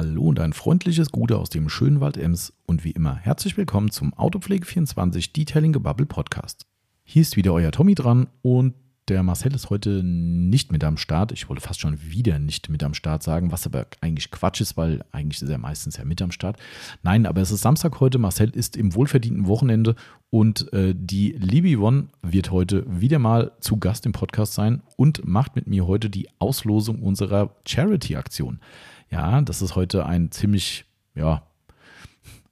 Hallo und ein freundliches Gute aus dem schönen Wald Ems und wie immer herzlich willkommen zum Autopflege24 Detailing Gebubble Podcast. Hier ist wieder euer Tommy dran und der Marcel ist heute nicht mit am Start. Ich wollte fast schon wieder nicht mit am Start sagen, was aber eigentlich Quatsch ist, weil eigentlich ist er meistens ja mit am Start. Nein, aber es ist Samstag heute. Marcel ist im wohlverdienten Wochenende und äh, die Libby One wird heute wieder mal zu Gast im Podcast sein und macht mit mir heute die Auslosung unserer Charity-Aktion. Ja, das ist heute ein ziemlich, ja,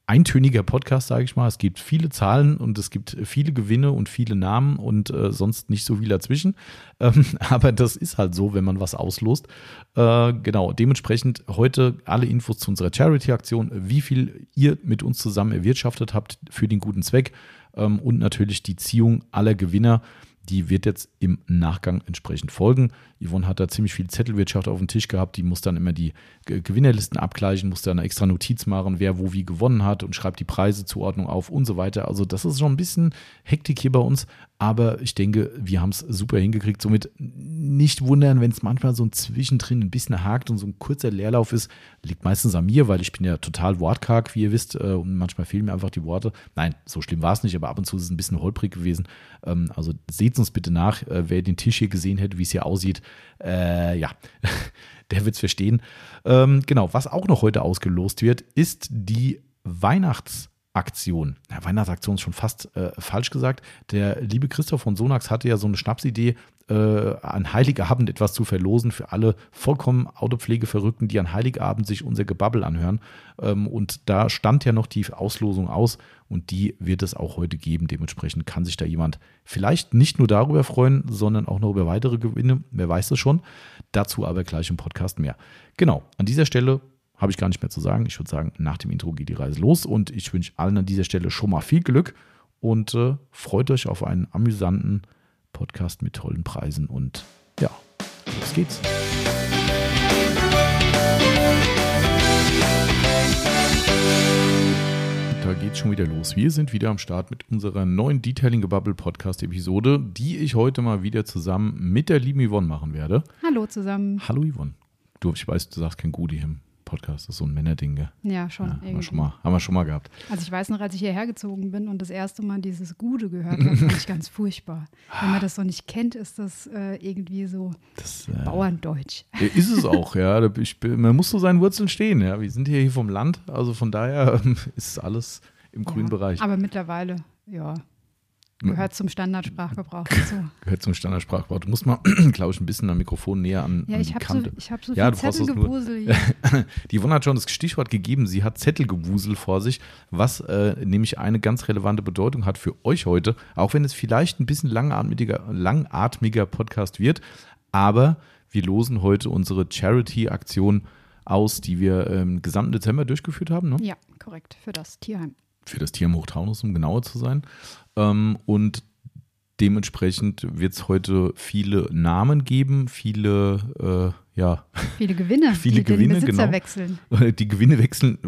eintöniger Podcast, sage ich mal. Es gibt viele Zahlen und es gibt viele Gewinne und viele Namen und äh, sonst nicht so viel dazwischen. Ähm, aber das ist halt so, wenn man was auslost. Äh, genau, dementsprechend heute alle Infos zu unserer Charity-Aktion, wie viel ihr mit uns zusammen erwirtschaftet habt für den guten Zweck ähm, und natürlich die Ziehung aller Gewinner die wird jetzt im Nachgang entsprechend folgen. Yvonne hat da ziemlich viel Zettelwirtschaft auf dem Tisch gehabt. Die muss dann immer die Gewinnerlisten abgleichen, muss dann eine extra Notiz machen, wer wo wie gewonnen hat und schreibt die Preisezuordnung auf und so weiter. Also das ist schon ein bisschen Hektik hier bei uns, aber ich denke, wir haben es super hingekriegt. Somit nicht wundern, wenn es manchmal so ein Zwischendrin ein bisschen hakt und so ein kurzer Leerlauf ist. Liegt meistens an mir, weil ich bin ja total wortkarg, wie ihr wisst, äh, und manchmal fehlen mir einfach die Worte. Nein, so schlimm war es nicht, aber ab und zu ist es ein bisschen holprig gewesen. Ähm, also seht uns bitte nach, äh, wer den Tisch hier gesehen hätte, wie es hier aussieht. Äh, ja, der wird es verstehen. Ähm, genau, was auch noch heute ausgelost wird, ist die Weihnachts- Aktion. Ja, Weihnachtsaktion ist schon fast äh, falsch gesagt. Der liebe Christoph von Sonax hatte ja so eine Schnapsidee, äh, an Heiligabend etwas zu verlosen für alle vollkommen Autopflegeverrückten, die an Heiligabend sich unser Gebabbel anhören. Ähm, und da stand ja noch die Auslosung aus und die wird es auch heute geben. Dementsprechend kann sich da jemand vielleicht nicht nur darüber freuen, sondern auch noch über weitere Gewinne. Wer weiß es schon. Dazu aber gleich im Podcast mehr. Genau, an dieser Stelle habe ich gar nicht mehr zu sagen. Ich würde sagen, nach dem Intro geht die Reise los und ich wünsche allen an dieser Stelle schon mal viel Glück und äh, freut euch auf einen amüsanten Podcast mit tollen Preisen und ja, los geht's. Da geht's schon wieder los. Wir sind wieder am Start mit unserer neuen Detailing Bubble Podcast Episode, die ich heute mal wieder zusammen mit der lieben Yvonne machen werde. Hallo zusammen. Hallo Yvonne. Du, ich weiß, du sagst kein Gudi im Podcast. Das ist so ein Männerding, gell? Ja, schon. Ja, haben, wir schon mal, haben wir schon mal gehabt. Also ich weiß noch, als ich hierher gezogen bin und das erste Mal dieses Gude gehört habe, fand ich ganz furchtbar. Wenn man das so nicht kennt, ist das äh, irgendwie so das, äh, Bauerndeutsch. Ist es auch, ja. Ich, man muss so seinen Wurzeln stehen, ja. Wir sind hier vom Land, also von daher ist alles im grünen ja, Bereich. Aber mittlerweile, ja, Gehört zum Standardsprachgebrauch dazu. Gehört zum Standardsprachgebrauch. Du musst mal, glaube ich, ein bisschen am Mikrofon näher an, ja, an die Kante. So, ich habe so ja, viel Zettelgewusel hier. die Yvonne hat schon das Stichwort gegeben. Sie hat Zettelgewusel vor sich, was äh, nämlich eine ganz relevante Bedeutung hat für euch heute. Auch wenn es vielleicht ein bisschen langatmiger, langatmiger Podcast wird. Aber wir losen heute unsere Charity-Aktion aus, die wir im ähm, gesamten Dezember durchgeführt haben. Ne? Ja, korrekt. Für das Tierheim für das Tier im Hochtaunus, um genauer zu sein. Ähm, und dementsprechend wird es heute viele Namen geben, viele, äh, ja. Viele Gewinne, viele die Gewinne, den Besitzer genau. wechseln. Die Gewinne wechseln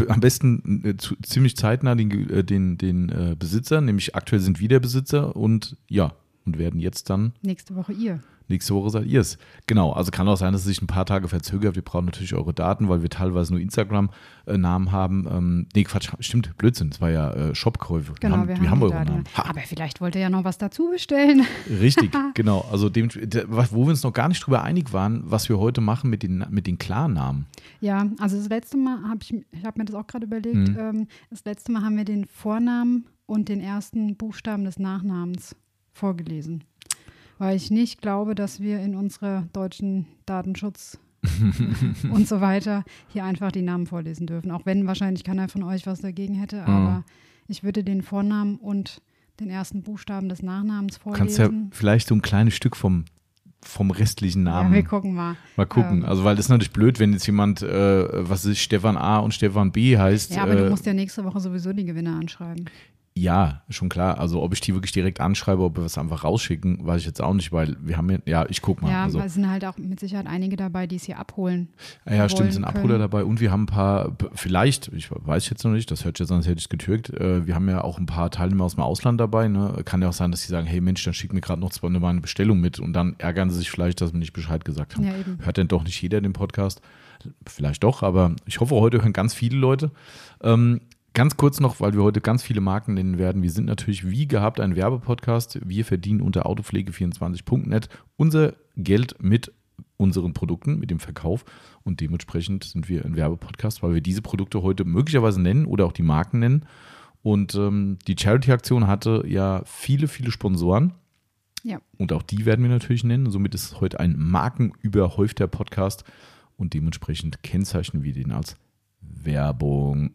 äh, am besten äh, zu, ziemlich zeitnah den, äh, den, den äh, Besitzer, nämlich aktuell sind wir der Besitzer und ja, und werden jetzt dann. Nächste Woche ihr. Nächste Woche seid ihr es. Genau, also kann auch sein, dass es sich ein paar Tage verzögert. Wir brauchen natürlich eure Daten, weil wir teilweise nur Instagram-Namen haben. Ähm, nee, Quatsch, stimmt, Blödsinn. Es war ja äh, Shopkäufe. Genau, wir haben, wir haben, haben eure Namen. Aber vielleicht wollt ihr ja noch was dazu bestellen. Richtig, genau. Also dem, wo wir uns noch gar nicht drüber einig waren, was wir heute machen mit den, mit den Klarnamen. Ja, also das letzte Mal habe ich, ich habe mir das auch gerade überlegt, mhm. ähm, das letzte Mal haben wir den Vornamen und den ersten Buchstaben des Nachnamens vorgelesen weil ich nicht glaube, dass wir in unserer deutschen Datenschutz und so weiter hier einfach die Namen vorlesen dürfen. Auch wenn wahrscheinlich keiner von euch was dagegen hätte, mhm. aber ich würde den Vornamen und den ersten Buchstaben des Nachnamens vorlesen. Kannst ja vielleicht so ein kleines Stück vom vom restlichen Namen. Ja, wir gucken mal. Mal gucken. Ähm, also, weil das ist natürlich blöd, wenn jetzt jemand, äh, was ist Stefan A und Stefan B heißt. Ja, aber äh, du musst ja nächste Woche sowieso die Gewinner anschreiben. Ja, schon klar. Also ob ich die wirklich direkt anschreibe, ob wir es einfach rausschicken, weiß ich jetzt auch nicht, weil wir haben ja, ja, ich guck mal. Ja, also. es sind halt auch mit Sicherheit einige dabei, die es hier abholen. Ja, ja stimmt, sind Abholer dabei und wir haben ein paar, vielleicht, ich weiß jetzt noch nicht, das hört jetzt an, als hätte ich es getürkt, äh, wir haben ja auch ein paar Teilnehmer aus dem Ausland dabei. Ne? Kann ja auch sein, dass sie sagen, hey Mensch, dann schick mir gerade noch zwei, eine Bestellung mit und dann ärgern sie sich vielleicht, dass wir nicht Bescheid gesagt haben. Ja. Hört denn doch nicht jeder den Podcast? vielleicht doch, aber ich hoffe, heute hören ganz viele Leute. Ähm, Ganz kurz noch, weil wir heute ganz viele Marken nennen werden. Wir sind natürlich wie gehabt ein Werbepodcast. Wir verdienen unter autopflege24.net unser Geld mit unseren Produkten, mit dem Verkauf. Und dementsprechend sind wir ein Werbepodcast, weil wir diese Produkte heute möglicherweise nennen oder auch die Marken nennen. Und ähm, die Charity-Aktion hatte ja viele, viele Sponsoren. Ja. Und auch die werden wir natürlich nennen. Somit ist es heute ein markenüberhäufter Podcast. Und dementsprechend kennzeichnen wir den als Werbung.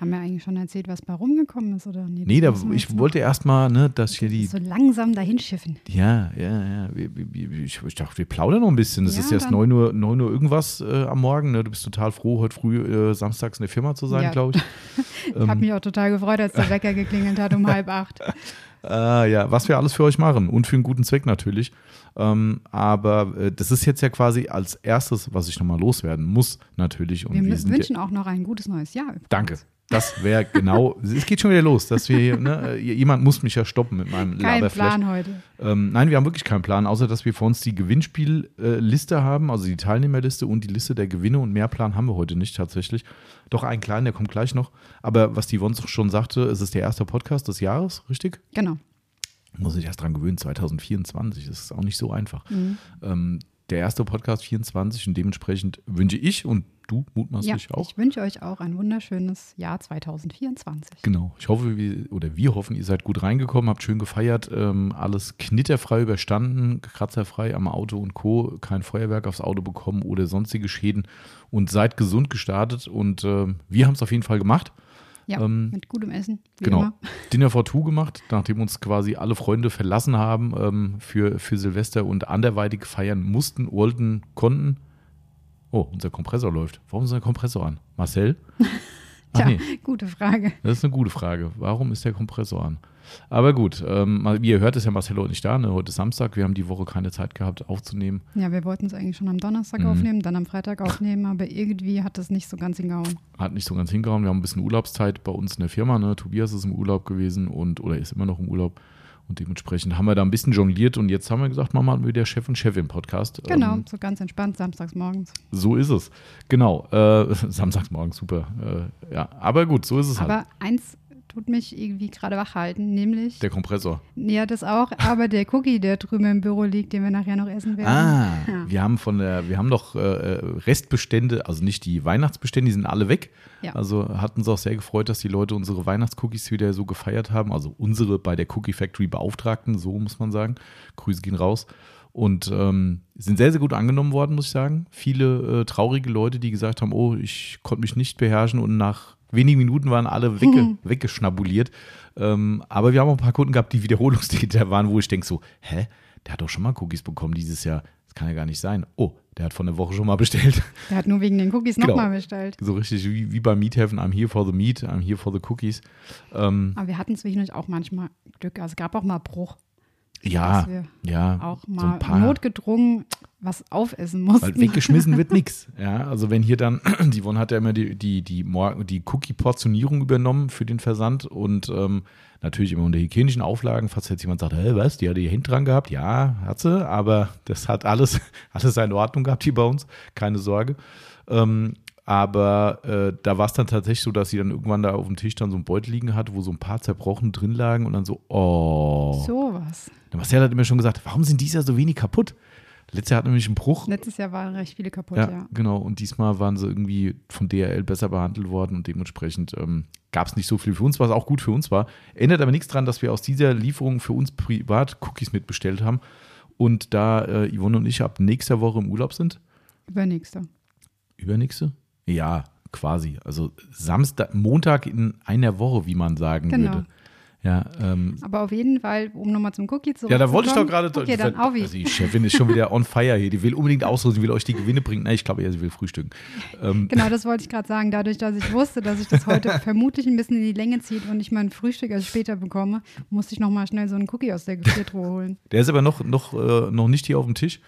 Haben wir eigentlich schon erzählt, was bei rumgekommen ist, oder? Nee, da, ich wollte erstmal, ne, dass hier die. So langsam dahin schiffen. Ja, ja, ja. Ich, ich dachte, wir plaudern noch ein bisschen. Es Ja, ist jetzt dann- 9 Uhr, 9 Uhr irgendwas äh, am Morgen. Ne? Du bist total froh, heute früh äh, samstags in der Firma zu sein, Ja. glaube ich. Ich habe mich auch total gefreut, als der Wecker geklingelt hat um halb acht. Äh, ja, was wir alles für euch machen und für einen guten Zweck natürlich. Ähm, aber äh, das ist jetzt ja quasi als erstes, was ich nochmal loswerden muss, natürlich. Und Wir, wir, wünschen auch noch ein gutes neues Jahr. übrigens. Danke. Das wäre genau, es geht schon wieder los, dass wir, hier, ne, äh, jemand muss mich ja stoppen mit meinem Kein Laberflash. Plan heute. Ähm, nein, wir haben wirklich keinen Plan, außer dass wir vor uns die Gewinnspielliste haben, also die Teilnehmerliste und die Liste der Gewinne und mehr Plan haben wir heute nicht tatsächlich. Doch einen kleinen, der kommt gleich noch. Aber was die Yvonne schon sagte, es ist der erste Podcast des Jahres, richtig? Genau. Muss ich erst dran gewöhnen, 2024, das ist auch nicht so einfach. Mhm. Ähm, der erste Podcast 24 und dementsprechend wünsche ich und du Ja, mutmaßlich auch. ich wünsche euch auch ein wunderschönes Jahr 2024. Genau. Ich hoffe, wir, oder wir hoffen, ihr seid gut reingekommen, habt schön gefeiert, ähm, alles knitterfrei überstanden, kratzerfrei am Auto und Co., kein Feuerwerk aufs Auto bekommen oder sonstige Schäden und seid gesund gestartet und ähm, wir haben es auf jeden Fall gemacht. Ja, Ähm, mit gutem Essen. Genau. Immer. Dinner for Two gemacht, nachdem uns quasi alle Freunde verlassen haben ähm, für, für Silvester und anderweitig feiern mussten, wollten, konnten. Oh, unser Kompressor läuft. Warum ist unser Kompressor an? Marcel? Ach Tja, nee. gute Frage. Das ist eine gute Frage. Warum ist der Kompressor an? Aber gut, ähm, wie ihr hört, ist ja Marcelo nicht da. Ne? Heute ist Samstag. Wir haben die Woche keine Zeit gehabt aufzunehmen. Ja, wir wollten es eigentlich schon am Donnerstag Mhm. aufnehmen, dann am Freitag aufnehmen, aber irgendwie hat das nicht so ganz hingehauen. Hat nicht so ganz hingehauen. Wir haben ein bisschen Urlaubszeit bei uns in der Firma. Ne? Tobias ist im Urlaub gewesen und oder ist immer noch im Urlaub. Und dementsprechend haben wir da ein bisschen jongliert und jetzt haben wir gesagt, machen wir mal wieder Chef und Chefin Podcast. Genau, Ähm, so ganz entspannt, samstags morgens. so ist es. Genau. Äh, Samstagsmorgen, super. Äh, ja, aber gut, so ist es halt. Aber eins tut mich irgendwie gerade wach halten, nämlich, Der Kompressor. ja, das auch, aber der Cookie, der drüben im Büro liegt, den wir nachher noch essen werden. Ah, Ja. wir haben von der, wir haben noch äh, Restbestände, also nicht die Weihnachtsbestände, die sind alle weg. Ja. Also hat uns auch sehr gefreut, dass die Leute unsere Weihnachtscookies wieder so gefeiert haben. Also unsere bei der Cookie Factory Beauftragten, so muss man sagen. Grüße gehen raus. Und ähm, sind sehr, sehr gut angenommen worden, muss ich sagen. Viele äh, traurige Leute, die gesagt haben, oh, ich konnte mich nicht beherrschen und nach wenigen Minuten waren alle wegge weggeschnabuliert. Ähm, aber wir haben auch ein paar Kunden gehabt, die Wiederholungstäter waren, wo ich denke so, hä, der hat doch schon mal Cookies bekommen dieses Jahr. Das kann ja gar nicht sein. Oh, der hat vor einer Woche schon mal bestellt. Der hat nur wegen den Cookies Genau. nochmal bestellt. So richtig wie, wie bei Meathaven, I'm here for the meat, I'm here for the cookies. Ähm, Aber wir hatten zwischendurch auch manchmal Glück. Also es gab auch mal Bruch, ja, ja, auch so mal ein paar. notgedrungen was aufessen mussten. Weil weggeschmissen wird nichts. Ja, also wenn hier dann, die Yvonne hat ja immer die, die, die, die Cookie-Portionierung übernommen für den Versand und ähm, natürlich immer unter hygienischen Auflagen, falls jetzt jemand sagt, hä, was, die hat ihr Hände dran gehabt? Ja, hat sie, aber das hat alles, alles seine Ordnung gehabt hier bei uns, keine Sorge. Ähm, aber äh, da war es dann tatsächlich so, dass sie dann irgendwann da auf dem Tisch dann so ein Beutel liegen hatte, wo so ein paar zerbrochen drin lagen und dann so, oh. Sowas. Marcel hat immer schon gesagt, warum sind dieses Jahr so wenig kaputt? Letztes Jahr hat nämlich einen Bruch. Letztes Jahr waren recht viele kaputt, Ja, ja. genau. Und diesmal waren sie irgendwie von DRL besser behandelt worden und dementsprechend ähm, gab es nicht so viel für uns, was auch gut für uns war. Ändert aber nichts daran, dass wir aus dieser Lieferung für uns privat Cookies mitbestellt haben und da äh, Yvonne und ich ab nächster Woche im Urlaub sind. Übernächste. Übernächste? Ja, quasi. Also Samstag, Montag in einer Woche, wie man sagen Genau. würde. Ja, ähm, Aber auf jeden Fall, um nochmal zum Cookie zurückzukommen. ja, da wollte ich doch gerade. Okay, dann Auvi. also die Chefin ist schon wieder on fire hier. Die will unbedingt ausrüsten, will euch die Gewinne bringen. Nein, ich glaube eher, sie will frühstücken. Ähm, Genau, das wollte ich gerade sagen. Dadurch, dass ich wusste, dass ich das heute vermutlich ein bisschen in die Länge zieht und ich mein Frühstück erst später bekomme, musste ich nochmal schnell so einen Cookie aus der Gefriertruhe holen. Der ist aber noch, noch, äh, noch nicht hier auf dem Tisch.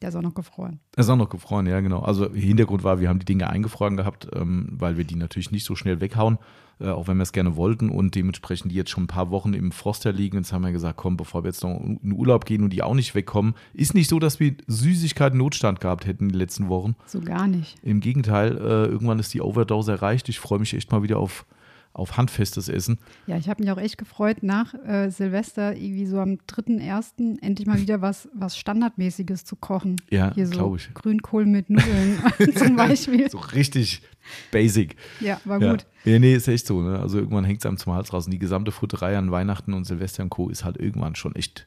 Der ist auch noch gefroren. Er ist auch noch gefroren, ja, genau. Also Hintergrund war, wir haben die Dinge eingefroren gehabt, ähm, weil wir die natürlich nicht so schnell weghauen, äh, auch wenn wir es gerne wollten und dementsprechend die jetzt schon ein paar Wochen im Froster liegen. Jetzt haben wir gesagt, komm, bevor wir jetzt noch in Urlaub gehen und die auch nicht wegkommen. Ist nicht so, dass wir Süßigkeiten Notstand gehabt hätten in den letzten Wochen. So gar nicht. Im Gegenteil, äh, irgendwann ist die Overdose erreicht. Ich freue mich echt mal wieder auf auf handfestes Essen. Ja, ich habe mich auch echt gefreut, nach äh, Silvester irgendwie so am 3.1. endlich mal wieder was, was Standardmäßiges zu kochen. Ja, Hier so glaube ich. Grünkohl mit Nudeln zum Beispiel. So richtig basic. Ja, war Ja. gut. ja, nee, ist echt so. Ne? Also irgendwann hängt es einem zum Hals raus. Und die gesamte Futterei an Weihnachten und Silvester und Co. ist halt irgendwann schon echt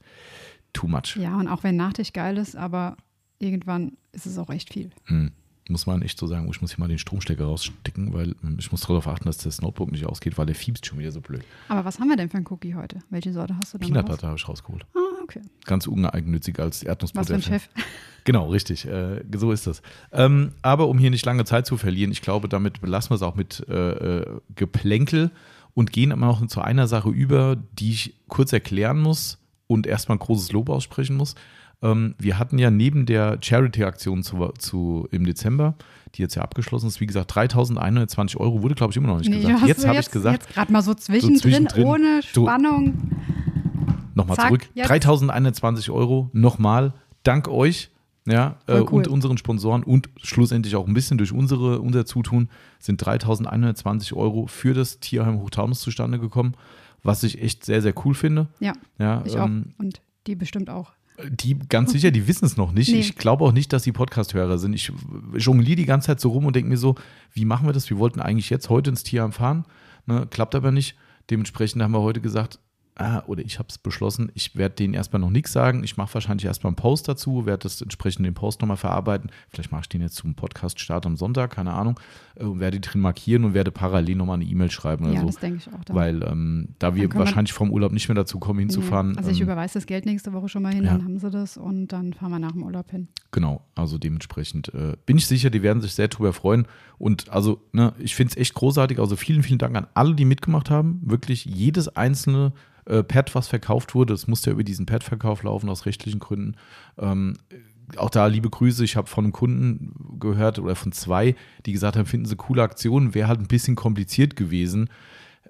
too much. Ja, und auch wenn Nachtisch geil ist, aber irgendwann ist es auch echt viel. Hm. Muss man echt so sagen. Ich muss hier mal den Stromstecker rausstecken, weil ich muss darauf achten, dass das Notebook nicht ausgeht, weil der fiebst schon wieder so blöd. Aber was haben wir denn für einen Cookie heute? Welche Sorte hast du denn? Peanut? Butter habe ich rausgeholt. Ah, okay. Ganz uneigennützig als Was für Erdnussbutter. ein Chef. Genau, richtig. Äh, so ist das. Ähm, aber um hier nicht lange Zeit zu verlieren, ich glaube, damit belassen wir es auch mit äh, äh, Geplänkel und gehen aber noch zu einer Sache über, die ich kurz erklären muss und erstmal ein großes Lob aussprechen muss. Ähm, wir hatten ja neben der Charity-Aktion zu, zu, im Dezember, die jetzt ja abgeschlossen ist, wie gesagt, 3.120 Euro wurde, glaube ich, immer noch nicht gesagt. hast Jetzt habe ich gesagt, Jetzt gerade mal so zwischendrin, zwischendrin. ohne Spannung. Nochmal zurück. jetzt. 3120 Euro. Nochmal. Dank euch. Ja, äh, cool. und unseren Sponsoren und schlussendlich auch ein bisschen durch unsere, unser Zutun sind 3120 Euro für das Tierheim Hochtaunus zustande gekommen, was ich echt sehr, sehr cool finde. Ja, Ja, ich ähm, auch. Und die bestimmt auch. Die ganz sicher, die wissen es noch nicht. Nee. Ich glaube auch nicht, dass die Podcast-Hörer sind. Ich jongliere die ganze Zeit so rum und denke mir so, wie machen wir das? Wir wollten eigentlich jetzt heute ins Tierheim fahren, ne? klappt aber nicht. Dementsprechend haben wir heute gesagt, ah, oder ich habe es beschlossen, ich werde denen erstmal noch nichts sagen. Ich mache wahrscheinlich erstmal einen Post dazu, werde das entsprechend den Post nochmal verarbeiten. Vielleicht mache ich den jetzt zum Podcast-Start am Sonntag, keine Ahnung, äh, und werde die drin markieren und werde parallel nochmal eine E-Mail schreiben oder ja, so. das denke ich auch. Dann. Weil ähm, da wir wahrscheinlich vom Urlaub nicht mehr dazu kommen, hinzufahren. Nee. Also ich ähm, überweise das Geld nächste Woche schon mal hin, ja. dann haben sie das und dann fahren wir nach dem Urlaub hin. Genau, also dementsprechend äh, bin ich sicher, die werden sich sehr drüber freuen. Und also, ne, ich finde es echt großartig. Also vielen, vielen Dank an alle, die mitgemacht haben. Wirklich jedes einzelne äh, Pad, was verkauft wurde, das musste ja über diesen Pad-Verkauf laufen, aus rechtlichen Gründen. Ähm, auch da liebe Grüße. Ich habe von einem Kunden gehört oder von zwei, die gesagt haben, finden sie coole Aktionen, wäre halt ein bisschen kompliziert gewesen.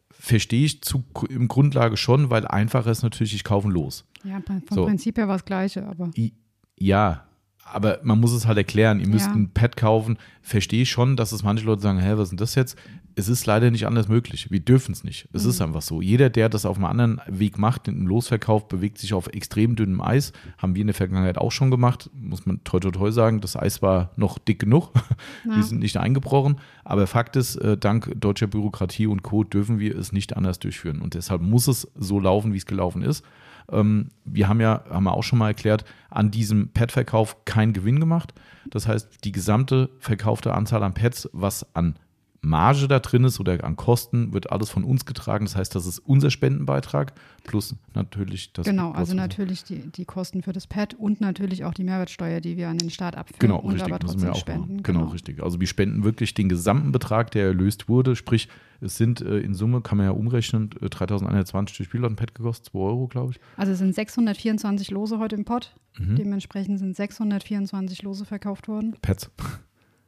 Verstehe ich zu, im Grundlage schon, weil einfacher ist natürlich, ich kaufe los. Ja, vom So. Prinzip her war das Gleiche, aber I- Ja, aber man muss es halt erklären. Ihr müsst Ja. ein Pad kaufen. Verstehe schon, dass es manche Leute sagen, hä, was ist denn das jetzt? Es ist leider nicht anders möglich. Wir dürfen es nicht. Es Mhm. ist einfach so. Jeder, der das auf einem anderen Weg macht, im Losverkauf, bewegt sich auf extrem dünnem Eis. Haben wir in der Vergangenheit auch schon gemacht. Muss man toi toi toi sagen. Das Eis war noch dick genug. Ja. Wir sind nicht eingebrochen. Aber Fakt ist, äh, dank deutscher Bürokratie und Co. dürfen wir es nicht anders durchführen. Und deshalb muss es so laufen, wie es gelaufen ist. Ähm, wir haben ja, haben wir auch schon mal erklärt, an diesem Pad-Verkauf keinen Gewinn gemacht. Das heißt, die gesamte verkaufte Anzahl an Pads, was an Marge da drin ist oder an Kosten, wird alles von uns getragen. Das heißt, das ist unser Spendenbeitrag plus natürlich das. genau, also natürlich die, die Kosten für das Pad und natürlich auch die Mehrwertsteuer, die wir an den Staat abführen Genau, und richtig, aber müssen trotzdem wir auch spenden. machen. Genau, richtig. Also wir spenden wirklich den gesamten Betrag, der erlöst wurde. Sprich, es sind äh, in Summe, kann man ja umrechnen, äh, 3.120 durch Spiel ein Pad gekostet, 2 Euro, glaube ich. Also es sind 624 Lose heute im Pott. Mhm. Dementsprechend sind 624 Lose verkauft worden. Pads.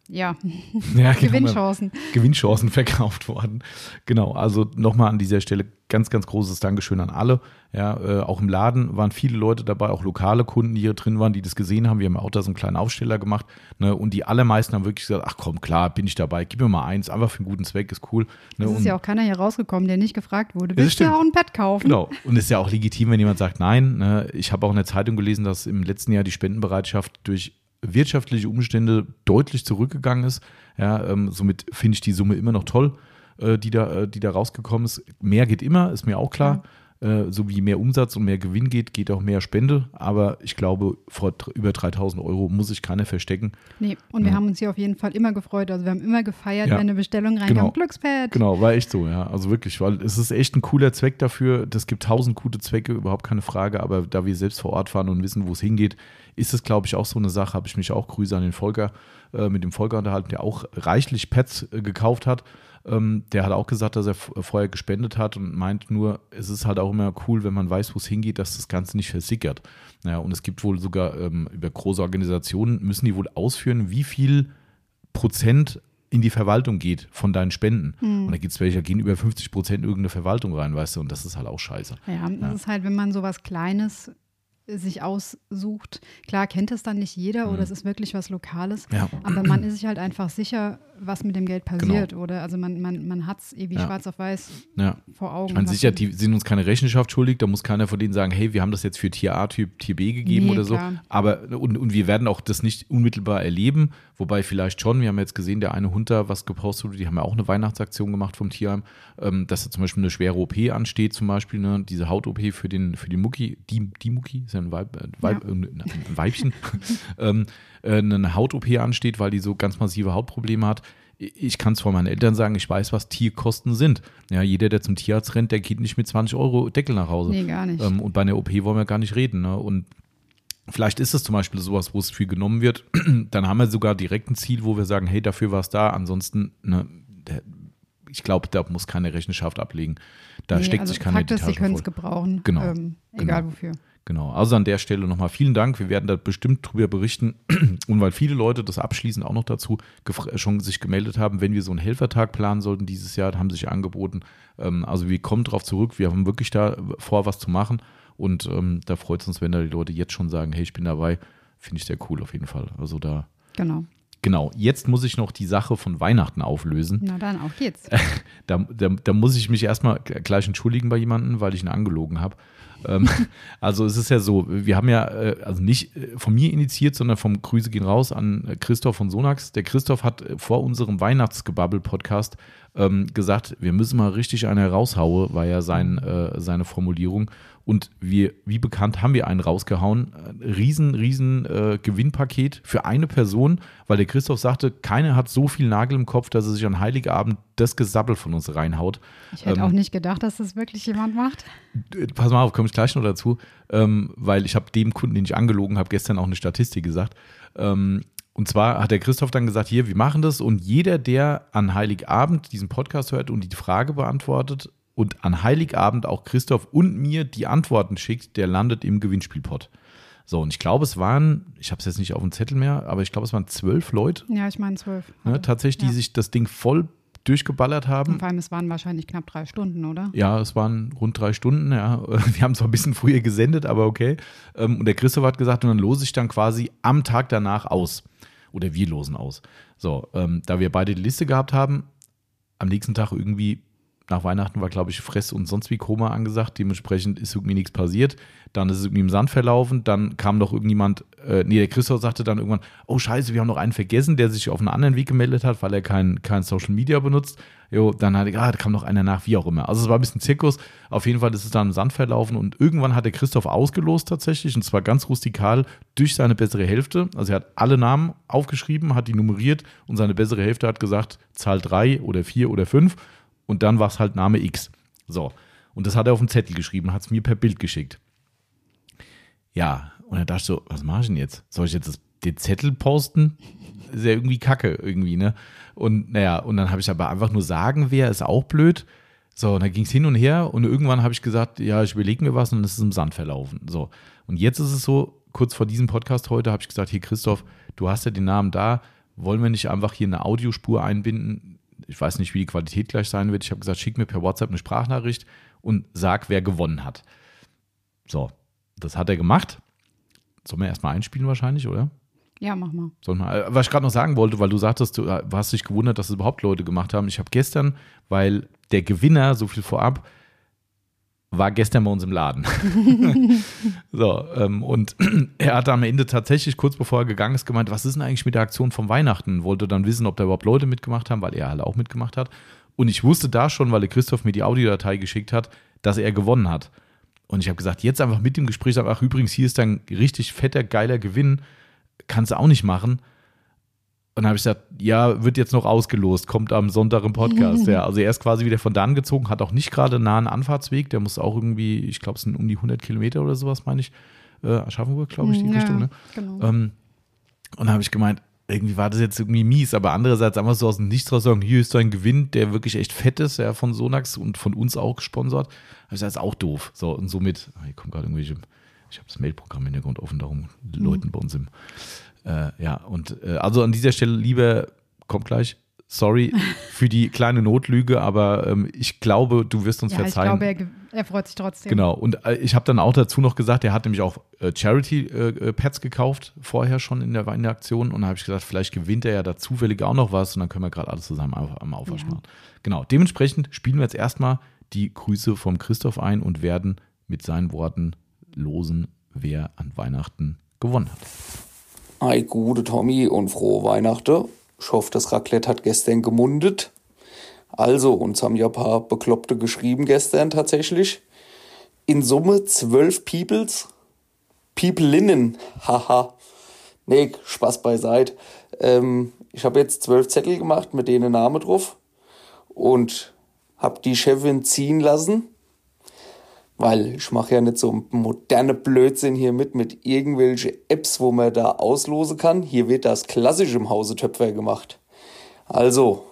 Ja, Ja, genau. Gewinnchancen. Gewinnchancen verkauft worden. Genau, also nochmal an dieser Stelle ganz, ganz großes Dankeschön an alle. Ja, äh, auch im Laden waren viele Leute dabei, auch lokale Kunden, die hier drin waren, die das gesehen haben. Wir haben auch da so einen kleinen Aufsteller gemacht. Ne, und die allermeisten haben wirklich gesagt, ach komm, klar, bin ich dabei, gib mir mal eins, einfach für einen guten Zweck, ist cool. Ne, Es ist ja auch keiner hier rausgekommen, der nicht gefragt wurde. Willst du auch ein Pad kaufen? Genau. Und es ist ja auch legitim, wenn jemand sagt, nein. Ne? Ich habe auch in der Zeitung gelesen, dass im letzten Jahr die Spendenbereitschaft durch wirtschaftliche Umstände deutlich zurückgegangen ist. Ja, ähm, somit finde ich die Summe immer noch toll, äh, die, da, äh, die da rausgekommen ist. Mehr geht immer, ist mir auch klar. Äh, so wie mehr Umsatz und mehr Gewinn geht, geht auch mehr Spende. Aber ich glaube, vor über 3000 Euro muss sich keiner verstecken. Nee, und wir Ja. haben uns hier auf jeden Fall immer gefreut. Also wir haben immer gefeiert, Ja. wenn eine Bestellung reinkam. Genau. Glückspad. Genau, war echt so, ja. Also wirklich, weil es ist echt ein cooler Zweck dafür. Das gibt tausend gute Zwecke, überhaupt keine Frage. Aber da wir selbst vor Ort waren und wissen, wo es hingeht, ist es, glaube ich, auch so eine Sache. Habe ich mich auch Grüße an den Volker, äh, mit dem Volker unterhalten, der auch reichlich Pads äh, gekauft hat. Ähm, der hat auch gesagt, dass er vorher gespendet hat und meint nur, es ist halt auch immer cool, wenn man weiß, wo es hingeht, dass das Ganze nicht versickert. Naja, und es gibt wohl sogar ähm, über große Organisationen, müssen die wohl ausführen, wie viel Prozent in die Verwaltung geht von deinen Spenden. Mhm. Und da gibt es welche, da gehen über 50 Prozent in irgendeine Verwaltung rein, weißt du, und das ist halt auch scheiße. Ja, das ja. ist halt, wenn man sowas Kleines sich aussucht. Klar kennt es dann nicht jeder mhm. oder es ist wirklich was Lokales, ja. aber man ist sich halt einfach sicher, was mit dem Geld passiert. Genau. Oder also man, man, man hat es irgendwie ja. schwarz auf weiß ja. vor Augen. Ich meine, sicher, die sind uns keine Rechenschaft schuldig, da muss keiner von denen sagen, hey, wir haben das jetzt für Tier A, Typ Tier B gegeben nee, oder so. Klar. Aber und, und wir werden auch das nicht unmittelbar erleben, wobei vielleicht schon, wir haben jetzt gesehen, der eine Hund da was gepostet wurde, die haben ja auch eine Weihnachtsaktion gemacht vom Tierheim, ähm, dass da zum Beispiel eine schwere OP ansteht, zum Beispiel, ne, diese Haut-OP für den, für den Mucki, die, die Mucki, ist ja ein, Weib, äh, Weib, ja. äh, ein Weibchen, ähm, äh, eine Haut-OP ansteht, weil die so ganz massive Hautprobleme hat ich kann es von meinen Eltern sagen, ich weiß, was Tierkosten sind. Ja, jeder, der zum Tierarzt rennt, der geht nicht mit 20 Euro Deckel nach Hause. Nee, gar nicht. Ähm, und bei einer OP wollen wir gar nicht reden. Ne? Und vielleicht ist es zum Beispiel sowas, wo es viel genommen wird. Dann haben wir sogar direkt ein Ziel, wo wir sagen, hey, dafür war es da. Ansonsten, ne, ich glaube, da muss keine Rechenschaft ablegen. Da nee, steckt also sich keine Fakt ist, Sie können es gebrauchen. Genau. Ähm, egal genau. wofür. Genau, also an der Stelle nochmal vielen Dank. Wir werden da bestimmt drüber berichten. Und weil viele Leute das abschließend auch noch dazu schon sich gemeldet haben, wenn wir so einen Helfertag planen sollten dieses Jahr, haben sich angeboten. Ähm, also wir kommen darauf zurück. Wir haben wirklich da vor, was zu machen. Und ähm, da freut es uns, wenn da die Leute jetzt schon sagen, hey, ich bin dabei. Finde ich sehr cool auf jeden Fall. Also da. Genau. Genau, jetzt muss ich noch die Sache von Weihnachten auflösen. Na dann, auf geht's. Da, da, da muss ich mich erstmal gleich entschuldigen bei jemandem, weil ich ihn angelogen habe. Ähm, also es ist ja so, wir haben ja, äh, also nicht äh, von mir initiiert, sondern vom Grüße gehen raus an Christoph von Sonax. Der Christoph hat vor unserem Weihnachtsgebabbel-Podcast ähm, gesagt, wir müssen mal richtig eine raushauen, war ja sein, äh, seine Formulierung. Und wir, wie bekannt, haben wir einen rausgehauen. Riesen, riesen äh, Gewinnpaket für eine Person, weil der Christoph sagte, keiner hat so viel Nagel im Kopf, dass er sich an Heiligabend das Gesabbel von uns reinhaut. Ich hätte ähm, auch nicht gedacht, dass das wirklich jemand macht. Pass mal auf, komme ich gleich noch dazu, ähm, weil ich habe dem Kunden, den ich angelogen habe, gestern auch eine Statistik gesagt. Ähm, und zwar hat der Christoph dann gesagt, hier, wir machen das und jeder, der an Heiligabend diesen Podcast hört und die Frage beantwortet, und an Heiligabend auch Christoph und mir die Antworten schickt, der landet im Gewinnspielpot. So, und ich glaube, es waren, ich habe es jetzt nicht auf dem Zettel mehr, aber ich glaube, es waren zwölf Leute. Ja, ich meine zwölf. Ne, tatsächlich, die ja. sich das Ding voll durchgeballert haben. Und vor allem, es waren wahrscheinlich knapp drei Stunden, oder? Ja, es waren rund drei Stunden, ja. Wir haben zwar ein bisschen früher gesendet, aber okay. Ähm, und der Christoph hat gesagt, und dann lose ich dann quasi am Tag danach aus. Oder wir losen aus. So, ähm, da wir beide die Liste gehabt haben, am nächsten Tag irgendwie nach Weihnachten war, glaube ich, Fress und sonst wie Koma angesagt. Dementsprechend ist irgendwie nichts passiert. Dann ist es irgendwie im Sand verlaufen. Dann kam noch irgendjemand, äh, nee, der Christoph sagte dann irgendwann, oh scheiße, wir haben noch einen vergessen, der sich auf einen anderen Weg gemeldet hat, weil er kein, kein Social Media benutzt. Jo, dann hat er, ah, da kam noch einer nach, wie auch immer. Also es war ein bisschen Zirkus. Auf jeden Fall ist es dann im Sand verlaufen und irgendwann hat der Christoph ausgelost tatsächlich und zwar ganz rustikal durch seine bessere Hälfte. Also er hat alle Namen aufgeschrieben, hat die nummeriert und seine bessere Hälfte hat gesagt, Zahl 3 oder 4 oder 5 und dann war es halt Name X. So. Und das hat er auf den Zettel geschrieben, hat es mir per Bild geschickt. Ja, und dann dachte so, was mache ich denn jetzt? Soll ich jetzt das, den Zettel posten? Ist ja irgendwie kacke, irgendwie, ne? Und naja, und dann habe ich aber einfach nur sagen, wer ist auch blöd. So, und dann ging es hin und her und irgendwann habe ich gesagt, ja, ich überlege mir was und dann ist es im Sand verlaufen. So. Und jetzt ist es so, kurz vor diesem Podcast heute habe ich gesagt, hier Christoph, du hast ja den Namen da, wollen wir nicht einfach hier eine Audiospur einbinden? Ich weiß nicht, wie die Qualität gleich sein wird. Ich habe gesagt, schick mir per WhatsApp eine Sprachnachricht und sag, wer gewonnen hat. So, das hat er gemacht. Sollen wir erstmal einspielen wahrscheinlich, oder? Ja, mach mal. mal. Äh, was ich gerade noch sagen wollte, weil du sagtest, du äh, hast dich gewundert, dass es überhaupt Leute gemacht haben. Ich habe gestern, weil der Gewinner, so viel vorab, war gestern bei uns im Laden. so, ähm, und er hat am Ende tatsächlich, kurz bevor er gegangen ist, gemeint, was ist denn eigentlich mit der Aktion vom Weihnachten? Wollte dann wissen, ob da überhaupt Leute mitgemacht haben, weil er halt auch mitgemacht hat. Und ich wusste da schon, weil der Christoph mir die Audiodatei geschickt hat, dass er gewonnen hat. Und ich habe gesagt, jetzt einfach mit dem Gespräch sagen, ach übrigens, hier ist ein richtig fetter, geiler Gewinn, kannst du auch nicht machen. Und dann habe ich gesagt, ja, wird jetzt noch ausgelost, kommt am Sonntag im Podcast. ja, also er ist quasi wieder von da angezogen, hat auch nicht gerade einen nahen Anfahrtsweg. Der muss auch irgendwie, ich glaube, es sind um die 100 Kilometer oder sowas, meine ich. Äh, Aschaffenburg, glaube ich, die ja, Richtung. Ne? Genau. Ähm, und dann habe ich gemeint, irgendwie war das jetzt irgendwie mies, aber andererseits einfach so aus dem Nichts raus sagen, hier ist ein Gewinn, der wirklich echt fett ist, ja, von Sonax und von uns auch gesponsert. Also das ist auch doof. So, und somit, ah, hier kommt gerade irgendwelche, ich habe das Mailprogramm im Hintergrund offen, darum mhm. Leuten bei uns im, äh, ja, und äh, also an dieser Stelle lieber, kommt gleich, sorry für die kleine Notlüge, aber ähm, ich glaube, du wirst uns ja, verzeihen. Ich glaube, er, er, freut sich trotzdem. Genau. Und äh, ich habe dann auch dazu noch gesagt, er hat nämlich auch äh, Charity-Pads äh, gekauft, vorher schon in der, in der Aktion. Und da habe ich gesagt, vielleicht gewinnt er ja da zufällig auch noch was und dann können wir gerade alles zusammen am, am Aufwand ja. machen. Genau. Dementsprechend spielen wir jetzt erstmal die Grüße vom Christoph ein und werden mit seinen Worten losen, wer an Weihnachten gewonnen hat. Hi, gute Tommy und frohe Weihnachten. Ich hoffe, das Raclette hat gestern gemundet. Also, uns haben ja ein paar Bekloppte geschrieben gestern tatsächlich. In Summe zwölf Peoples. Peopleinnen. Haha. nee, Spaß beiseite. Ähm, ich habe jetzt zwölf Zettel gemacht mit denen Name drauf. Und habe die Chefin ziehen lassen. Weil ich mache ja nicht so moderne Blödsinn hier mit, mit irgendwelche Apps, wo man da auslosen kann. Hier wird das klassisch im Hause Töpfer gemacht. Also,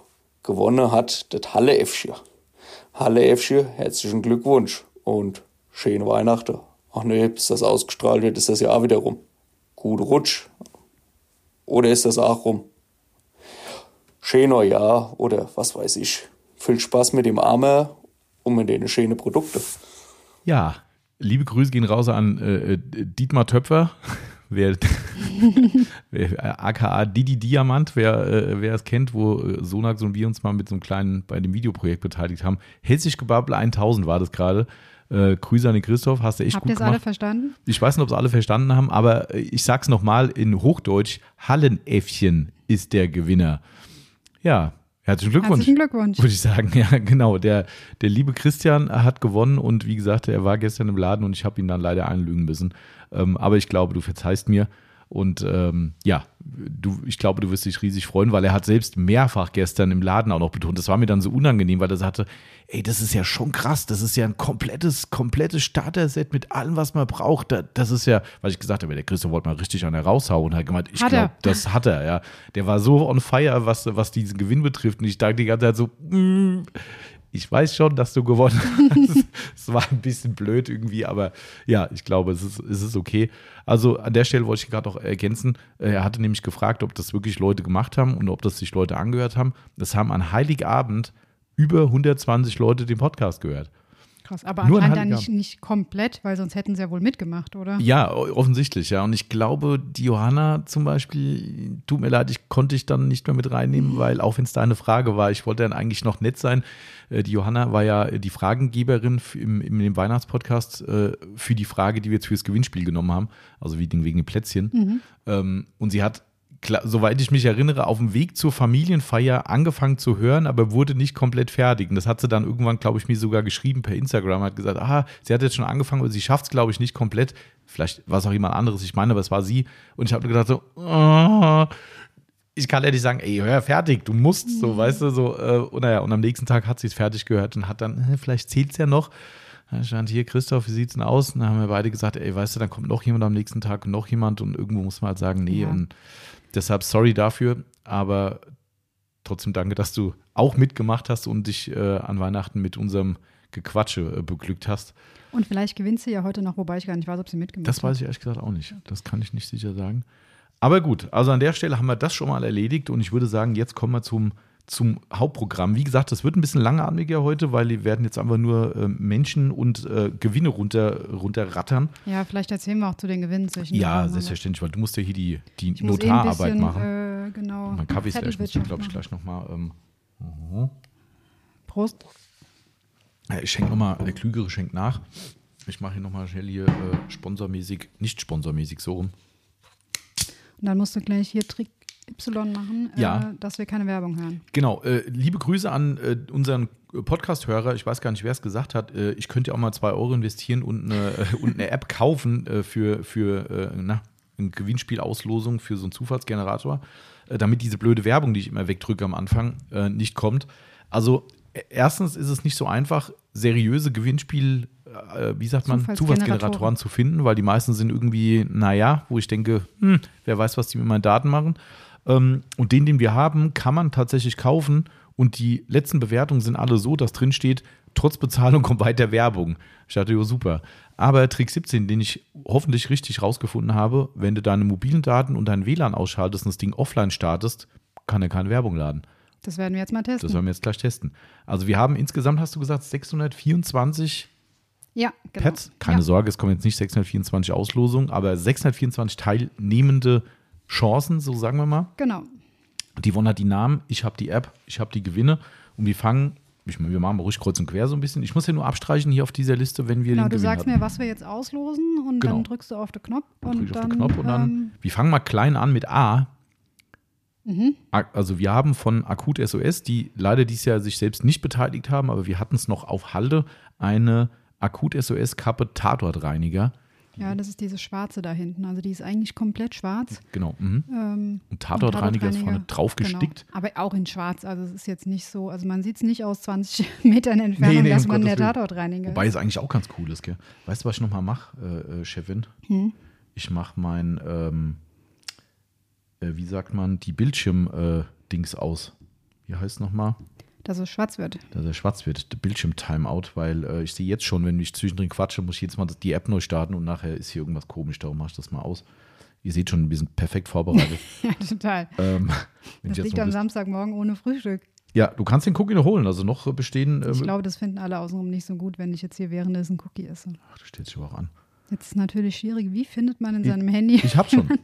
gewonnen hat das Halle Äffchen. Halle Äffchen, herzlichen Glückwunsch und schöne Weihnachten. Ach nee, bis das ausgestrahlt wird, ist das ja auch wieder rum. Gute Rutsch. Oder ist das auch rum? Schöner Jahr oder was weiß ich. Viel Spaß mit dem Armer und mit den schönen Produkten. Ja, liebe Grüße gehen raus an äh, äh Dietmar Töpfer. wer, wer, aka Didi Diamant, wer, äh, wer es kennt, wo äh, Sonax und wir uns mal mit so einem kleinen, bei dem Videoprojekt beteiligt haben. Hessisch Gebabbel 1000 war das gerade. Äh, Grüße an den Christoph, hast du echt Habt gut gemacht. Habt ihr alle verstanden? Ich weiß nicht, ob es alle verstanden haben, aber äh, ich sag's nochmal in Hochdeutsch: Hallenäffchen ist der Gewinner. Ja, Herzlichen Glückwunsch. Herzlichen Glückwunsch. Würde ich sagen, ja, genau. Der, der liebe Christian hat gewonnen und wie gesagt, er war gestern im Laden und ich habe ihn dann leider einlügen müssen. Ähm, aber ich glaube, du verzeihst mir. Und ähm, ja, du, ich glaube, du wirst dich riesig freuen, weil er hat selbst mehrfach gestern im Laden auch noch betont. Das war mir dann so unangenehm, weil er sagte, ey, das ist ja schon krass. Das ist ja ein komplettes, komplettes Starter-Set mit allem, was man braucht. Das ist ja, weil ich gesagt habe, der Christoph wollte mal richtig an der raushauen und hat gemeint, ich glaube, das hat er, ja. Der war so on fire, was, was diesen Gewinn betrifft. Und ich dachte die ganze Zeit so, mm, ich weiß schon, dass du gewonnen hast. es war ein bisschen blöd irgendwie, aber ja, ich glaube, es ist, es ist okay. Also an der Stelle wollte ich gerade noch ergänzen. Äh, er hatte nämlich gefragt, ob das wirklich Leute gemacht haben und ob das sich Leute angehört haben. Das haben an Heiligabend über 120 Leute den Podcast gehört. Krass, aber Nur anscheinend dann nicht, nicht komplett, weil sonst hätten sie ja wohl mitgemacht, oder? Ja, offensichtlich, ja. Und ich glaube, die Johanna zum Beispiel, tut mir leid, ich konnte ich dann nicht mehr mit reinnehmen, weil auch wenn es da eine Frage war, ich wollte dann eigentlich noch nett sein. Äh, die Johanna war ja die Fragengeberin im, im, im Weihnachtspodcast äh, für die Frage, die wir jetzt fürs Gewinnspiel genommen haben, also wegen, wegen den Plätzchen. Mhm. Ähm, und sie hat soweit ich mich erinnere, auf dem Weg zur Familienfeier angefangen zu hören, aber wurde nicht komplett fertig. Und das hat sie dann irgendwann, glaube ich, mir sogar geschrieben per Instagram, hat gesagt, aha, sie hat jetzt schon angefangen, aber sie schafft es, glaube ich, nicht komplett. Vielleicht war es auch jemand anderes, ich meine, aber es war sie. Und ich habe gedacht so, oh, ich kann nicht sagen, ey, hör fertig, du musst, so, mhm. weißt du, so, äh, und naja, und am nächsten Tag hat sie es fertig gehört und hat dann, vielleicht zählt es ja noch. Da stand hier, Christoph, wie sieht's denn aus? Und dann haben wir beide gesagt, ey, weißt du, dann kommt noch jemand am nächsten Tag und noch jemand und irgendwo muss man halt sagen, nee, ja. und Deshalb sorry dafür, aber trotzdem danke, dass du auch mitgemacht hast und dich äh, an Weihnachten mit unserem Gequatsche äh, beglückt hast. Und vielleicht gewinnt sie ja heute noch, wobei ich gar nicht weiß, ob sie mitgemacht hat. Das weiß ich ehrlich gesagt auch nicht. Das kann ich nicht sicher sagen. Aber gut, also an der Stelle haben wir das schon mal erledigt und ich würde sagen, jetzt kommen wir zum zum Hauptprogramm. Wie gesagt, das wird ein bisschen langatmiger heute, weil wir werden jetzt einfach nur äh, Menschen und äh, Gewinne runter, runterrattern. Ja, vielleicht erzählen wir auch zu den Gewinnen zwischen. Ja, selbstverständlich, weil du musst ja hier die, die eh Notararbeit bisschen, machen. Äh, genau. Mein Kaffee ist gleich, muss ich, glaube ich, gleich nochmal. Ähm, uh Prost. Ich schenke nochmal, der Klügere schenkt nach. Ich mache hier nochmal schnell hier äh, sponsormäßig, nicht sponsormäßig, so rum. Und dann musst du gleich hier Trick Y machen, ja. äh, dass wir keine Werbung hören. Genau. Äh, liebe Grüße an äh, unseren Podcast-Hörer. Ich weiß gar nicht, wer es gesagt hat. Äh, ich könnte ja auch mal zwei Euro investieren und eine, äh, und eine App kaufen äh, für, für na, eine Gewinnspielauslosung für so einen Zufallsgenerator, damit diese blöde Werbung, die ich immer wegdrücke am Anfang, nicht kommt. Also erstens ist es nicht so einfach, seriöse Gewinnspiel, wie sagt man, Zufallsgeneratoren zu finden, weil die meisten sind irgendwie, naja, wo ich denke, hm, wer weiß, was die mit meinen Daten machen. Ähm, und den, den wir haben, kann man tatsächlich kaufen. Und die letzten Bewertungen sind alle so, dass drin steht, trotz Bezahlung kommt weiter Werbung. Ich dachte, jo, super. Aber Trick 17, den ich hoffentlich richtig rausgefunden habe, wenn du deine mobilen Daten und dein WLAN ausschaltest und das Ding offline startest, kann er keine Werbung laden. Das werden wir jetzt mal testen. Das werden wir jetzt gleich testen. Also wir haben insgesamt, hast du gesagt, 624 ja, genau. Pads. Keine ja. Sorge, es kommen jetzt nicht 624 Auslosungen, aber 624 teilnehmende Chancen, so sagen wir mal. Genau. Die Yvonne hat die Namen, ich habe die App, ich habe die Gewinne und wir fangen, ich meine, wir machen mal ruhig kreuz und quer so ein bisschen. Ich muss ja nur abstreichen hier auf dieser Liste, wenn wir Genau, den du Gewinn sagst hatten. mir, was wir jetzt auslosen und Genau. dann drückst du auf den Knopf. Dann und drücke ich auf dann, den Knopf und dann, ähm, wir fangen mal klein an mit A. Mhm. Also wir haben von Akut SOS, die leider dieses Jahr sich selbst nicht beteiligt haben, aber wir hatten es noch auf Halde, eine Akut SOS Kappe Tatortreiniger. Ja, das ist diese schwarze da hinten. Also die ist eigentlich komplett schwarz. Genau. Mhm. Ähm, Und Tatortreiniger ist vorne drauf gestickt. Genau. Aber auch in schwarz. Also es ist jetzt nicht so, also man sieht es nicht aus 20 Metern Entfernung, Nee, nee, dass man Gottes der Willen. Tatortreiniger Wobei ist. es eigentlich auch ganz cool ist, gell? Weißt du, was ich nochmal mache, äh, äh, Chefin? Hm? Ich mache mein, ähm, äh, wie sagt man, die Bildschirm-Dings aus. Wie heißt es nochmal? Dass es schwarz wird. Dass er schwarz wird, der Bildschirm-Timeout, weil äh, ich sehe jetzt schon, wenn ich zwischendrin quatsche, muss ich jetzt mal die App neu starten und nachher ist hier irgendwas komisch, darum mache ich das mal aus. Ihr seht schon, wir sind perfekt vorbereitet. ja, total. ähm, Das ich liegt am Samstagmorgen ohne Frühstück. ja, du kannst den Cookie noch holen, also noch äh, bestehen. Ich ähm, glaube, das finden alle außenrum nicht so gut, wenn ich jetzt hier währenddessen Cookie esse. ach, das steht sich aber auch an. Jetzt ist natürlich schwierig, wie findet man in Ich- seinem Handy? Ich hab schon.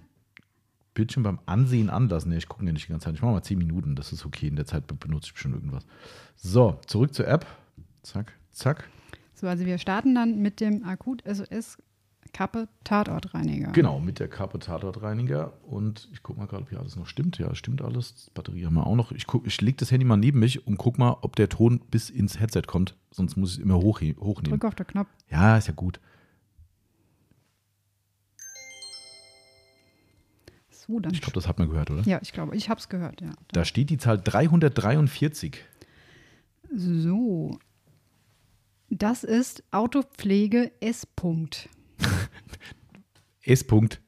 Bildschirm beim Ansehen anlassen. Nee, ich gucke ja nicht die ganze Zeit. Ich mache mal 10 Minuten, das ist okay. In der Zeit be- benutze ich bestimmt irgendwas. So, zurück zur App. Zack, zack. So, also wir starten dann mit dem Akut SOS Kappe Tatortreiniger. Genau, mit der Kappe Tatortreiniger. Und ich gucke mal gerade, ob hier alles noch stimmt. Ja, stimmt alles. Batterie haben wir auch noch. Ich, guck- ich lege das Handy mal neben mich und guck mal, ob der Ton bis ins Headset kommt. Sonst muss ich es immer hoch, hochnehmen. Drück auf den Knopf. Ja, ist ja gut. So, dann. Ich glaube, das hat man gehört, oder? ja, ich glaube, ich habe es gehört, ja. Da steht die Zahl 343. So. Das ist Autopflege S. -Punkt. S. -Punkt.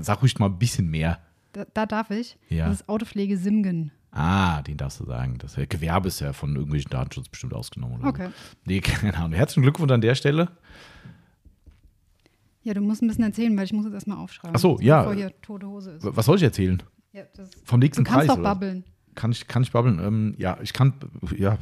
Sag ruhig mal ein bisschen mehr. Da, da darf ich. Ja. Das ist Autopflege Simgen. Ah, den darfst du sagen. Das Gewerbe ist ja von irgendwelchen Datenschutz bestimmt ausgenommen. Oder Okay. So. Nee, keine Ahnung. Herzlichen Glückwunsch an der Stelle. Ja, du musst ein bisschen erzählen, weil ich muss jetzt erstmal aufschreiben. Ach so, ja. Bevor hier tote Hose ist. Was soll ich erzählen? Ja, Vom du nächsten kannst Preis? doch oder? babbeln. Kann ich, kann ich babbeln? Ähm, ja, ich kann, ja,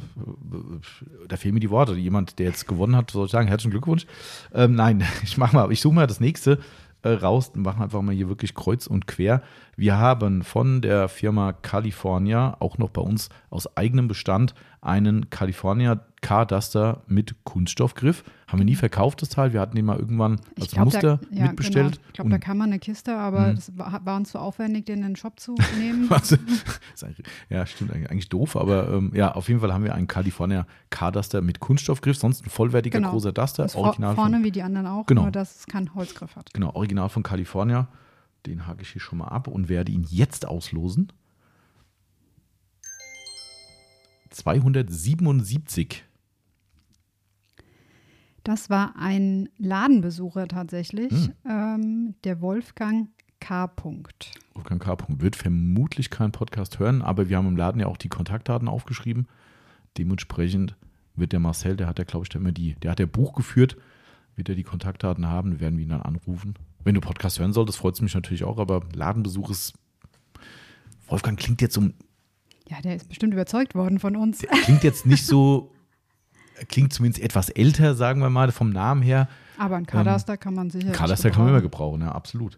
da fehlen mir die Worte. Jemand, der jetzt gewonnen hat, soll ich sagen, herzlichen Glückwunsch. Ähm, nein, ich mach mal, ich suche mal das nächste äh, raus und machen einfach mal hier wirklich kreuz und quer. Wir haben von der Firma California, auch noch bei uns aus eigenem Bestand, einen California Car-Duster mit Kunststoffgriff. Haben wir nie verkauft, das Teil. Wir hatten den mal irgendwann als glaub, Muster da, ja, mitbestellt. Genau. Ich glaube, da kann man eine Kiste, aber Mhm. das war, war uns zu aufwendig, den in den Shop zu nehmen. Ja, stimmt, eigentlich doof, aber ähm, ja, auf jeden Fall haben wir einen California Car-Duster mit Kunststoffgriff, sonst ein vollwertiger Genau. großer Duster, Ist original vorne von, wie die anderen auch, Genau. nur dass es keinen Holzgriff hat. genau, original von California. Den hake ich hier schon mal ab und werde ihn jetzt auslosen. 277. Das war ein Ladenbesucher tatsächlich, Hm. ähm, der Wolfgang K. Punkt. Wolfgang K. wird vermutlich keinen Podcast hören, aber wir haben im Laden ja auch die Kontaktdaten aufgeschrieben. Dementsprechend wird der Marcel, der hat ja, glaube ich, der immer die, der hat ja Buch geführt, wird er die Kontaktdaten haben, werden wir ihn dann anrufen. Wenn du Podcast hören solltest, freut es mich natürlich auch, aber Ladenbesuch ist. Wolfgang klingt jetzt so, Ja, der ist bestimmt überzeugt worden von uns. der klingt jetzt nicht so, klingt zumindest etwas älter, sagen wir mal, vom Namen her. Aber ein Kadaster kann man sicher. Kadaster kann man immer gebrauchen, ja, absolut.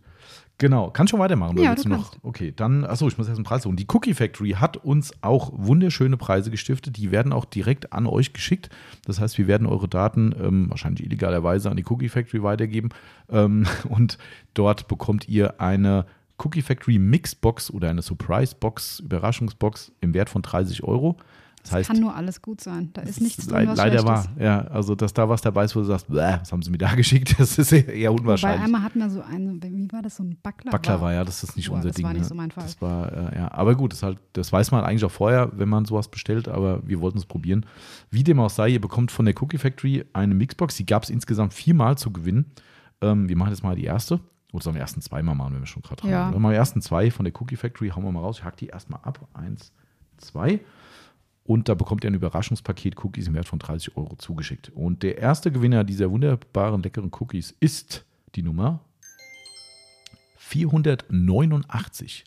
Genau, kann schon weitermachen. Ja, willst du noch? kannst. Okay, dann, achso, ich muss erst einen Preis holen. Die Cookie Factory hat uns auch wunderschöne Preise gestiftet. Die werden auch direkt an euch geschickt. Das heißt, wir werden eure Daten ähm, wahrscheinlich illegalerweise an die Cookie Factory weitergeben. Ähm, und dort bekommt ihr eine Cookie Factory Mixbox oder eine Surprise Box, Überraschungsbox im Wert von 30 Euro. Das heißt, Kann nur alles gut sein. Da ist nichts drin, was leider ist. Ja, also, dass da was dabei ist, wo du sagst, "Bäh, was haben sie mir da geschickt? Das ist eher, unwahrscheinlich. einmal hatten wir so eine, wie war das, so ein Backler? Baklava, ja, das ist nicht Boah, unser das Ding. war nicht ne? so mein Fall. Das war, äh, ja, aber gut, das, halt, das weiß man eigentlich auch vorher, wenn man sowas bestellt, aber wir wollten es probieren. Wie dem auch sei, ihr bekommt von der Cookie Factory eine Mixbox, die gab es insgesamt viermal zu gewinnen. Ähm, wir machen jetzt mal die erste Oder sollen wir ersten zwei mal machen, wenn wir schon gerade dran Ja. Dann machen wir ersten zwei von der Cookie Factory, hauen wir mal raus. Ich hack die erstmal ab. Eins, zwei. Und da bekommt ihr ein Überraschungspaket Cookies im Wert von 30 Euro zugeschickt. Und der erste Gewinner dieser wunderbaren, leckeren Cookies ist die Nummer 489.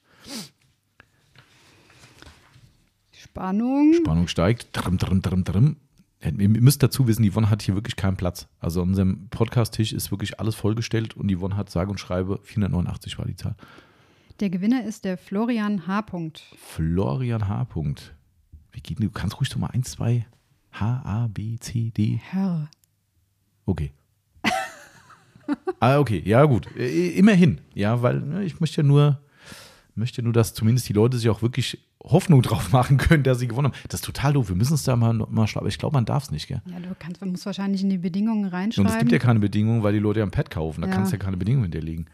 Spannung. Spannung steigt. Drum, drum, drum, drum. Ihr müsst dazu wissen, die Yvonne hat hier wirklich keinen Platz. Also an unserem Podcast-Tisch ist wirklich alles vollgestellt und die Yvonne hat sage und schreibe 489 war die Zahl. Der Gewinner ist der Florian H. Florian H. Denn, du kannst ruhig so mal 1, 2, H, A, B, C, D. Herr. Okay. ah, okay, ja gut. Äh, Immerhin, ja, weil ne, ich möchte ja nur, möchte nur, dass zumindest die Leute sich auch wirklich Hoffnung drauf machen können, dass sie gewonnen haben. Das ist total doof. Wir müssen es da mal, mal schlagen. Aber ich glaube, man darf es nicht, gell? Ja, du kannst, man muss wahrscheinlich in die Bedingungen Und reinschreiben. es gibt ja keine Bedingungen, weil die Leute ja ein Pad kaufen. Da Ja. kannst du ja keine Bedingungen hinterlegen.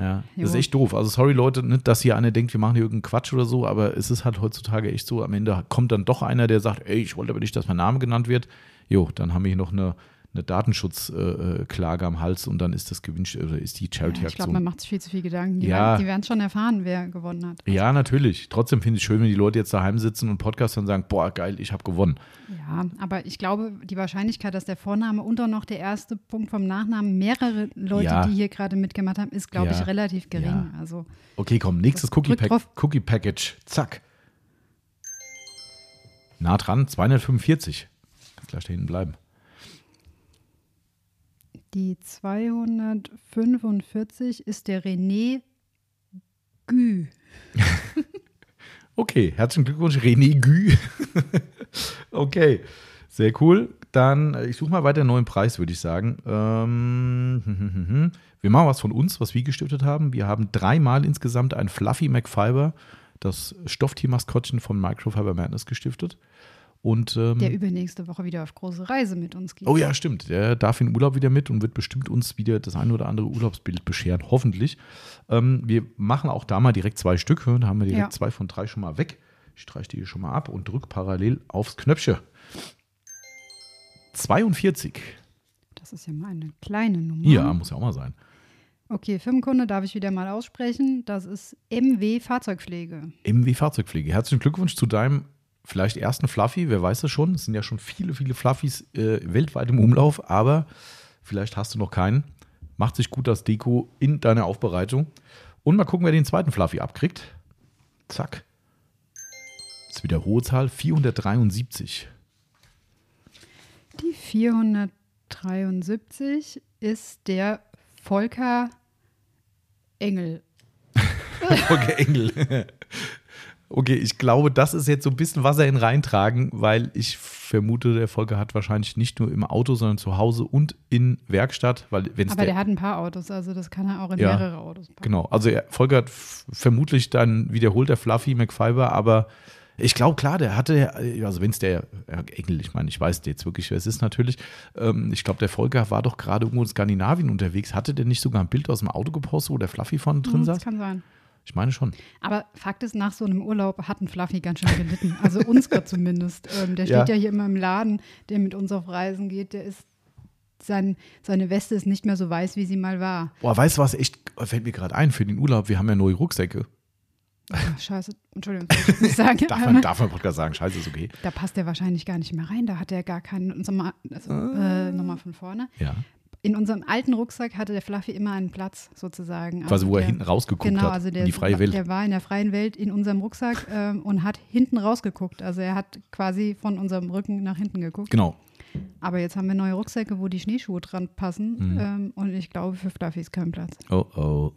Ja, das ist Jo. echt doof. Also sorry Leute, nicht, dass hier einer denkt, wir machen hier irgendeinen Quatsch oder so, aber es ist halt heutzutage echt so, am Ende kommt dann doch einer, der sagt, ey, ich wollte aber nicht, dass mein Name genannt wird. Jo, dann haben wir hier noch eine, eine Datenschutzklage äh, Klage am Hals und dann ist das Gewinn oder ist die ja, ich glaube, man macht sich viel zu viel Gedanken. Die, Ja. werden, die werden schon erfahren, wer gewonnen hat. Ja, natürlich. Trotzdem finde ich es schön, wenn die Leute jetzt daheim sitzen und Podcast und sagen, boah, geil, ich habe gewonnen. Ja, aber ich glaube, die Wahrscheinlichkeit, dass der Vorname und auch noch der erste Punkt vom Nachnamen mehrere Leute, Ja. die hier gerade mitgemacht haben, ist, glaube ich, relativ gering. Also Okay, komm, nächstes Cookie, Pack. Cookie Package. Zack. Nah dran, 245. Kannst gleich da hinten bleiben. Die 245 ist der René Gü. Okay, herzlichen Glückwunsch, René Gü. okay, sehr cool. Dann, äh, ich suche mal weiter einen neuen Preis, würde ich sagen. Ähm, wir machen was von uns, was wir gestiftet haben. Wir haben dreimal insgesamt ein Fluffy McFiber, das Stofftiermaskottchen von Microfiber Madness gestiftet. Und ähm, Der übernächste Woche wieder auf große Reise mit uns geht. Oh ja, stimmt. Der darf in Urlaub wieder mit und wird bestimmt uns wieder das ein oder andere Urlaubsbild bescheren, hoffentlich. Ähm, wir machen auch da mal direkt zwei Stück. Da haben wir direkt Ja. zwei von drei schon mal weg. Ich streiche die hier schon mal ab und drücke parallel aufs Knöpfchen. 42. Das ist ja mal eine kleine Nummer. Ja, muss ja auch mal sein. Okay, Firmenkunde darf ich wieder mal aussprechen. Das ist MW Fahrzeugpflege. MW Fahrzeugpflege. Herzlichen Glückwunsch zu deinem vielleicht ersten Fluffy. Wer weiß es schon? Es sind ja schon viele, viele Fluffys äh, weltweit im Umlauf, aber vielleicht hast du noch keinen. Macht sich gut das Deko in deiner Aufbereitung. Und mal gucken, wer den zweiten Fluffy abkriegt. Zack. Das ist wieder hohe Zahl, 473. Die 473 ist der Volker Engel. Okay, Engel. Okay, ich glaube, das ist jetzt so ein bisschen Wasser in reintragen, weil ich vermute, der Volker hat wahrscheinlich nicht nur im Auto, sondern zu Hause und in Werkstatt, weil wenn es Aber der hat ein paar Autos, also das kann er auch in Ja. mehrere Autos packen. Genau, also er, Volker hat vermutlich dann wiederholt der Fluffy McFiber, aber ich glaube, klar, der hatte, also wenn es der ja, Engel, ich meine, ich weiß jetzt wirklich, wer es ist natürlich, ähm, ich glaube, der Volker war doch gerade irgendwo in Skandinavien unterwegs. Hatte der nicht sogar ein Bild aus dem Auto gepostet, wo der Fluffy vorne drin Hm, saß? Das kann sein. Ich meine schon. Aber Fakt ist, nach so einem Urlaub hat ein Fluffy ganz schön gelitten. Also unsere zumindest. Ähm, der steht Ja. ja. hier immer im Laden, der mit uns auf Reisen geht. Der ist, sein, seine Weste ist nicht mehr so weiß, wie sie mal war. Boah, weißt du was, echt, fällt mir gerade ein für den Urlaub, wir haben ja neue Rucksäcke. Ach, scheiße, Entschuldigung, ich nicht sagen. Darf man, darf man Podcast sagen, scheiße, ist okay. Da passt er wahrscheinlich gar nicht mehr rein. Da hat er gar keinen. Also, äh, Nochmal von vorne. Ja, In unserem alten Rucksack hatte der Fluffy immer einen Platz sozusagen. quasi wo er der, hinten rausgeguckt Genau, hat, also der, in die freie Welt. der war in der freien Welt in unserem Rucksack ähm, und hat hinten rausgeguckt. Also er hat quasi von unserem Rücken nach hinten geguckt. Genau. Aber jetzt haben wir neue Rucksäcke, wo die Schneeschuhe dran passen. Mhm. Ähm, und ich glaube, für Fluffy ist kein Platz. Oh, oh.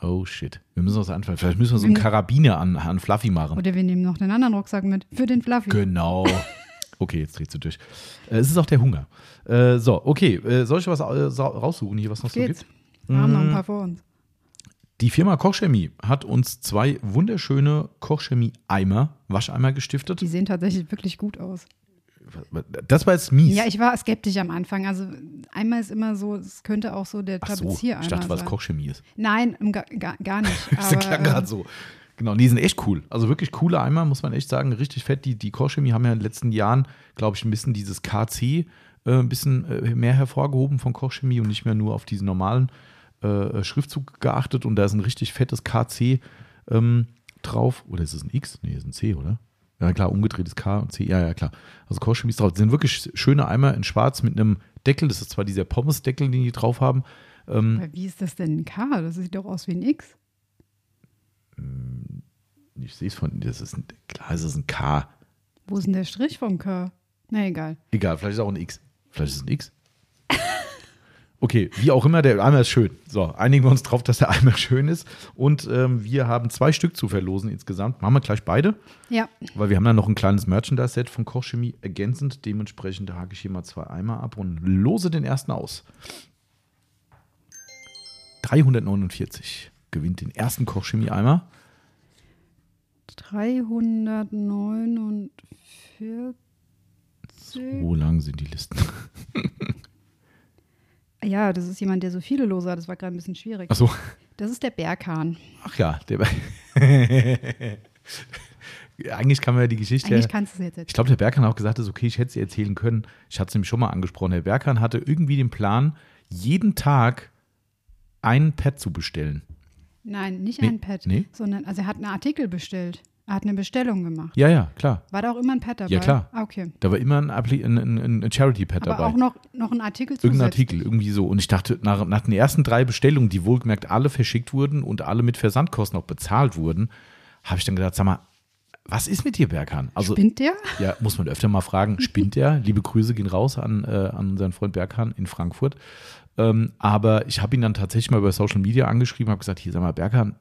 Oh, shit. Wir müssen was anfangen. Vielleicht müssen wir so einen Karabiner an, an Fluffy machen. Oder wir nehmen noch den anderen Rucksack mit für den Fluffy. Genau. Okay, jetzt dreht sie durch. Äh, es ist auch der Hunger. Äh, so, okay. Äh, soll ich was äh, raussuchen hier, was noch so gibt? Wir haben noch ein paar vor uns. Die Firma Kochchemie hat uns zwei wunderschöne Kochchemie-Eimer, Wascheimer gestiftet. Die sehen tatsächlich wirklich gut aus. Das war jetzt mies. Ja, ich war skeptisch am Anfang. Also einmal ist immer so, es könnte auch so der Ach so, ich dachte, was sein. Kochchemie ist. Nein, gar, gar, nicht. Das Aber, klang ähm, gerade so. Genau, die sind echt cool. Also wirklich coole Eimer, muss man echt sagen. Richtig fett. Die, die Kochchemie haben ja in den letzten Jahren, glaube ich, ein bisschen dieses KC äh, ein bisschen äh, mehr hervorgehoben von Kochchemie und nicht mehr nur auf diesen normalen äh, Schriftzug geachtet und da ist ein richtig fettes KC ähm, drauf. Oder ist es ein X? Nee, ist ein C, oder? Ja, klar, umgedrehtes K und C. Ja, ja, klar. Also Kochchemie ist drauf. Das sind wirklich schöne Eimer in schwarz mit einem Deckel. Das ist zwar dieser Pommes-Deckel, den die drauf haben. Ähm, Aber wie ist das denn ein K? Das sieht doch aus wie ein X. ich sehe es von, das ist ein, klar, es ist ein K. Wo ist denn der Strich vom K? Na egal. Egal, vielleicht ist es auch ein X. Vielleicht ist es ein X. Okay, wie auch immer, der Eimer ist schön. So, einigen wir uns drauf, dass der Eimer schön ist. Und ähm, wir haben zwei Stück zu verlosen insgesamt. Machen wir gleich beide, Ja, weil wir haben dann noch ein kleines Merchandise-Set von Kochchemie ergänzend. Dementsprechend hake ich hier mal zwei Eimer ab und lose den ersten aus. 349 gewinnt den ersten Kochchemie-Eimer. 349. Wo lang sind die Listen? Ja, das ist jemand, der so viele Lose hat. Das war gerade ein bisschen schwierig. Achso, Das ist der Berghahn. ach ja, der. Eigentlich kann man ja die Geschichte. Eigentlich kannst du es jetzt Ich glaube, der Berghahn hat auch gesagt, ist okay, ich hätte sie erzählen können. Ich hatte es nämlich schon mal angesprochen. Der Berghahn hatte irgendwie den Plan, jeden Tag ein Pad zu bestellen. Nein, nicht Nee, ein Pad, nee. sondern also er hat einen Artikel bestellt. Er hat eine Bestellung gemacht. Ja, ja, klar. War da auch immer ein Pad dabei? Ja, klar. Ah, okay. Da war immer ein, ein, ein, Charity-Pad Aber dabei. auch noch, noch ein Artikel Irgendein zusätzlich. Artikel, irgendwie so. Und ich dachte, nach, nach den ersten drei Bestellungen, die wohlgemerkt alle verschickt wurden und alle mit Versandkosten auch bezahlt wurden, habe ich dann gedacht, sag mal, was ist mit dir, Berghahn? Also, Spinnt der? Ja, muss man öfter mal fragen, spinnt der? Liebe Grüße gehen raus an, äh, an unseren Freund Berghahn in Frankfurt. Ähm, aber ich habe ihn dann tatsächlich mal über Social Media angeschrieben, habe gesagt, hier, sag mal, Berghahn,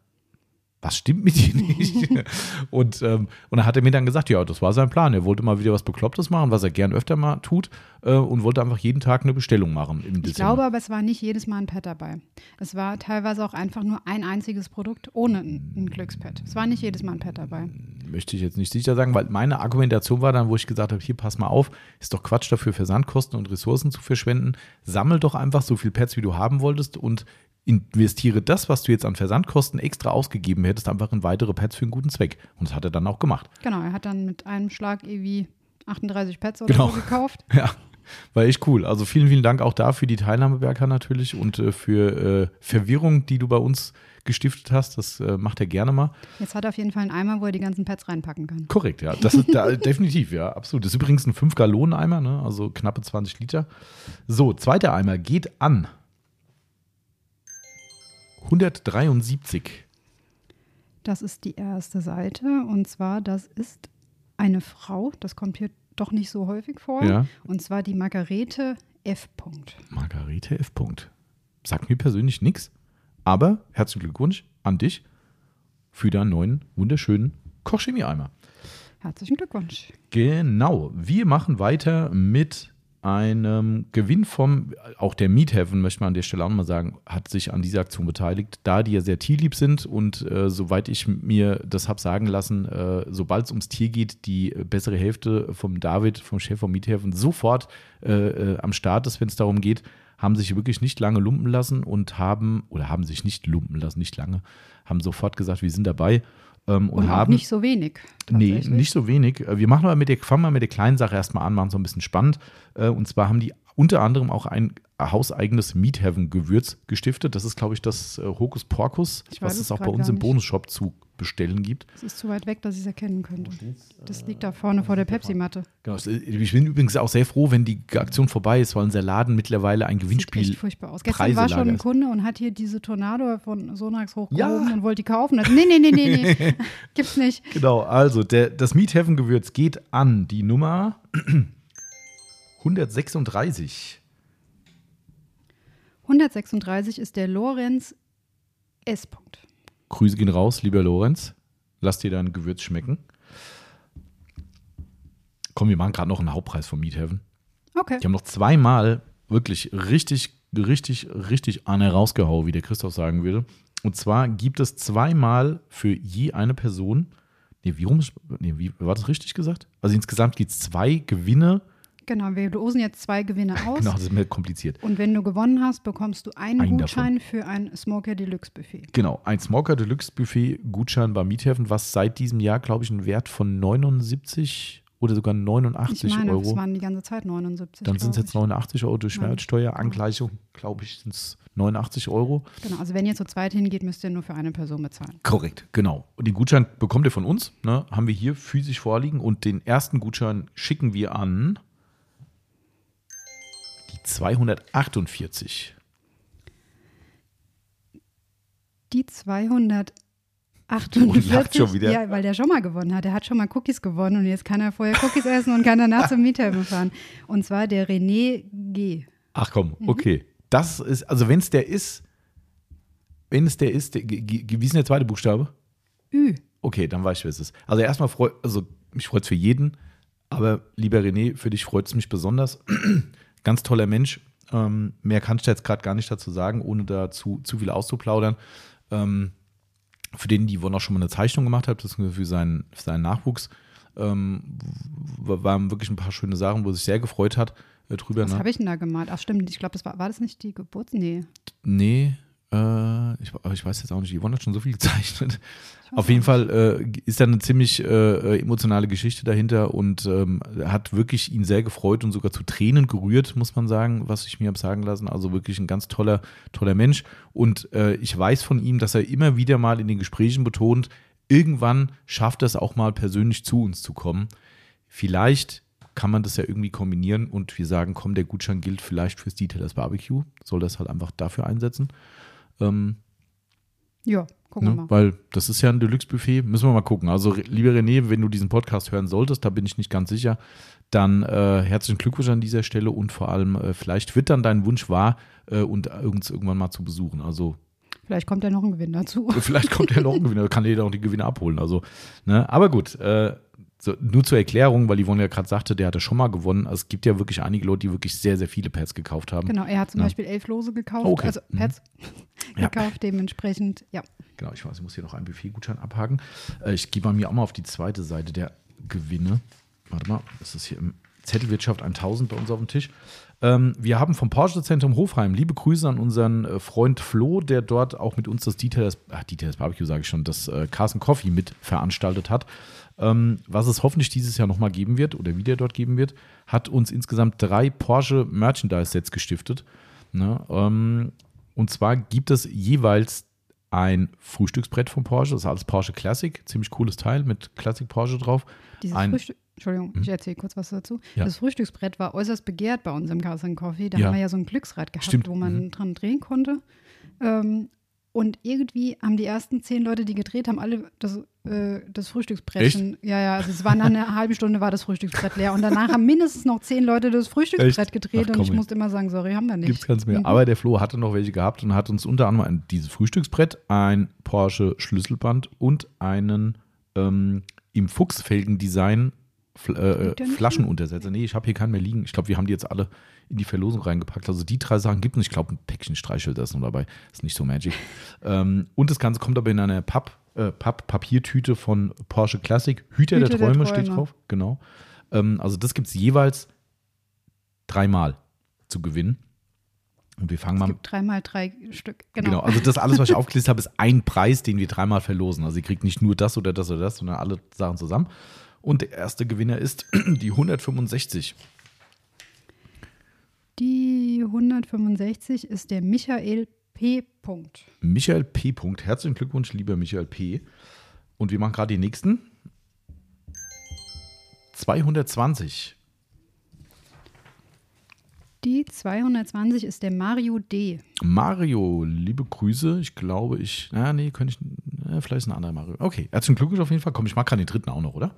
was stimmt mit dir nicht? und, ähm, und dann hat er mir dann gesagt, ja, das war sein Plan. Er wollte mal wieder was Beklopptes machen, was er gern öfter mal tut äh, und wollte einfach jeden Tag eine Bestellung machen im Ich Dezember. glaube aber, es war nicht jedes Mal ein Pad dabei. Es war teilweise auch einfach nur ein einziges Produkt ohne ein, ein Glückspad. Es war nicht jedes Mal ein Pad dabei. möchte ich jetzt nicht sicher sagen, weil meine Argumentation war dann, wo ich gesagt habe, hier pass mal auf, ist doch Quatsch dafür Versandkosten und Ressourcen zu verschwenden. Sammel doch einfach so viel Pads, wie du haben wolltest und investiere das, was du jetzt an Versandkosten extra ausgegeben hättest, einfach in weitere Pads für einen guten Zweck. Und das hat er dann auch gemacht. Genau, er hat dann mit einem Schlag irgendwie 38 Pads oder Genau. so gekauft. Ja, war echt cool. Also vielen, vielen Dank auch da für die Teilnahme, Berker, natürlich und äh, für äh, Verwirrung, die du bei uns gestiftet hast. Das äh, macht er gerne mal. Jetzt hat er auf jeden Fall einen Eimer, wo er die ganzen Pads reinpacken kann. Korrekt, ja. Das ist da, definitiv, ja, absolut. Das ist übrigens ein 5-Gallonen-Eimer, ne? also knappe 20 Liter. So, zweiter Eimer geht an 173. Das ist die erste Seite und zwar, das ist eine Frau, das kommt hier doch nicht so häufig vor. Ja. Und zwar die Margarete F. Margarete F. Sagt mir persönlich nichts, aber herzlichen Glückwunsch an dich für deinen neuen, wunderschönen Kochchemie-Eimer. Herzlichen Glückwunsch. Genau. Wir machen weiter mit einem Gewinn vom, auch der Meat Heaven, möchte man an der Stelle auch mal sagen, hat sich an dieser Aktion beteiligt, da die ja sehr tierlieb sind und äh, soweit ich mir das habe sagen lassen, äh, sobald es ums Tier geht, die bessere Hälfte vom David, vom Chef vom Meat Heaven, sofort äh, äh, am Start ist, wenn es darum geht, haben sich wirklich nicht lange lumpen lassen und haben, oder haben sich nicht lumpen lassen, nicht lange, haben sofort gesagt, wir sind dabei. Ähm, Und, Und, haben nicht so wenig. Nee, nicht so wenig. Äh, Wir machen mal mit der, fangen mal mit der kleinen Sache erstmal an, machen so ein bisschen spannend. Äh, Und zwar haben die unter anderem auch ein hauseigenes Meat Heaven Gewürz gestiftet. Das ist, glaube ich, das äh, Hokus Porcus, Ich weiß was es auch bei uns im. Bonusshop zu bestellen gibt. Es ist zu weit weg, dass ich es erkennen könnte. Das liegt da vorne vor der Pepsi-Matte. Genau. Ich bin übrigens auch sehr froh, wenn die Aktion vorbei ist, weil unser Laden mittlerweile ein Sieht Gewinnspiel. echt furchtbar aus. Gestern war schon ein. Kunde und hat hier diese Tornado von Sonax hochgehoben Ja. und wollte die kaufen. Also, nee, nee, nee, nee, nee. Gibt's nicht. Genau, also der, das Meat Heaven Gewürz geht an die Nummer 136. 136 ist der Lorenz S. Punkt. Grüße gehen raus, lieber Lorenz. Lass dir dein Gewürz schmecken. Komm, wir machen gerade noch einen Hauptpreis vom Meat Heaven. Okay. Die haben noch zweimal wirklich richtig, richtig, richtig eine rausgehauen, wie der Christoph sagen würde. Und zwar gibt es zweimal für je eine Person. Nee, wie rum? ist- Nee, wie war das richtig gesagt? Also insgesamt gibt es zwei Gewinne. Genau, wir losen jetzt zwei Gewinne aus. Genau, das ist mir kompliziert. Und wenn du gewonnen hast, bekommst du einen Einen Gutschein für ein Smoker Deluxe Buffet. Genau, ein Smoker Deluxe Buffet Gutschein bei Miethafen, was seit diesem Jahr, glaube ich, einen Wert von 79 oder sogar 89 ich meine, Euro. es waren die ganze Zeit 79. Dann sind es jetzt 89 Euro durch Ja. Mehrwertsteuer. Angleichung, glaube ich, sind es 89 Euro. Genau, also wenn ihr zu zweit hingeht, müsst ihr nur für eine Person bezahlen. Korrekt, genau. Und den Gutschein bekommt ihr von uns. Ne? Haben wir hier physisch vorliegen. Und den ersten Gutschein schicken wir an 248. Die Und lacht 248, schon wieder. ja, weil der schon mal gewonnen hat. Der hat schon mal Cookies gewonnen und jetzt kann er vorher Cookies essen und kann danach zum Meetup fahren. Und zwar der René G. Ach komm, Mhm. okay. Das ist, also wenn es der ist, wenn es der ist, der, wie ist denn der zweite Buchstabe? Ü. Okay, dann weiß ich, wer es ist. Also erstmal freut, also mich freut es für jeden, aber lieber René, für dich freut es mich besonders. Ganz toller Mensch. Ähm, mehr kann ich da jetzt gerade gar nicht dazu sagen, ohne da zu, viel auszuplaudern. Ähm, für den, die wohl auch schon mal eine Zeichnung gemacht hat, beziehungsweise für seinen, für seinen Nachwuchs, ähm, waren wirklich ein paar schöne Sachen, wo er sich sehr gefreut hat äh, drüber. Was ne? habe ich denn da gemalt? Ach stimmt, ich glaube, das war, war das nicht die Geburts... Nee. Nee, äh, ich, ich weiß jetzt auch nicht, Yvonne hat schon so viel gezeichnet. Auf jeden Fall äh, ist da eine ziemlich äh, emotionale Geschichte dahinter und ähm, hat wirklich ihn sehr gefreut und sogar zu Tränen gerührt, muss man sagen, was ich mir habe sagen lassen. Also wirklich ein ganz toller, toller Mensch. Und äh, ich weiß von ihm, dass er immer wieder mal in den Gesprächen betont, irgendwann schafft er es auch mal persönlich zu uns zu kommen. Vielleicht kann man das ja irgendwie kombinieren und wir sagen, komm, der Gutschein gilt vielleicht fürs Detailers Barbecue, soll das halt einfach dafür einsetzen. Ähm, Ja, gucken wir ne? mal. Weil das ist ja ein Deluxe-Buffet, müssen wir mal gucken. Also, lieber René, wenn du diesen Podcast hören solltest, da bin ich nicht ganz sicher, dann äh, herzlichen Glückwunsch an dieser Stelle und vor allem, äh, vielleicht wird dann dein Wunsch wahr, äh, und uns irgendwann mal zu besuchen. Also, Vielleicht kommt ja noch ein Gewinn dazu. Vielleicht kommt ja noch ein Gewinner, kann jeder auch die Gewinne abholen. Also, ne? Aber gut, äh, so, nur zur Erklärung, weil Yvonne ja gerade sagte, der hatte schon mal gewonnen. Also, es gibt ja wirklich einige Leute, die wirklich sehr, sehr viele Pads gekauft haben. Genau, er hat zum Ja. Beispiel elf Lose gekauft, Oh, okay. also Mhm. Pads Ja. gekauft, dementsprechend, ja. Genau, ich weiß, ich muss hier noch einen Buffetgutschein abhaken. Äh, ich gehe bei mir auch mal auf die zweite Seite der Gewinne. Warte mal, das ist hier im Zettelwirtschaft 1000 bei uns auf dem Tisch. Ähm, wir haben vom Porsche Zentrum Hofheim liebe Grüße an unseren äh, Freund Flo, der dort auch mit uns das Details, ach, Details Barbecue sage ich schon, das äh, Carson Coffee mit veranstaltet hat. Ähm, was es hoffentlich dieses Jahr nochmal geben wird oder wieder dort geben wird, hat uns insgesamt drei Porsche Merchandise Sets gestiftet. Ne? Ähm, und zwar gibt es jeweils ein Frühstücksbrett von Porsche, das ist alles Porsche Classic, ziemlich cooles Teil mit Classic Porsche drauf. Dieses Ein- Frühstück, Entschuldigung, ich erzähle kurz was dazu. Ja. Das Frühstücksbrett war äußerst begehrt bei uns im Carson Coffee. Da Ja. haben wir ja so ein Glücksrad gehabt, Stimmt. wo man Mhm. dran drehen konnte. Ähm, und irgendwie haben die ersten zehn Leute, die gedreht haben, alle das, äh, das Frühstücksbrettchen. Ja, ja, also es war nach einer halben Stunde war das Frühstücksbrett leer. Und danach haben mindestens noch zehn Leute das Frühstücksbrett Echt? gedreht. Ach, und ich ey. musste immer sagen, sorry, haben wir nicht. Gibt es ganz mehr. Mhm. Aber der Flo hatte noch welche gehabt und hat uns unter anderem ein, dieses Frühstücksbrett, ein Porsche Schlüsselband und einen ähm, im Fuchsfelgen-Design Fl äh, Flaschenuntersetzer. Nee, ich habe hier keinen mehr liegen. Ich glaube, wir haben die jetzt alle in die Verlosung reingepackt. Also die drei Sachen gibt es. Ich glaube, ein Päckchen Streichhölzer ist noch dabei. Ist nicht so magic. ähm, und das Ganze kommt aber in einer Papp, äh, Papp-Papiertüte von Porsche Classic. Hüter, der, Hüter der Träume steht Träume. drauf. Genau. Ähm, also das gibt es jeweils dreimal zu gewinnen. Und wir fangen Es mal gibt dreimal drei Stück. Genau. Genau. also das alles, was ich aufgelistet habe, ist ein Preis, den wir dreimal verlosen. Also ihr kriegt nicht nur das oder das oder das, sondern alle Sachen zusammen. Und der erste Gewinner ist die 165. Die 165 ist der Michael P. Punkt. Michael P. Punkt. Herzlichen Glückwunsch, lieber Michael P. Und wir machen gerade den nächsten. 220. Die 220 ist der Mario D. Mario, liebe Grüße. Ich glaube, ich. Na, nee, könnte ich. Na, vielleicht ist ein anderer Mario. Okay, herzlichen Glückwunsch auf jeden Fall. Komm, ich mag gerade den dritten auch noch, oder?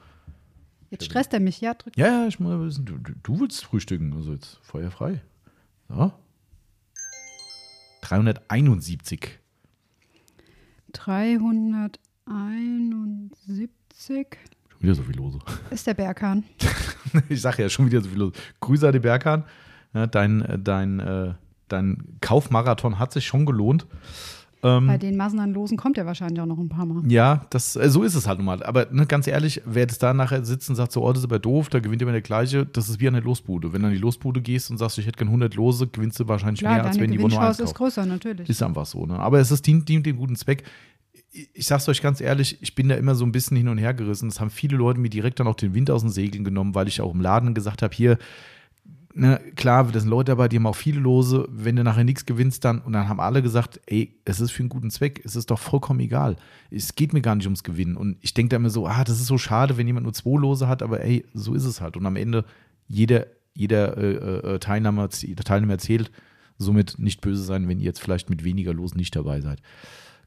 Jetzt stresst er mich, ja, drück. Ja, ja, ich mal wissen, du, du, willst frühstücken, also jetzt feuerfrei. So. 371. 371 Schon wieder so viel lose. ist der Berghahn. Ich sage ja schon wieder so viel lose. Grüße an die Berghahn. Dein, äh, dein, äh, dein Kaufmarathon hat sich schon gelohnt. Ähm, Bei den Massen an Losen kommt er wahrscheinlich auch noch ein paar Mal. ja, das, äh, so ist es halt nun mal. Aber ne, ganz ehrlich, wer das da nachher sitzt und sagt, so, oh, das ist aber doof, da gewinnt immer der gleiche, das ist wie eine Losbude. Wenn du an die Losbude gehst und sagst, ich hätte gern 100 Lose, gewinnst du wahrscheinlich Klar, mehr, als wenn die Wohnung eins ist größer, natürlich. Ist einfach so, ne? Aber es ist, dient, dient dem guten Zweck. ich sag's euch ganz ehrlich, ich bin da immer so ein bisschen hin und her gerissen. Das haben viele Leute mir direkt dann auch den Wind aus den Segeln genommen, weil ich auch im Laden gesagt habe, hier, ne, klar, da sind Leute dabei, die haben auch viele Lose. Wenn du nachher nichts gewinnst, dann, und dann haben alle gesagt, ey, es ist für einen guten Zweck, es ist doch vollkommen egal. Es geht mir gar nicht ums Gewinnen. Und ich denke da immer so, ah, das ist so schade, wenn jemand nur zwei Lose hat, aber ey, so ist es halt. Und am Ende, jeder, jeder äh, äh, Teilnehmer, Teilnehmer erzählt, somit nicht böse sein, wenn ihr jetzt vielleicht mit weniger Losen nicht dabei seid.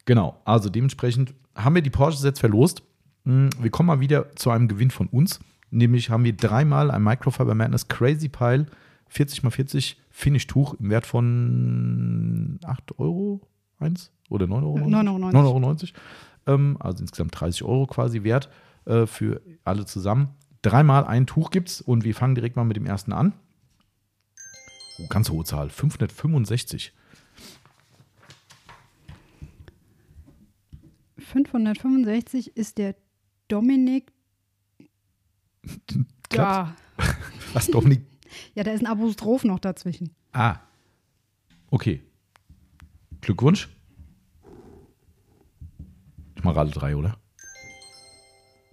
Genau, also dementsprechend haben wir die Porsche-Sets verlost. Hm, wir kommen mal wieder zu einem Gewinn von uns. Nämlich haben wir dreimal ein Microfiber Madness Crazy Pile 40x40 Finish-Tuch im Wert von 8 Euro 1 oder 9,90 Euro? 9,90 Euro. 9,90 Euro. Ähm, also insgesamt 30 Euro quasi wert äh, für alle zusammen. Dreimal ein Tuch gibt es und wir fangen direkt mal mit dem ersten an. Oh, ganz hohe Zahl, 565. 565 ist der Dominik. Da. Was, Dominik? ja, da ist ein Apostroph noch dazwischen. Ah. Okay. Glückwunsch. Ich mache alle drei, oder?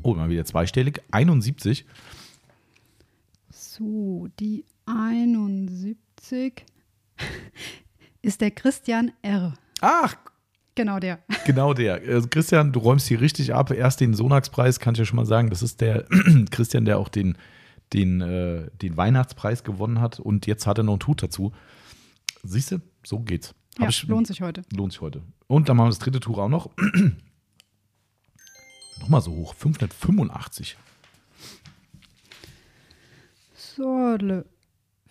Oh, mal wieder zweistellig. 71. So, die 71 ist der Christian R. Ach, Genau der. Genau der. Also Christian, du räumst hier richtig ab. Erst den Sonax-Preis, kann ich ja schon mal sagen. Das ist der Christian, der auch den, den, äh, den Weihnachtspreis gewonnen hat. Und jetzt hat er noch ein Tuch dazu. Siehst du, so geht's. ja, ich, lohnt sich heute. Lohnt sich heute. Und dann machen wir das dritte Tuch auch noch. Nochmal so hoch, 585. So,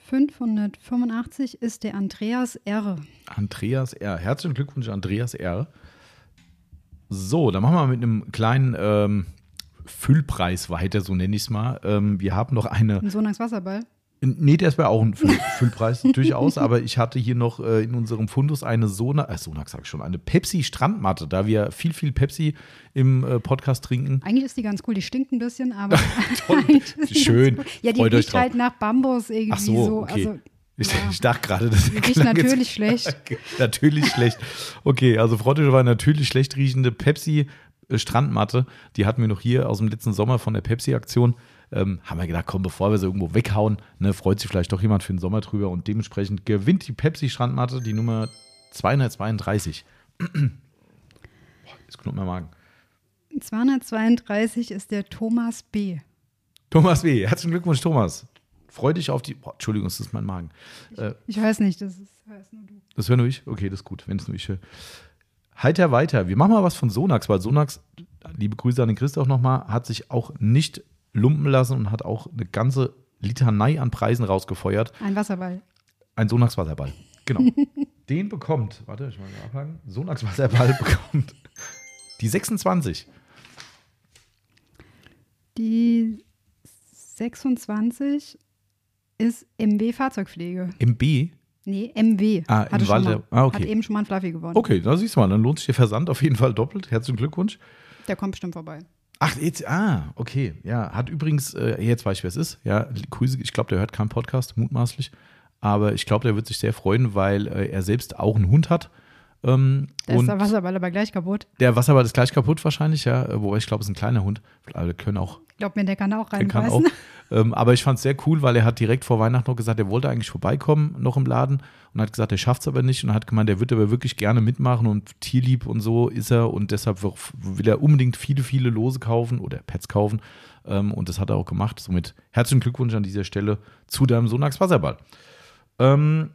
585 ist der Andreas R. Andreas R. Herzlichen Glückwunsch, Andreas R. So, dann machen wir mit einem kleinen ähm, Füllpreis weiter, so nenne ich es mal. Ähm, wir haben noch eine. Ein Sonax Wasserball. Nee, das wäre auch ein Füll Füllpreis, durchaus. Aber ich hatte hier noch äh, in unserem Fundus eine Sonax, äh, Sonax sag ich schon, eine Pepsi-Strandmatte, da wir viel, viel Pepsi im äh, Podcast trinken. Eigentlich ist die ganz cool, die stinkt ein bisschen, aber. Toll, schön. Ja, die riecht halt nach Bambus irgendwie Ach so. so. Okay. Also, ich, ja. ich, dachte gerade, das riecht natürlich schlecht. natürlich schlecht. Okay, also Frottisch war natürlich schlecht riechende Pepsi-Strandmatte. Die hatten wir noch hier aus dem letzten Sommer von der Pepsi-Aktion ähm, haben wir gedacht, komm, bevor wir sie irgendwo weghauen, ne, freut sich vielleicht doch jemand für den Sommer drüber und dementsprechend gewinnt die Pepsi-Strandmatte die Nummer 232. Jetzt knurrt mein Magen. 232 ist der Thomas B. Thomas B. Herzlichen Glückwunsch, Thomas. Freu dich auf die. Boah, Entschuldigung, das ist mein Magen. Ich, äh, ich weiß nicht, das ist, hörst nur du. Das höre nur ich? Okay, das ist gut, wenn es nur ich höre. Heiter weiter. Wir machen mal was von Sonax, weil Sonax, liebe Grüße an den Christ auch nochmal, hat sich auch nicht lumpen lassen und hat auch eine ganze Litanei an Preisen rausgefeuert. Ein Wasserball. Ein Sonax Wasserball. Genau. Den bekommt, warte, ich mal abhaken. Sonax Wasserball bekommt die 26. Die 26 ist MW Fahrzeugpflege. MB? Nee, MW. Ah, Hatte im Walter. Ah, okay. Hat eben schon mal ein Fluffy gewonnen. Okay, da siehst du mal, dann lohnt sich der Versand auf jeden Fall doppelt. Herzlichen Glückwunsch. Der kommt bestimmt vorbei. Ach, jetzt, ah, okay. Ja, hat übrigens, äh, jetzt weiß ich, wer es ist. Ja, Grüße, ich glaube, der hört keinen Podcast, mutmaßlich. Aber ich glaube, der wird sich sehr freuen, weil äh, er selbst auch einen Hund hat. Ähm, da ist der Wasserball aber gleich kaputt. Der Wasserball ist gleich kaputt wahrscheinlich, ja. Wobei ich glaube, es ist ein kleiner Hund. Alle können auch. Ich glaube mir, der kann auch reinbeißen. Ähm, aber ich fand es sehr cool, weil er hat direkt vor Weihnachten noch gesagt, er wollte eigentlich vorbeikommen, noch im Laden. Und hat gesagt, er schafft es aber nicht. Und hat gemeint, er würde aber wirklich gerne mitmachen und tierlieb und so ist er. Und deshalb will er unbedingt viele, viele Lose kaufen oder Pets kaufen. Ähm, und das hat er auch gemacht. Somit herzlichen Glückwunsch an dieser Stelle zu deinem Sonax Wasserball. Ähm,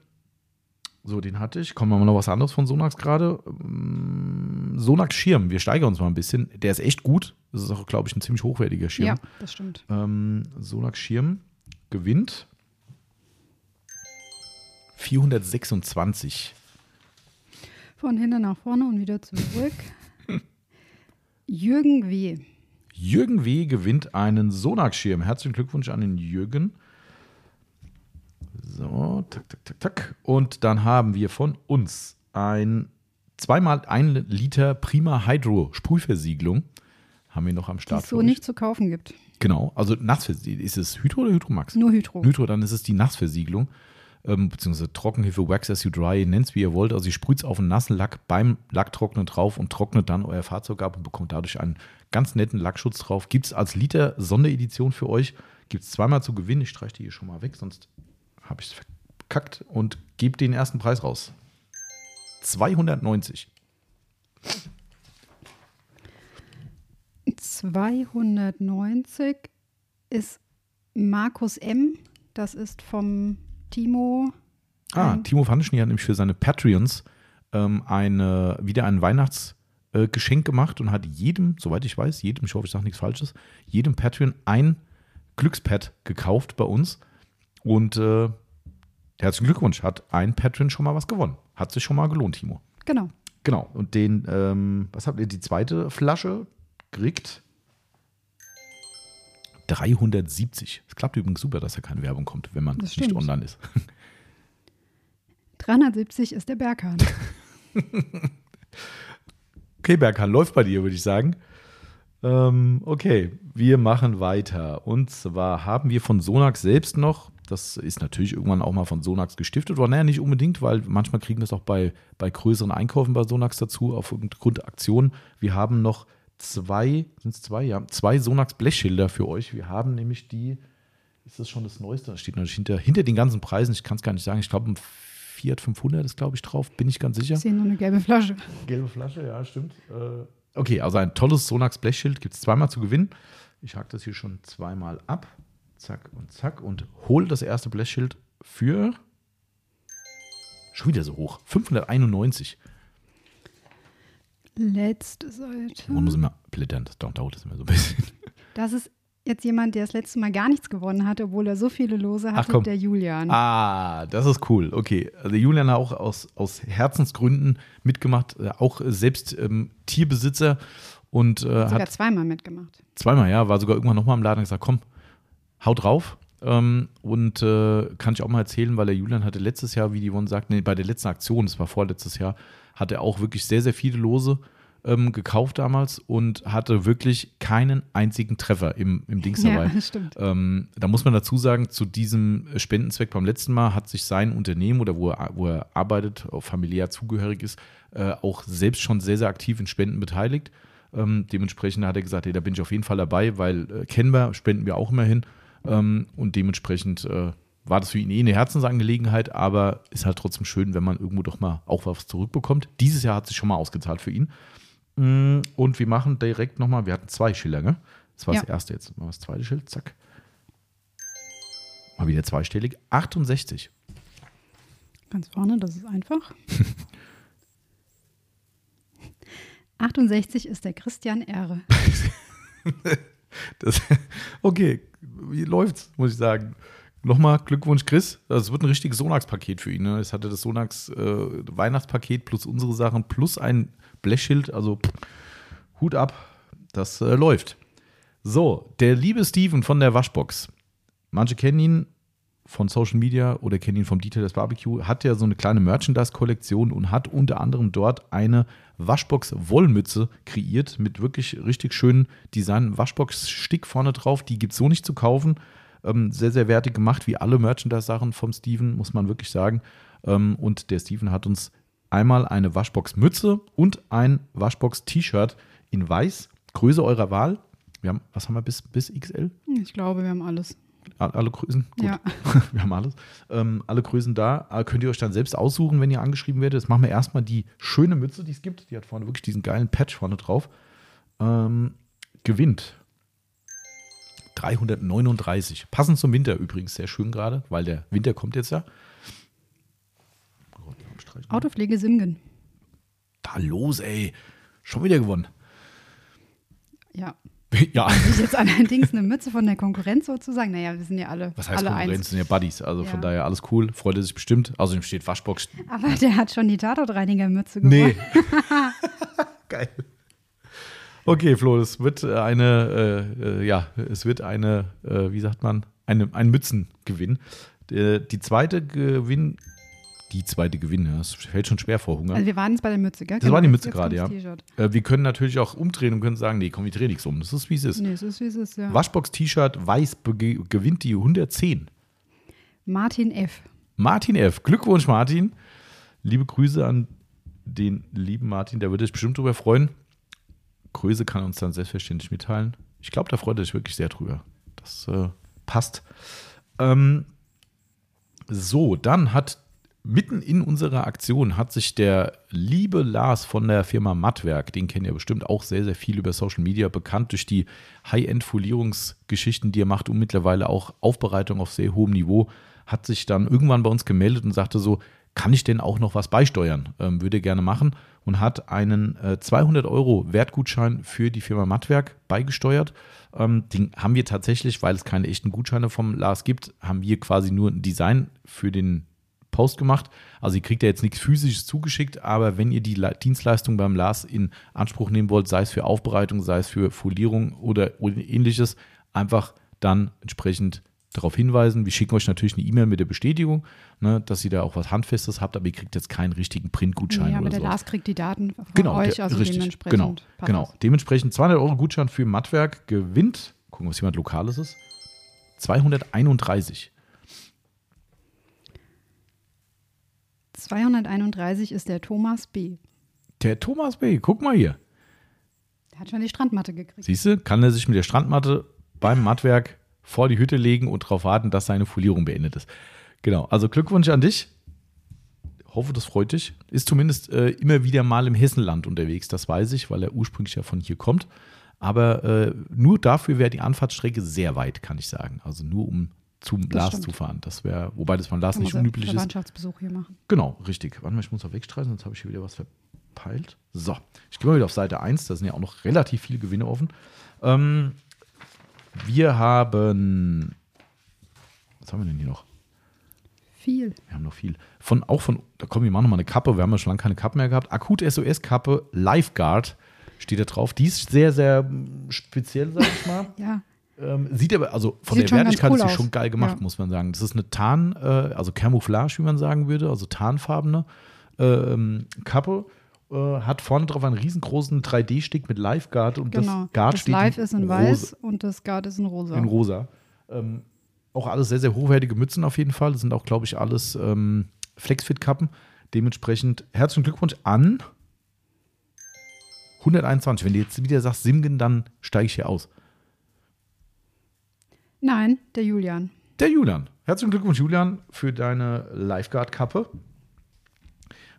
so, den hatte ich. Kommen wir mal noch was anderes von Sonax gerade. Ähm, Sonax Schirm, wir steigern uns mal ein bisschen. Der ist echt gut. Das ist auch, glaube ich, ein ziemlich hochwertiger Schirm. Ja, das stimmt. Ähm, Sonax Schirm gewinnt 426. Von hinten nach vorne und wieder zurück. Jürgen W. Jürgen W. gewinnt einen Sonax-Schirm. Herzlichen Glückwunsch an den Jürgen. So, tak, tak, tak, tak. Und dann haben wir von uns ein zweimal ein Liter Prima Hydro Sprühversiegelung. Haben wir noch am Start. Die es so nicht zu kaufen gibt. Genau, also Nassversiegelung. Ist es Hydro oder Hydromax? Nur Hydro. Hydro, dann ist es die Nassversiegelung. ähm, beziehungsweise Trockenhilfe, Wax as you dry, nennt es wie ihr wollt. Also ihr sprüht es auf einen nassen Lack beim Lacktrocknen drauf und trocknet dann euer Fahrzeug ab und bekommt dadurch einen ganz netten Lackschutz drauf. Gibt es als Liter Sonderedition für euch. Gibt es zweimal zu gewinnen. Ich streiche die hier schon mal weg, sonst habe ich es verkackt und gebe den ersten Preis raus. 290. 290 ist Markus M. Das ist vom Timo. Ah, Timo Vandeschny hat nämlich für seine Patreons ähm, eine, wieder ein Weihnachtsgeschenk gemacht und hat jedem, soweit ich weiß, jedem, ich hoffe, ich sage nichts Falsches, jedem Patreon ein Glückspad gekauft bei uns. Und äh, herzlichen Glückwunsch, hat ein Patreon schon mal was gewonnen. Hat sich schon mal gelohnt, Timo. Genau. Genau. Und den, ähm, was habt ihr, die zweite Flasche gekriegt? 370. Es klappt übrigens super, dass da keine Werbung kommt, wenn man Das nicht stimmt. online ist. 370 ist der Berghahn. Okay, Berghahn, läuft bei dir, würde ich sagen. Ähm, okay, wir machen weiter. Und zwar haben wir von Sonax selbst noch, das ist natürlich irgendwann auch mal von Sonax gestiftet worden. Naja, nicht unbedingt, weil manchmal kriegen wir es auch bei, bei größeren Einkaufen bei Sonax dazu, aufgrund Aktion. Wir haben noch zwei, sind es zwei? Ja, zwei Sonax Blechschilder für euch. Wir haben nämlich die, ist das schon das Neueste? Das steht natürlich hinter, hinter den ganzen Preisen, ich kann es gar nicht sagen. Ich glaube, ein Fiat 500 ist, glaube ich, drauf, bin ich ganz sicher. Ich sehe nur eine gelbe Flasche. Gelbe Flasche, ja, stimmt. Äh, okay, also ein tolles Sonax Blechschild gibt es zweimal zu gewinnen. Ich hake das hier schon zweimal ab. Zack und zack und hole das erste Blechschild für schon wieder so hoch. 591. Letzte Seite. Man muss immer blättern, das dauert das immer so ein bisschen. Das ist jetzt jemand, der das letzte Mal gar nichts gewonnen hatte, obwohl er so viele Lose Ach, hatte, der Julian. Ah, das ist cool. Okay, also Julian hat auch aus, aus Herzensgründen mitgemacht, äh, auch selbst ähm, Tierbesitzer und äh, Sogar hat zweimal mitgemacht. Zweimal, ja, war sogar irgendwann nochmal im Laden und gesagt, komm, haut drauf. Ähm, und äh, kann ich auch mal erzählen, weil der Julian hatte letztes Jahr, wie die Yvonne sagt, nee, bei der letzten Aktion, das war vorletztes Jahr, hat er auch wirklich sehr, sehr viele Lose ähm, gekauft damals und hatte wirklich keinen einzigen Treffer im, im Dings dabei. Ja, stimmt. Ähm, da muss man dazu sagen, zu diesem Spendenzweck beim letzten Mal hat sich sein Unternehmen oder wo er, wo er arbeitet, auch familiär zugehörig ist, äh, auch selbst schon sehr, sehr aktiv in Spenden beteiligt. Ähm, dementsprechend hat er gesagt, hey, da bin ich auf jeden Fall dabei, weil äh, kennen wir, spenden wir auch immer hin. Ähm, und dementsprechend äh, war das für ihn eh eine Herzensangelegenheit, aber ist halt trotzdem schön, wenn man irgendwo doch mal auch was zurückbekommt. Dieses Jahr hat sich schon mal ausgezahlt für ihn. Mm, Und wir machen direkt nochmal, wir hatten zwei Schilder, ne? Das war Ja. das erste jetzt. Mal das zweite Schild, zack. Mal wieder zweistellig. 68. Ganz vorne, das ist einfach. 68 ist der Christian R. Das, okay, wie läuft's, muss ich sagen. Nochmal Glückwunsch, Chris. Es wird ein richtiges Sonax-Paket für ihn. Ne? Es hatte das Sonax äh, plus unsere Sachen plus ein Blechschild. Also pff, Hut ab, das äh, läuft. So, der liebe Steven von der Waschbox. Manche kennen ihn von Social Media oder kennen ihn vom Detail des Barbecue, hat ja so eine kleine Merchandise-Kollektion und hat unter anderem dort eine Waschbox-Wollmütze kreiert mit wirklich richtig schönen Design. Waschbox-Stick vorne drauf, die gibt es so nicht zu kaufen. Ähm, sehr, sehr wertig gemacht, wie alle Merchandise-Sachen vom Steven, muss man wirklich sagen. Ähm, und der Steven hat uns einmal eine Waschbox-Mütze und ein Waschbox-T-Shirt in weiß, Größe eurer Wahl. Wir haben, was haben wir bis, bis XL? Ich glaube, wir haben alles. Alle Größen? Gut. Ja. wir haben alles. Ähm, alle Größen da. Äh, könnt ihr euch dann selbst aussuchen, wenn ihr angeschrieben werdet. Jetzt machen wir erstmal die schöne Mütze, die es gibt. Die hat vorne wirklich diesen geilen Patch vorne drauf. Ähm, gewinnt 339. Passend zum Winter übrigens, sehr schön gerade, weil der Winter kommt jetzt ja. Autopflege Simgen. Da los, ey. Schon wieder gewonnen. Ja. ja. Ist jetzt allerdings eine Mütze von der Konkurrenz sozusagen. Naja, wir sind ja alle, Was heißt alle Konkurrenz? eins. sind ja Buddies. Also von Ja. daher alles cool. Freut er sich bestimmt. Außerdem steht Waschbox. Aber der hat schon die Tatortreiniger-Mütze gewonnen. Nee. Geil. Okay, Flo, es wird eine, äh, äh, ja, es wird eine, äh, wie sagt man, eine, ein Mützengewinn. Äh, die zweite Gewinn, die zweite Gewinn, ja, es fällt schon schwer vor Hunger. Also wir waren jetzt bei der Mütze, gell? Das war die Jetzt- Mütze gerade, ja. das. Äh, wir können natürlich auch umdrehen und können sagen, nee, komm, wir drehen nichts um. Das ist, wie es ist. Nee, so ist wie es ist, ja. Waschbox-T-Shirt weiß gewinnt die 110. Martin F. Martin F. Glückwunsch, Martin. Liebe Grüße an den lieben Martin, der würde sich bestimmt darüber freuen. Größe kann uns dann selbstverständlich mitteilen. Ich glaube, da freut er sich wirklich sehr drüber. Das äh, passt. Ähm, so, dann hat mitten in unserer Aktion hat sich der liebe Lars von der Firma Mattwerk, den kennen ja bestimmt auch sehr, sehr viel über Social Media, bekannt durch die High-End-Folierungsgeschichten, die er macht und mittlerweile auch Aufbereitung auf sehr hohem Niveau, hat sich dann irgendwann bei uns gemeldet und sagte so, kann ich denn auch noch was beisteuern? Ähm, würde gerne machen und hat einen äh, 200 Euro Wertgutschein für die Firma Mattwerk beigesteuert. Ähm, den haben wir tatsächlich, weil es keine echten Gutscheine vom Lars gibt, haben wir quasi nur ein Design für den Post gemacht. Also ihr kriegt ja jetzt nichts physisches zugeschickt, aber wenn ihr die Dienstleistung beim Lars in Anspruch nehmen wollt, sei es für Aufbereitung, sei es für Folierung oder, ähnliches, einfach dann entsprechend darauf hinweisen. Wir schicken euch natürlich eine E-Mail mit der Bestätigung, ne, dass ihr da auch was Handfestes habt, aber ihr kriegt jetzt keinen richtigen Printgutschein. Ja, aber der sowas. Lars kriegt die Daten von genau, euch, der, also richtig, dementsprechend. Genau, genau. Dementsprechend 200 Euro Gutschein für Mattwerk gewinnt. Gucken, was jemand Lokales ist. 231. 231 ist der Thomas B. Der Thomas B., guck mal hier. Der hat schon die Strandmatte gekriegt. Siehst du, kann er sich mit der Strandmatte beim Mattwerk vor die Hütte legen und darauf warten, dass seine Folierung beendet ist. Genau, also Glückwunsch an dich. Hoffe, das freut dich. Ist zumindest äh, immer wieder mal im Hessenland unterwegs, das weiß ich, weil er ursprünglich ja von hier kommt. Aber äh, nur dafür wäre die Anfahrtsstrecke sehr weit, kann ich sagen. Also nur um zum Das Lars stimmt. zu fahren. Das wäre, wobei das von Lars nicht unüblich ist. Verwandtschaftsbesuch hier machen. Genau, richtig. Warte mal, ich muss noch wegstreichen, sonst habe ich hier wieder was verpeilt. So, ich gehe mal wieder auf Seite 1. Da sind ja auch noch relativ viele Gewinne offen. Ähm, wir haben. Was haben wir denn hier noch? Viel. Wir haben noch viel. Von, auch von, da kommen wir machen nochmal eine Kappe. Wir haben ja schon lange keine Kappe mehr gehabt. Akut SOS-Kappe, Lifeguard steht da drauf. Die ist sehr, sehr speziell, sag ich mal. Ja. Ähm, sieht aber, also von Sieht der Wertigkeit cool ist sie schon geil gemacht, Ja. muss man sagen. Das ist eine Tarn, äh, also Camouflage, wie man sagen würde, also tarnfarbene ähm, Kappe. Äh, hat vorne drauf einen riesengroßen 3D-Stick mit Lifeguard und Genau. das Guard das steht Live ist in rosa- weiß und das Guard ist in rosa. in rosa. Ähm, auch alles sehr, sehr hochwertige Mützen auf jeden Fall. Das sind auch, glaube ich, alles ähm, Flexfit-Kappen. Dementsprechend herzlichen Glückwunsch an 121. Wenn du jetzt wieder sagst Simgen, dann steige ich hier aus. Nein, der Julian. Der Julian. Herzlichen Glückwunsch, Julian, für deine Lifeguard-Kappe.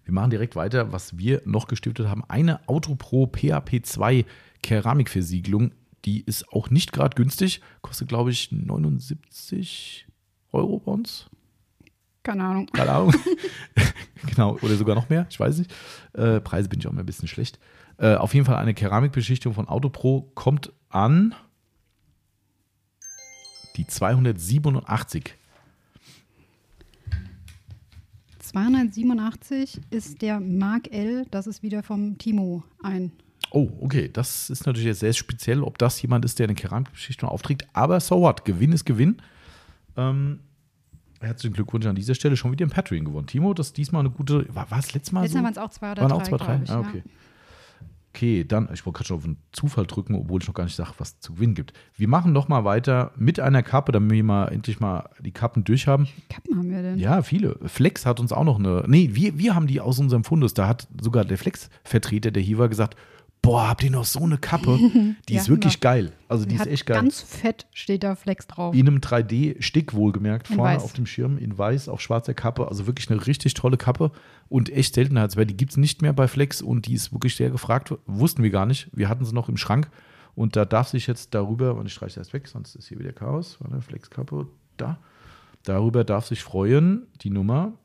Wir machen direkt weiter, was wir noch gestiftet haben. Eine Autopro PAP 2 Keramikversiegelung. Die ist auch nicht gerade günstig. Kostet, glaube ich, 79 Euro bei uns. Keine Ahnung. Keine Ahnung. genau, oder sogar noch mehr, ich weiß nicht. Äh, Preise bin ich auch immer ein bisschen schlecht. Äh, auf jeden Fall eine Keramikbeschichtung von Autopro kommt an die 287. 287 ist der Mark L. Das ist wieder vom Timo ein. Oh, okay. Das ist natürlich jetzt sehr speziell, ob das jemand ist, der eine Keramikbeschichtung aufträgt. Aber so what? Gewinn ist Gewinn. Ähm, herzlichen Glückwunsch an dieser Stelle. Schon wieder im Patreon gewonnen. Timo, das ist diesmal eine gute. War, war es letztes Mal Letztes Mal so? waren es auch zwei oder Waren drei. auch zwei, drei? ah, ja. Okay. Dann, ich wollte gerade schon auf einen Zufall drücken, obwohl ich noch gar nicht sage, was zu gewinnen gibt. Wir machen noch mal weiter mit einer Kappe, damit wir mal endlich mal die Kappen durchhaben. Kappen haben wir denn? Ja, viele. Flex hat uns auch noch eine. Nee, wir, wir haben die aus unserem Fundus. Da hat sogar der Flex-Vertreter, der hier war, gesagt: Boah, habt ihr noch so eine Kappe? Die Ja, ist wirklich ja. geil. Also, die Die ist echt geil. Ganz fett steht da Flex drauf. In einem 3D-Stick wohlgemerkt, In vorne weiß. auf dem Schirm, in weiß, auf schwarzer Kappe. Also wirklich eine richtig tolle Kappe und echt Seltenheitswert. Die gibt es nicht mehr bei Flex und die ist wirklich sehr gefragt. Wussten wir gar nicht. Wir hatten sie noch im Schrank und da darf sich jetzt darüber, und ich streiche erst weg, sonst ist hier wieder Chaos. Warte, Flex-Kappe, da. Darüber darf sich freuen die Nummer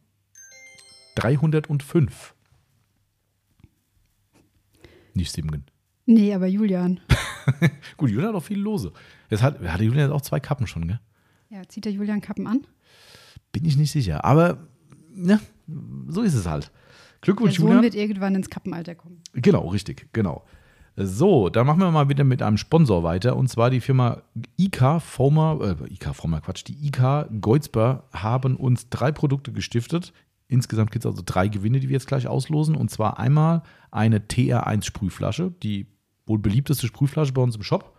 305. Nicht Simgen. Nee, aber Julian. Gut, Julian hat auch viele Lose. Jetzt hat, hatte Julian jetzt auch zwei Kappen schon, gell? Ja, zieht der Julian Kappen an? Bin ich nicht sicher. Aber ne, so ist es halt. Der Glückwunsch, Sohn Julian. wird irgendwann ins Kappenalter kommen. Genau, richtig, genau. So, dann machen wir mal wieder mit einem Sponsor weiter. Und zwar die Firma IK Former, äh, IK Former, Quatsch, die IK Geutzber haben uns drei Produkte gestiftet. Insgesamt gibt es also drei Gewinne, die wir jetzt gleich auslosen. Und zwar einmal eine TR1 Sprühflasche, die wohl beliebteste Sprühflasche bei uns im Shop,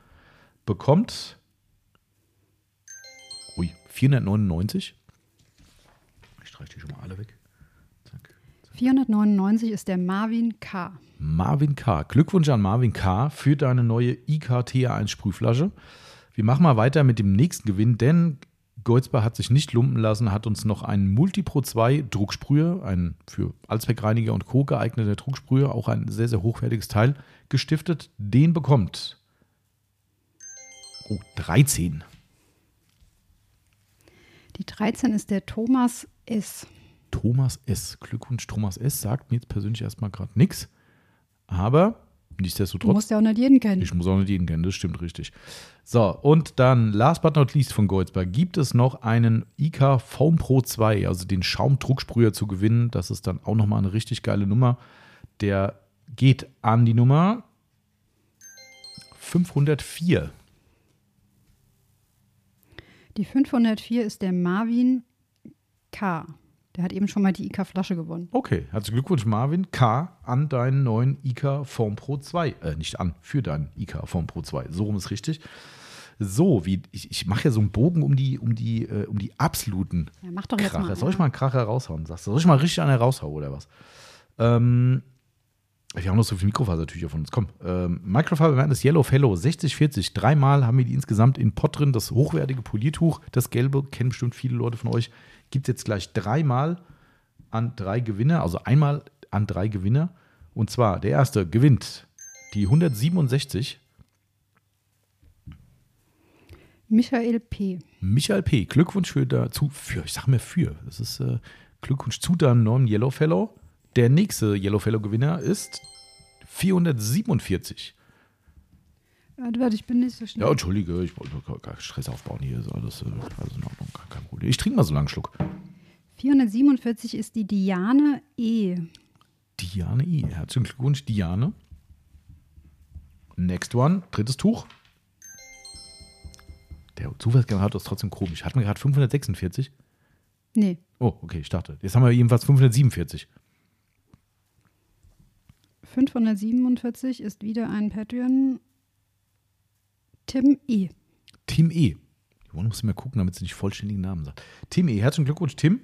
bekommt ui, 499. Ich streiche die schon mal alle weg. Zack. 499 ist der Marvin K. Marvin K. Glückwunsch an Marvin K. für deine neue IK TA1 Sprühflasche. Wir machen mal weiter mit dem nächsten Gewinn, denn Goldsbar hat sich nicht lumpen lassen, hat uns noch einen Multipro 2 Drucksprüher, ein für Allzweckreiniger und Co. geeigneter Drucksprüher, auch ein sehr, sehr hochwertiges Teil, gestiftet. Den bekommt oh, 13. Die 13 ist der Thomas S. Thomas S. Glückwunsch, Thomas S. sagt mir jetzt persönlich erstmal gerade nichts. Aber Du nichtsdestotrotz. musst ja auch nicht jeden kennen. Ich muss auch nicht jeden kennen, das stimmt richtig. So, und dann, last but not least von Goldsberg, gibt es noch einen IK Foam Pro 2, also den Schaumdrucksprüher zu gewinnen. Das ist dann auch nochmal eine richtig geile Nummer. Der geht an die Nummer 504. Die 504 ist der Marvin K. Der hat eben schon mal die IK-Flasche gewonnen. Okay, herzlichen Glückwunsch, Marvin K. an deinen neuen IK Form Pro 2. Äh, nicht an, für deinen IK Form Pro 2. So rum ist richtig. So, wie ich, ich mache ja so einen Bogen um die, um die, äh, um die absoluten Ja, mach doch jetzt Kracher. mal. Soll ich mal einen Kracher raushauen? Sagst du, soll ich mal richtig einen raushauen oder was? Ähm, wir haben noch so viele Mikrofasertücher von uns. Komm, ähm, Microfiber Madness Yellow Fellow 6040. Dreimal haben wir die insgesamt in Pott drin. Das hochwertige Poliertuch, das gelbe, kennen bestimmt viele Leute von euch. Gibt es jetzt gleich dreimal an drei Gewinner, also einmal an drei Gewinner. Und zwar der erste gewinnt die 167. Michael P. Michael P. Glückwunsch für dazu, für, ich sag mir für. Das ist äh, Glückwunsch zu deinem neuen Yellow Fellow. Der nächste Yellow Fellow Gewinner ist 447. Warte, ich bin nicht so schnell. Ja, entschuldige, ich wollte gar Stress aufbauen hier. Ist alles, äh, alles in Ordnung, kein, Problem. Ich trinke mal so lange einen Schluck. 447 ist die Diane E. Diane I. Herzlichen Glückwunsch, Diane. Next one, drittes Tuch. Der Zufallsgenerator ist trotzdem komisch. Hatten wir gerade 546? Nee, Oh, okay, ich dachte. Jetzt haben wir jedenfalls 547. 547 ist wieder ein Patreon. Tim E. Tim E. Yvonne muss immer gucken, damit sie nicht vollständigen Namen sagt. Tim E. Herzlichen Glückwunsch, Tim.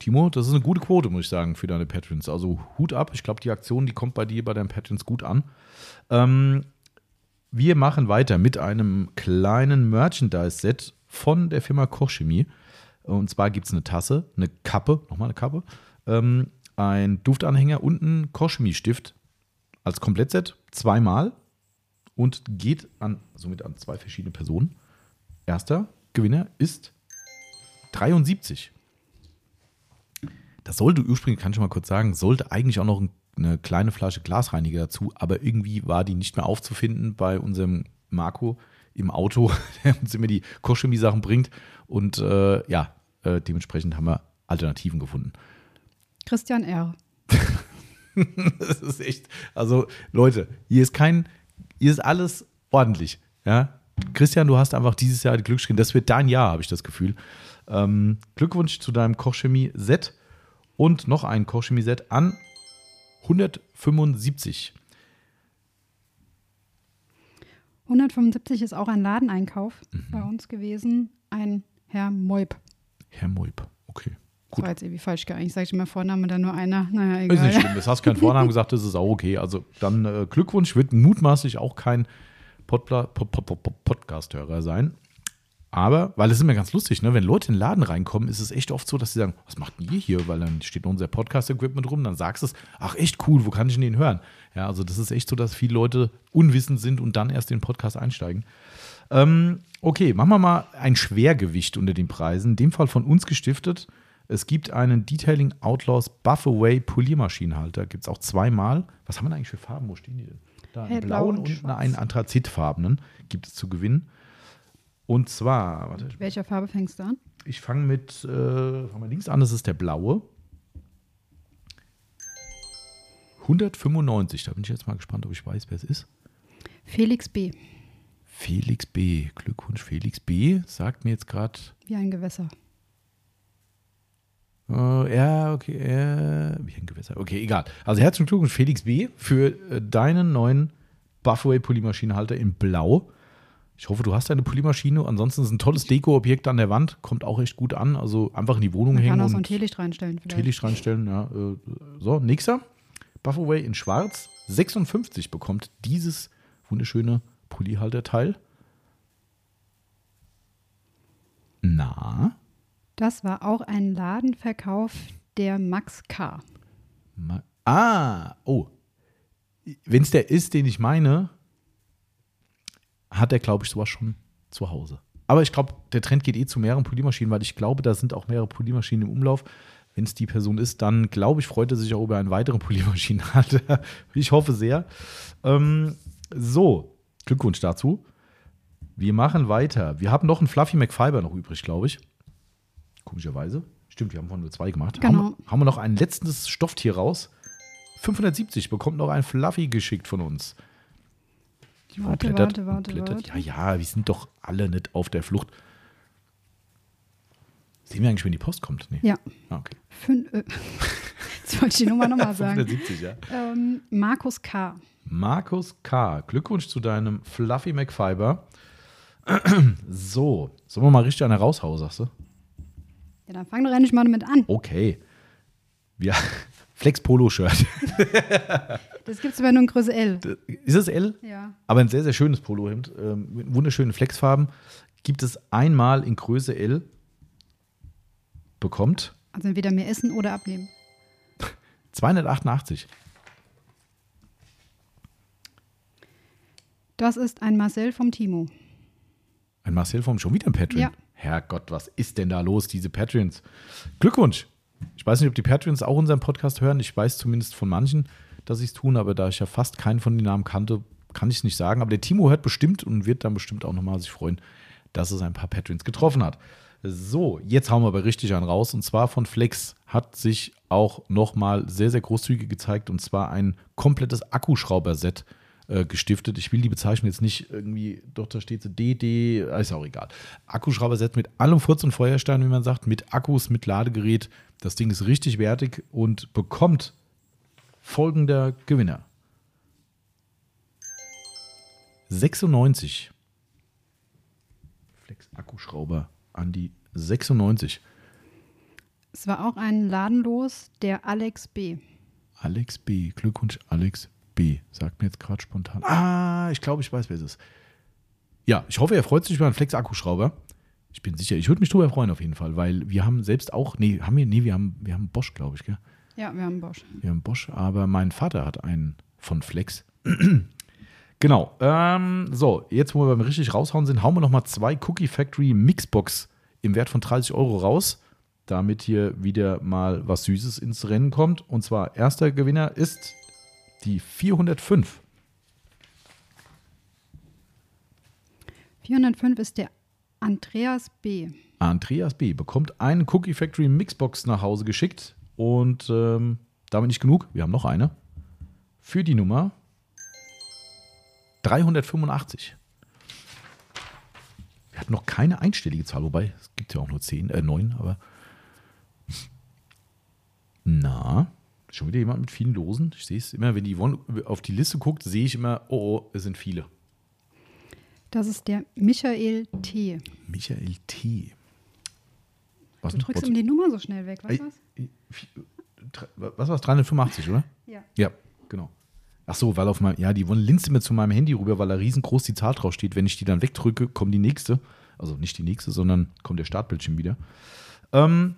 Timo, das ist eine gute Quote, muss ich sagen, für deine Patrons. Also Hut ab. Ich glaube, die Aktion, die kommt bei dir, bei deinen Patrons gut an. Ähm, wir machen weiter mit einem kleinen Merchandise-Set von der Firma Kochchemie. Und zwar gibt es eine Tasse, eine Kappe, nochmal eine Kappe, ähm, ein Duftanhänger und einen Kochchemie-Stift als Komplettset, zweimal und geht an, somit an zwei verschiedene Personen. Erster Gewinner ist 73. Das sollte ursprünglich, kann ich mal kurz sagen, sollte eigentlich auch noch ein- eine kleine Flasche Glasreiniger dazu, aber irgendwie war die nicht mehr aufzufinden bei unserem Marco im Auto, der uns immer die Kochchemie-Sachen bringt. Und äh, ja, äh, dementsprechend haben wir Alternativen gefunden. Christian R. Das ist echt, also Leute, hier ist kein, ist alles ordentlich. Ja? Christian, du hast einfach dieses Jahr die Glücksschrien. Das wird dein Jahr, habe ich das Gefühl. Ähm, Glückwunsch zu deinem Kochchemie-Set und noch ein Kochchemie-Set an 175. 175 ist auch ein Ladeneinkauf Mhm. bei uns gewesen. Ein Herr Moib. Herr Moib. Okay. Gut. war jetzt irgendwie falsch. Sage ich immer Vorname, dann nur einer. Naja, Ist nicht egal. schlimm. Das hast keinen Vornamen gesagt, das ist auch okay. Also dann äh, Glückwunsch, wird mutmaßlich auch kein Podpla Pod Pod Pod Pod Podcast-Hörer sein. Aber, weil es ist immer ganz lustig, ne? wenn Leute in den Laden reinkommen, ist es echt oft so, dass sie sagen, was macht denn ihr hier? Weil dann steht unser Podcast-Equipment rum, dann sagst du es, ach echt cool, wo kann ich denn den hören? Ja, also das ist echt so, dass viele Leute unwissend sind und dann erst in den Podcast einsteigen. Ähm, okay, machen wir mal ein Schwergewicht unter den Preisen. In dem Fall von uns gestiftet. Es gibt einen Detailing Outlaws Buff Away Poliermaschinenhalter. Gibt es auch zweimal. Was haben wir eigentlich für Farben? Wo stehen die denn? Da einen blauen und und einen anthrazitfarbenen gibt es zu gewinnen. Und zwar, warte, Mit welcher Farbe fängst du an? ich fange mit, äh, fangen wir links an, das ist der blaue. 195, da bin ich jetzt mal gespannt, ob ich weiß, wer es ist. Felix B. Felix B. Glückwunsch, Felix B. Sagt mir jetzt gerade, Wie ein Gewässer. Äh, ja, okay, äh, wie ein Gewässer. Okay, egal. Also herzlichen Glückwunsch, Felix B. für äh, deinen neuen Buffaway Polymaschinenhalter in Blau. Ich hoffe, du hast deine Polymaschine. Ansonsten ist es ein tolles Deko-Objekt an der Wand. Kommt auch echt gut an. Also einfach in die Wohnung Man hängen. kann auch so ein und Teelicht reinstellen. Vielleicht. Teelicht reinstellen. Ja. äh, So, nächster. Buffaway in schwarz. 56 bekommt dieses wunderschöne Polyhalterteil. Na, Das war auch ein Ladenverkauf der Max K. Ma ah, oh. Wenn es der ist, den ich meine, hat er, glaube ich, sowas schon zu Hause. Aber ich glaube, der Trend geht eh zu mehreren Polymaschinen, weil ich glaube, da sind auch mehrere Polymaschinen im Umlauf. Wenn es die Person ist, dann glaube ich, freut er sich auch über einen weiteren Polymaschinenhalter. ich hoffe sehr. Ähm, so, Glückwunsch dazu. Wir machen weiter. Wir haben noch einen Fluffy McFiber noch übrig, glaube ich. Komischerweise. Stimmt, wir haben vorhin nur zwei gemacht. Genau. Haben, haben wir noch ein letztes Stofftier raus? 570 bekommt noch ein Fluffy geschickt von uns. Die Warte, blättert warte, warte, blättert. Ja, ja, wir sind doch alle nicht auf der Flucht. Sehen wir eigentlich, wenn die Post kommt? Nee. Ja. Ah, okay. Fün äh, Jetzt wollte ich die Nummer nochmal sagen. 570, ja. Ähm, Markus K. Markus K., Glückwunsch zu deinem Fluffy McFiber. so, sollen wir mal richtig eine raushauen, sagst du? Ja, dann fang doch endlich mal damit an. Okay. Ja, Flex Polo Shirt. Das gibt es aber nur in Größe L. Ist es L? Ja. Aber ein sehr, sehr schönes Polohemd ähm, mit wunderschönen Flexfarben. Gibt es einmal in Größe L. Bekommt Also entweder mehr essen oder abnehmen. 288. Das ist ein Marcel vom Timo. Ein Marcel vom schon wieder ein Patreon. Ja. Herrgott, was ist denn da los, diese Patreons? Glückwunsch. Ich weiß nicht, ob die Patreons auch unseren Podcast hören. Ich weiß zumindest von manchen, dass sie es tun, aber da ich ja fast keinen von den Namen kannte, kann ich es nicht sagen. Aber der Timo hört bestimmt und wird dann bestimmt auch nochmal sich freuen, dass es ein paar Patreons getroffen hat. So, jetzt hauen wir aber richtig einen raus. Und zwar von Flex hat sich auch nochmal sehr, sehr großzügig gezeigt. Und zwar ein komplettes Akkuschrauber-Set äh, gestiftet. Ich will die Bezeichnung jetzt nicht irgendwie, doch da steht so DD, ist auch egal. Akkuschrauber-Set mit allem Furz und Feuerstein, wie man sagt, mit Akkus, mit Ladegerät. Das Ding ist richtig wertig und bekommt folgender Gewinner. 96. Flex Akkuschrauber an die 96. Es war auch ein Ladenlos der Alex B. Alex B. Glückwunsch, Alex B. Sagt mir jetzt gerade spontan. Ah, ich glaube, ich weiß, wer es ist. Ja, ich hoffe, er freut sich über einen Flex-Akkuschrauber. Ich bin sicher, ich würde mich drüber freuen auf jeden Fall, weil wir haben selbst auch, nee, haben wir, nee, wir haben, wir haben Bosch, glaube ich, gell? Ja, wir haben Bosch. Wir haben Bosch, aber mein Vater hat einen von Flex. genau. Ähm, so, jetzt, wo wir beim richtig raushauen sind, hauen wir nochmal zwei Cookie Factory Mixbox im Wert von 30 Euro raus, damit hier wieder mal was Süßes ins Rennen kommt. Und zwar, erster Gewinner ist die 405. 405 ist der Andreas B. Andreas B. bekommt eine Cookie Factory Mixbox nach Hause geschickt. Und ähm, damit nicht genug, wir haben noch eine. Für die Nummer 385. Wir hatten noch keine einstellige Zahl, wobei es gibt ja auch nur 10, äh 9, aber. Na, schon wieder jemand mit vielen Losen. Ich sehe es immer, wenn die Yvonne auf die Liste guckt, sehe ich immer, oh, oh, es sind viele. Das ist der Michael T. Michael T. Was Du drückst ihm die Nummer so schnell weg, weißt du was? Was war es? 385, oder? Ja. Ja, genau. Ach so, weil auf meinem, ja, die Yvonne linst immer zu meinem Handy rüber, weil da riesengroß die Zahl drauf steht. Wenn ich die dann wegdrücke, kommt die nächste. Also nicht die nächste, sondern kommt der Startbildschirm wieder. Ähm,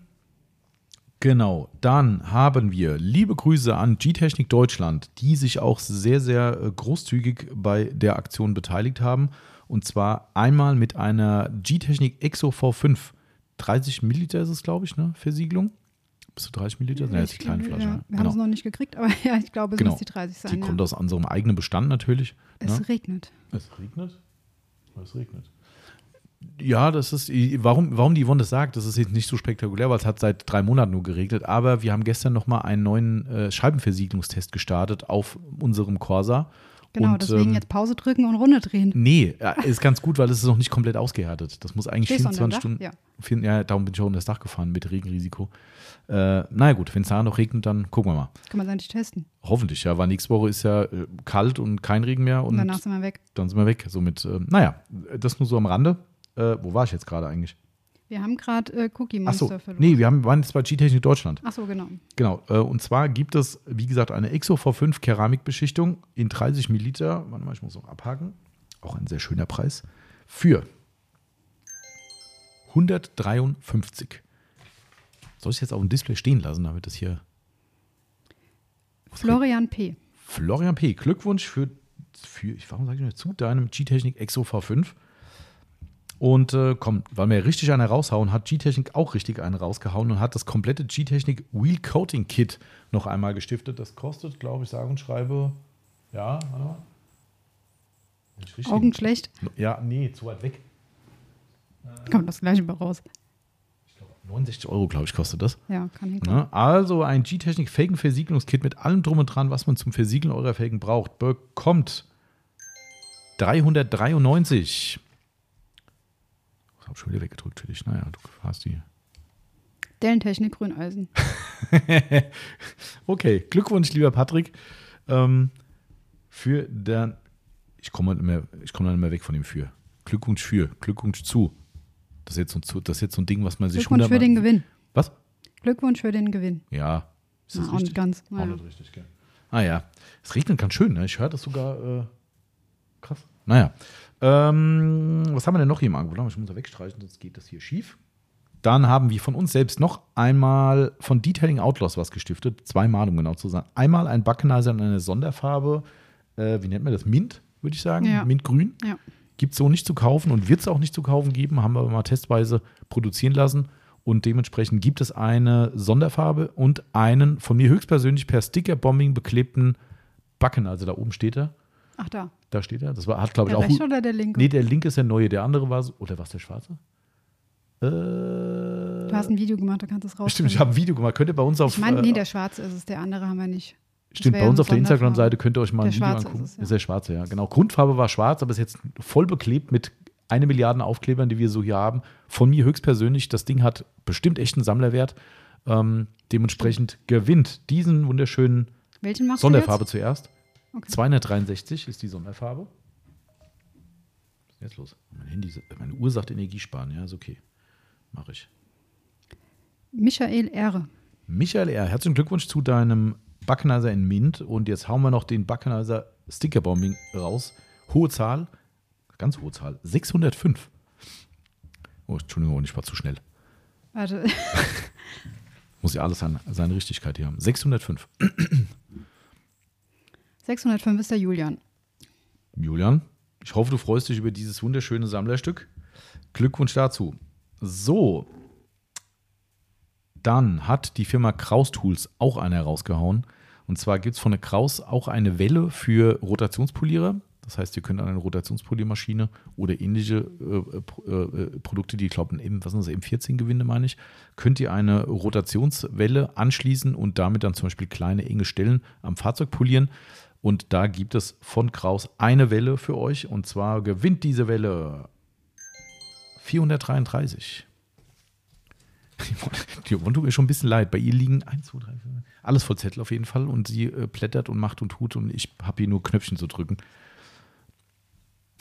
genau. Dann haben wir liebe Grüße an G-Technik Deutschland, die sich auch sehr, sehr äh, großzügig bei der Aktion beteiligt haben. Und zwar einmal mit einer G-Technik Exo V5. 30 Milliliter ist es, glaube ich, ne? Versiegelung. Bis zu 30 Milliliter? Ja, jetzt die kleine Flasche. Ja, ne? wir haben es noch nicht gekriegt, aber ja, ich glaube, es Genau. muss die 30 sein. Die ja. kommt aus unserem eigenen Bestand natürlich. es ne? regnet. Es regnet? Es regnet. Ja, das ist, warum, warum die Yvonne das sagt, das ist jetzt nicht so spektakulär, weil es hat seit drei Monaten nur geregnet. Aber wir haben gestern nochmal einen neuen äh, Scheibenversiegelungstest gestartet auf unserem Corsa. Genau, Und, deswegen ähm, jetzt Pause drücken und Runde drehen. Nee, ja, ist ganz gut, weil es ist noch nicht komplett ausgehärtet. Das muss eigentlich Stehst du unter dem 24 Dach? Stunden. Ja. Vier- Ja, darum bin ich auch unter das Dach gefahren mit Regenrisiko. Äh, naja, gut, wenn es da noch regnet, dann gucken wir mal. Kann man es endlich testen. Hoffentlich, ja, weil nächste Woche ist ja äh, kalt und kein Regen mehr Und und danach sind wir weg. dann sind wir weg. Somit, äh, naja, das nur so am Rande. Äh, wo war ich jetzt gerade eigentlich? Wir haben gerade äh, Cookie Monster verloren. nee, wir haben, waren jetzt bei G-Technik Deutschland. Ach so, genau. Genau, äh, und zwar gibt es, wie gesagt, eine Exo V5 Keramikbeschichtung in 30 Milliliter. Warte mal, ich muss noch abhaken. Auch ein sehr schöner Preis. Für 153. Soll ich es jetzt auf dem Display stehen lassen, damit das hier. Florian P. Florian P. Glückwunsch für, für warum sage ich nicht, zu deinem G-Technik Exo V5. Und äh, komm, weil wir richtig eine raushauen, hat G-Technik auch richtig eine rausgehauen und hat das komplette G-Technik Wheel Coating Kit noch einmal gestiftet. Das kostet, glaube ich, sage und schreibe, ja, warte mal. Ich richtig- Augen schlecht. Ja, nee, zu weit weg. Kommt das gleiche bei raus. 69 Euro, glaube ich, kostet das. Ja, kann hinkommen. Ne? Also ein G-Technik Felgenversiegelungskit mit allem drum und dran, was man zum Versiegeln eurer Felgen braucht, bekommt 393. Ich habe schon wieder weggedrückt für dich. Naja, du hast die. Dellentechnik Grüneisen. Okay, Glückwunsch, lieber Patrick. Ähm, für der. Ich komme halt dann nicht mehr weg von dem für. Glückwunsch für, Glückwunsch zu. Das ist jetzt so, ein- das ist jetzt so ein Ding, was man sich Glückwunsch für den Gewinn. Was? Glückwunsch für den Gewinn. Ja. Ist das Na, auch nicht richtig? ganz. Auch Naja. nicht richtig, gell? Ah ja. Es regnet ganz schön, ne? Ich höre das sogar äh, krass. Naja. Ähm, was haben wir denn noch hier im Angebot? Ich muss da wegstreichen, sonst geht das hier schief. Dann haben wir von uns selbst noch einmal von Detailing Outlaws was gestiftet. Zweimal, um genau zu sein. Einmal ein Backenizer in einer Sonderfarbe. Äh, wie nennt man das? Mint, würde ich sagen. Ja. Mintgrün. Ja. Gibt es so nicht zu kaufen und wird es auch nicht zu kaufen geben. Haben wir aber mal testweise produzieren lassen. Und dementsprechend gibt es eine Sonderfarbe und einen von mir höchstpersönlich per Sticker-Bombing beklebten Backen. Also da oben steht er. Ach da. Da steht er. Das war, hat, glaube ich, Der auch. rechte oder der linke? Nee, der linke ist der neue. Der andere war so. Oder was der schwarze? Äh, du hast ein Video gemacht, du kannst es raus. Stimmt, ich habe ein Video gemacht. Könnt ihr bei uns auf. Ich meine, nee, äh, der schwarze ist es, der andere haben wir nicht. Stimmt, bei uns auf der. Instagram-Seite könnt ihr euch mal Der ein Video schwarze angucken. ist es, ja. Ist der schwarze, ja, genau. Grundfarbe war schwarz, aber ist jetzt voll beklebt mit eine Milliarden Aufklebern, die wir so hier haben. Von mir höchstpersönlich, das Ding hat bestimmt echt einen Sammlerwert. Ähm, dementsprechend gewinnt diesen wunderschönen Sonderfarbe zuerst. Okay. 263 ist die Sonderfarbe. Was ist jetzt los? Mein Handy, meine Uhr sagt Energiesparen, ja, ist okay. Mache ich. Michael Ehre. Michael R., herzlichen Glückwunsch zu deinem Backenizer in Mint. Und jetzt hauen wir noch den Backenizer Stickerbombing raus. Hohe Zahl, ganz hohe Zahl, 605. Oh, Entschuldigung, ich war zu schnell. Warte, Muss ja alles seine, seine Richtigkeit hier haben. 605. 605 ist der Julian. Julian, ich hoffe, du freust dich über dieses wunderschöne Sammlerstück. Glückwunsch dazu. So. Dann hat die Firma Kraus Tools auch eine herausgehauen. Und zwar gibt es von der Kraus auch eine Welle für Rotationspolierer. Das heißt, ihr könnt an eine Rotationspoliermaschine oder ähnliche äh, Pro- äh, Produkte, die ich glaube, was sind das, M14 Gewinde, meine ich, könnt ihr eine Rotationswelle anschließen und damit dann zum Beispiel kleine enge Stellen am Fahrzeug polieren. Und da gibt es von Kraus eine Welle für euch. Und zwar gewinnt diese Welle 433. Die tut mir schon ein bisschen leid. Bei ihr liegen 1, 2, 3, 4, alles voll Zettel auf jeden Fall. Und sie äh, plättert und macht und tut. Und ich habe hier nur Knöpfchen zu drücken.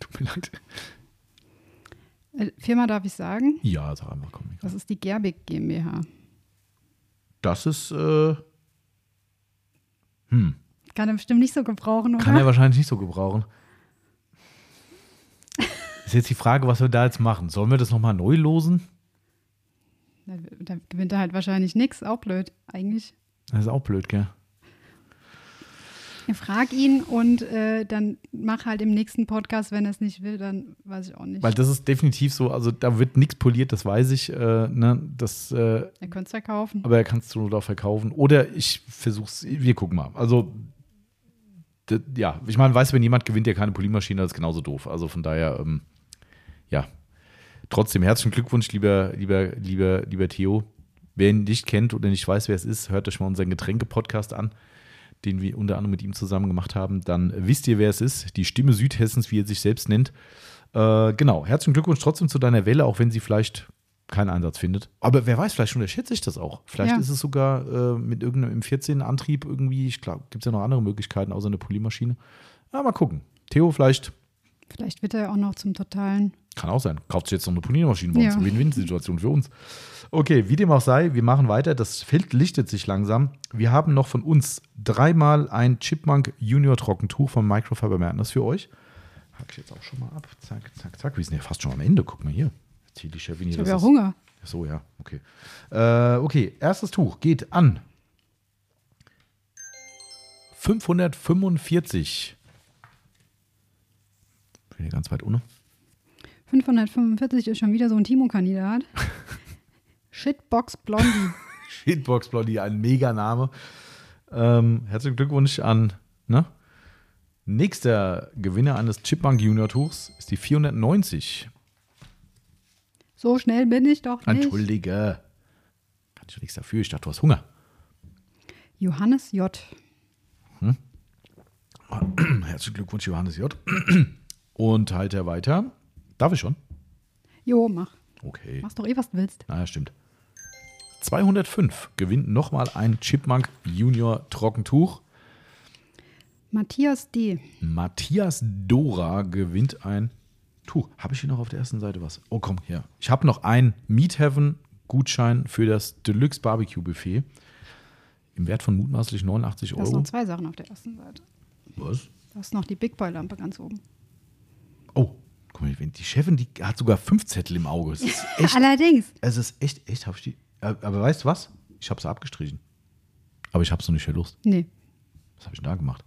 tut mir leid. Äh, Firma darf ich sagen? Ja, sag einmal, komm. Das ist die Gerbig GmbH. Das ist, äh, hm, Kann er bestimmt nicht so gebrauchen, oder? kann er wahrscheinlich nicht so gebrauchen. Ist jetzt die Frage, was wir da jetzt machen. Sollen wir das nochmal neu losen? Da, da gewinnt er halt wahrscheinlich nichts. Auch blöd, eigentlich. Das ist auch blöd, gell? Frag ihn und äh, dann mach halt im nächsten Podcast, wenn er es nicht will, dann weiß ich auch nicht. Weil das ist definitiv so, also da wird nichts poliert, das weiß ich. Äh, ne, das, äh, er könnte es ja kaufen. aber er kann es nur da verkaufen. Oder ich versuch's, wir gucken mal. Also, ja, ich meine, weißt du, wenn jemand gewinnt, der keine Poliermaschine hat, ist genauso doof. Also von daher, ähm, ja. Trotzdem herzlichen Glückwunsch, lieber, lieber, lieber, lieber Theo. Wer ihn nicht kennt oder nicht weiß, wer es ist, hört euch mal unseren Getränke-Podcast an. den wir unter anderem mit ihm zusammen gemacht haben, dann wisst ihr, wer es ist. Die Stimme Südhessens, wie er sich selbst nennt. Äh, genau, herzlichen Glückwunsch trotzdem zu deiner Welle, auch wenn sie vielleicht keinen Einsatz findet. Aber wer weiß, vielleicht unterschätze ich das auch. Vielleicht Ja. ist es sogar äh, mit irgendeinem M14-Antrieb irgendwie, ich glaube, gibt es ja noch andere Möglichkeiten außer eine Polymaschine. Ja, mal gucken. Theo, vielleicht Vielleicht wird er ja auch noch zum totalen. kann auch sein. Kauft sich jetzt noch eine Poliermaschine bei uns. Ja. Win-Win-Situation für uns. Okay, wie dem auch sei, wir machen weiter. Das Feld lichtet sich langsam. Wir haben noch von uns dreimal ein Chipmunk Junior Trockentuch von Microfiber Madness für euch. Hack ich jetzt auch schon mal ab. Zack, zack, zack. Wir sind ja fast schon am Ende. Guck mal hier. Chefin hier. Ich habe ja Hunger. Ach so, ja, okay. Äh, okay, erstes Tuch geht an 545. Bin hier ganz weit unten. 545 ist schon wieder so ein Timo-Kandidat. Shitbox Blondie. Shitbox Blondie, ein Mega-Name. Ähm, herzlichen Glückwunsch an, ne? Nächster Gewinner eines Chipmunk Junior Tuchs ist die 490. So schnell bin ich doch nicht. Entschuldige. Kann ich doch nichts dafür. Ich dachte, du hast Hunger. Johannes J. Herzlichen Glückwunsch, Johannes J. Und halt er weiter. Darf ich schon? Jo, mach. Okay. Machst doch eh, was du willst. Naja, stimmt. 205 gewinnt nochmal ein Chipmunk Junior Trockentuch. Matthias D. Matthias Dora gewinnt ein Tuch. Habe ich hier noch auf der ersten Seite was? Oh, komm her. Ich habe noch einen Meat Heaven Gutschein für das Deluxe Barbecue Buffet im Wert von mutmaßlich 89 Da hast Euro. noch zwei Sachen auf der ersten Seite. Was? Da ist noch die Big Boy Lampe ganz oben. Oh, guck mal, die Chefin, die hat sogar fünf Zettel im Auge. Es ist echt, Allerdings. es ist echt, echt, hab ich die. Aber weißt du was? Ich habe sie abgestrichen. Aber ich habe es noch nicht verlust. Nee. Was habe ich denn da gemacht?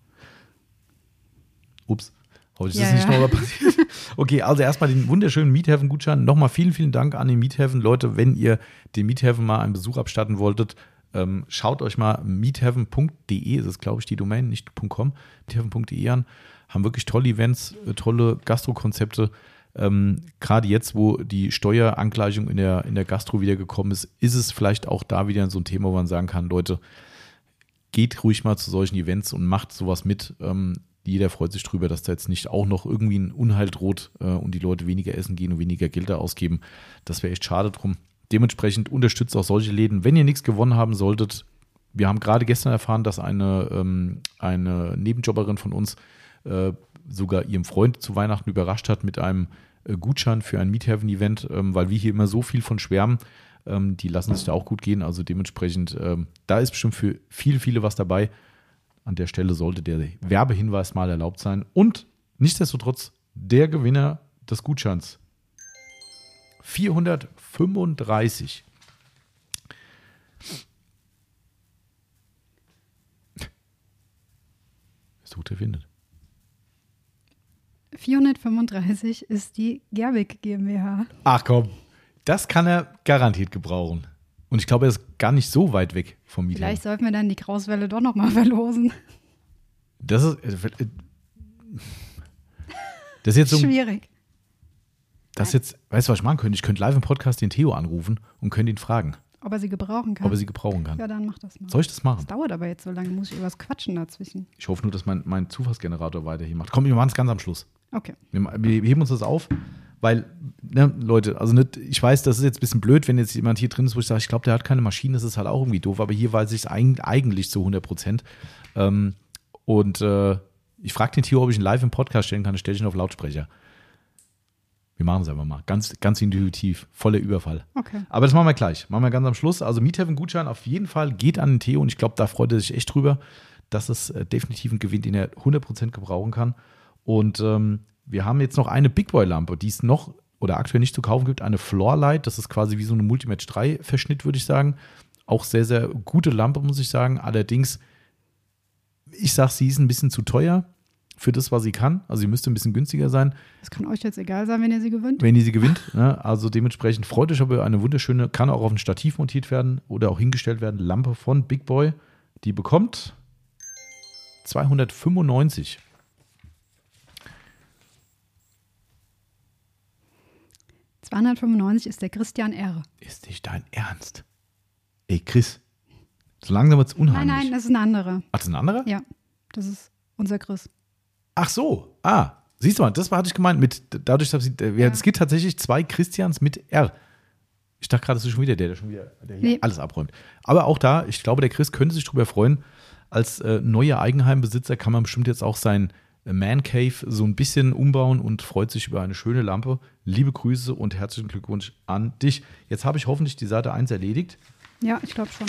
Ups. Ja, ist das nicht ja. nochmal passiert. Okay, also erstmal den wunderschönen Miethaven-Gutschein. Nochmal vielen, vielen Dank an den Miethaven. Leute, wenn ihr den Miethaven mal einen Besuch abstatten wolltet, ähm, schaut euch mal miethaven.de, das ist glaube ich die Domain, nicht .com, miethaven.de an. Haben wirklich tolle Events, äh, tolle Gastrokonzepte. Ähm, Gerade jetzt, wo die Steuerangleichung in der, in der Gastro wieder gekommen ist, ist es vielleicht auch da wieder so ein Thema, wo man sagen kann, Leute, geht ruhig mal zu solchen Events und macht sowas mit. Ähm, jeder freut sich drüber, dass da jetzt nicht auch noch irgendwie ein Unheil droht äh, und die Leute weniger essen gehen und weniger Geld da ausgeben. Das wäre echt schade drum. Dementsprechend unterstützt auch solche Läden. Wenn ihr nichts gewonnen haben solltet, wir haben gerade gestern erfahren, dass eine, ähm, eine Nebenjobberin von uns äh, sogar ihrem Freund zu Weihnachten überrascht hat mit einem äh, Gutschein für ein Meethaven-Event, ähm, weil wir hier immer so viel von schwärmen. Ähm, die lassen sich da auch gut gehen. Also dementsprechend, ähm, da ist bestimmt für viele, viele was dabei. An der Stelle sollte der Werbehinweis mal erlaubt sein. Und nichtsdestotrotz der Gewinner des Gutscheins. 435. Sucht, er findet. 435 ist die Gerwig GmbH. Ach komm, das kann er garantiert gebrauchen. Und ich glaube, er ist gar nicht so weit weg vom Mieter. Vielleicht sollten wir dann die Krauswelle doch nochmal verlosen. Das ist, äh, das ist jetzt so, Schwierig. das ist jetzt, weißt du, was ich machen könnte? Ich könnte live im Podcast den Theo anrufen und könnte ihn fragen, Ob er sie gebrauchen kann. ob er sie gebrauchen kann. ja, dann mach das mal. Soll ich das machen? Das dauert aber jetzt so lange, muss ich übers Quatschen dazwischen. Ich hoffe nur, dass mein, mein Zufallsgenerator weiter hier macht. Komm, wir machen es ganz am Schluss. Okay. Wir, wir heben uns das auf, weil, ne, Leute, also nicht, ich weiß, das ist jetzt ein bisschen blöd, wenn jetzt jemand hier drin ist, wo ich sage, ich glaube, der hat keine Maschine, das ist halt auch irgendwie doof, aber hier weiß ich es eig eigentlich zu 100 Prozent. Ähm, und äh, ich frage den Theo, ob ich ihn live im Podcast stellen kann, stelle ich ihn auf Lautsprecher. Wir machen es einfach mal. Ganz, ganz intuitiv. Voller Überfall. Okay. Aber das machen wir gleich. Machen wir ganz am Schluss. Also Miethaven-Gutschein auf jeden Fall geht an den Theo und ich glaube, da freut er sich echt drüber. Das ist äh, definitiv ein Gewinn, den er 100% gebrauchen kann. Und ähm, wir haben jetzt noch eine Big Boy-Lampe, die es noch oder aktuell nicht zu kaufen gibt. Eine Floorlight. Das ist quasi wie so eine Multimatch 3-Verschnitt, würde ich sagen. Auch sehr, sehr gute Lampe, muss ich sagen. Allerdings, ich sage, sie ist ein bisschen zu teuer für das, was sie kann. Also sie müsste ein bisschen günstiger sein Das kann euch jetzt egal sein, wenn ihr sie gewinnt. wenn die sie gewinnt. Ne? Also dementsprechend freut euch aber eine wunderschöne, kann auch auf ein Stativ montiert werden oder auch hingestellt werden, Lampe von Big Boy. Die bekommt 295. 295 ist der Christian R. Ist nicht dein Ernst? Ey, Chris, So langsam wird es Nein, unheimlich. nein, das ist eine andere. Ach, das ist ein anderer? Ja, das ist unser Chris. Ach so. Ah, siehst du mal, das hatte ich gemeint, mit, dadurch, dass sie, ja. es gibt tatsächlich zwei Christians mit R. Ich dachte gerade, das ist schon wieder der, der schon wieder der Nee. alles abräumt. Aber auch da, ich glaube, der Chris könnte sich darüber freuen. Als äh, neuer Eigenheimbesitzer kann man bestimmt jetzt auch sein äh, Man Cave so ein bisschen umbauen und freut sich über eine schöne Lampe. Liebe Grüße und herzlichen Glückwunsch an dich. Jetzt habe ich hoffentlich die Seite 1 erledigt. Ja, ich glaube schon.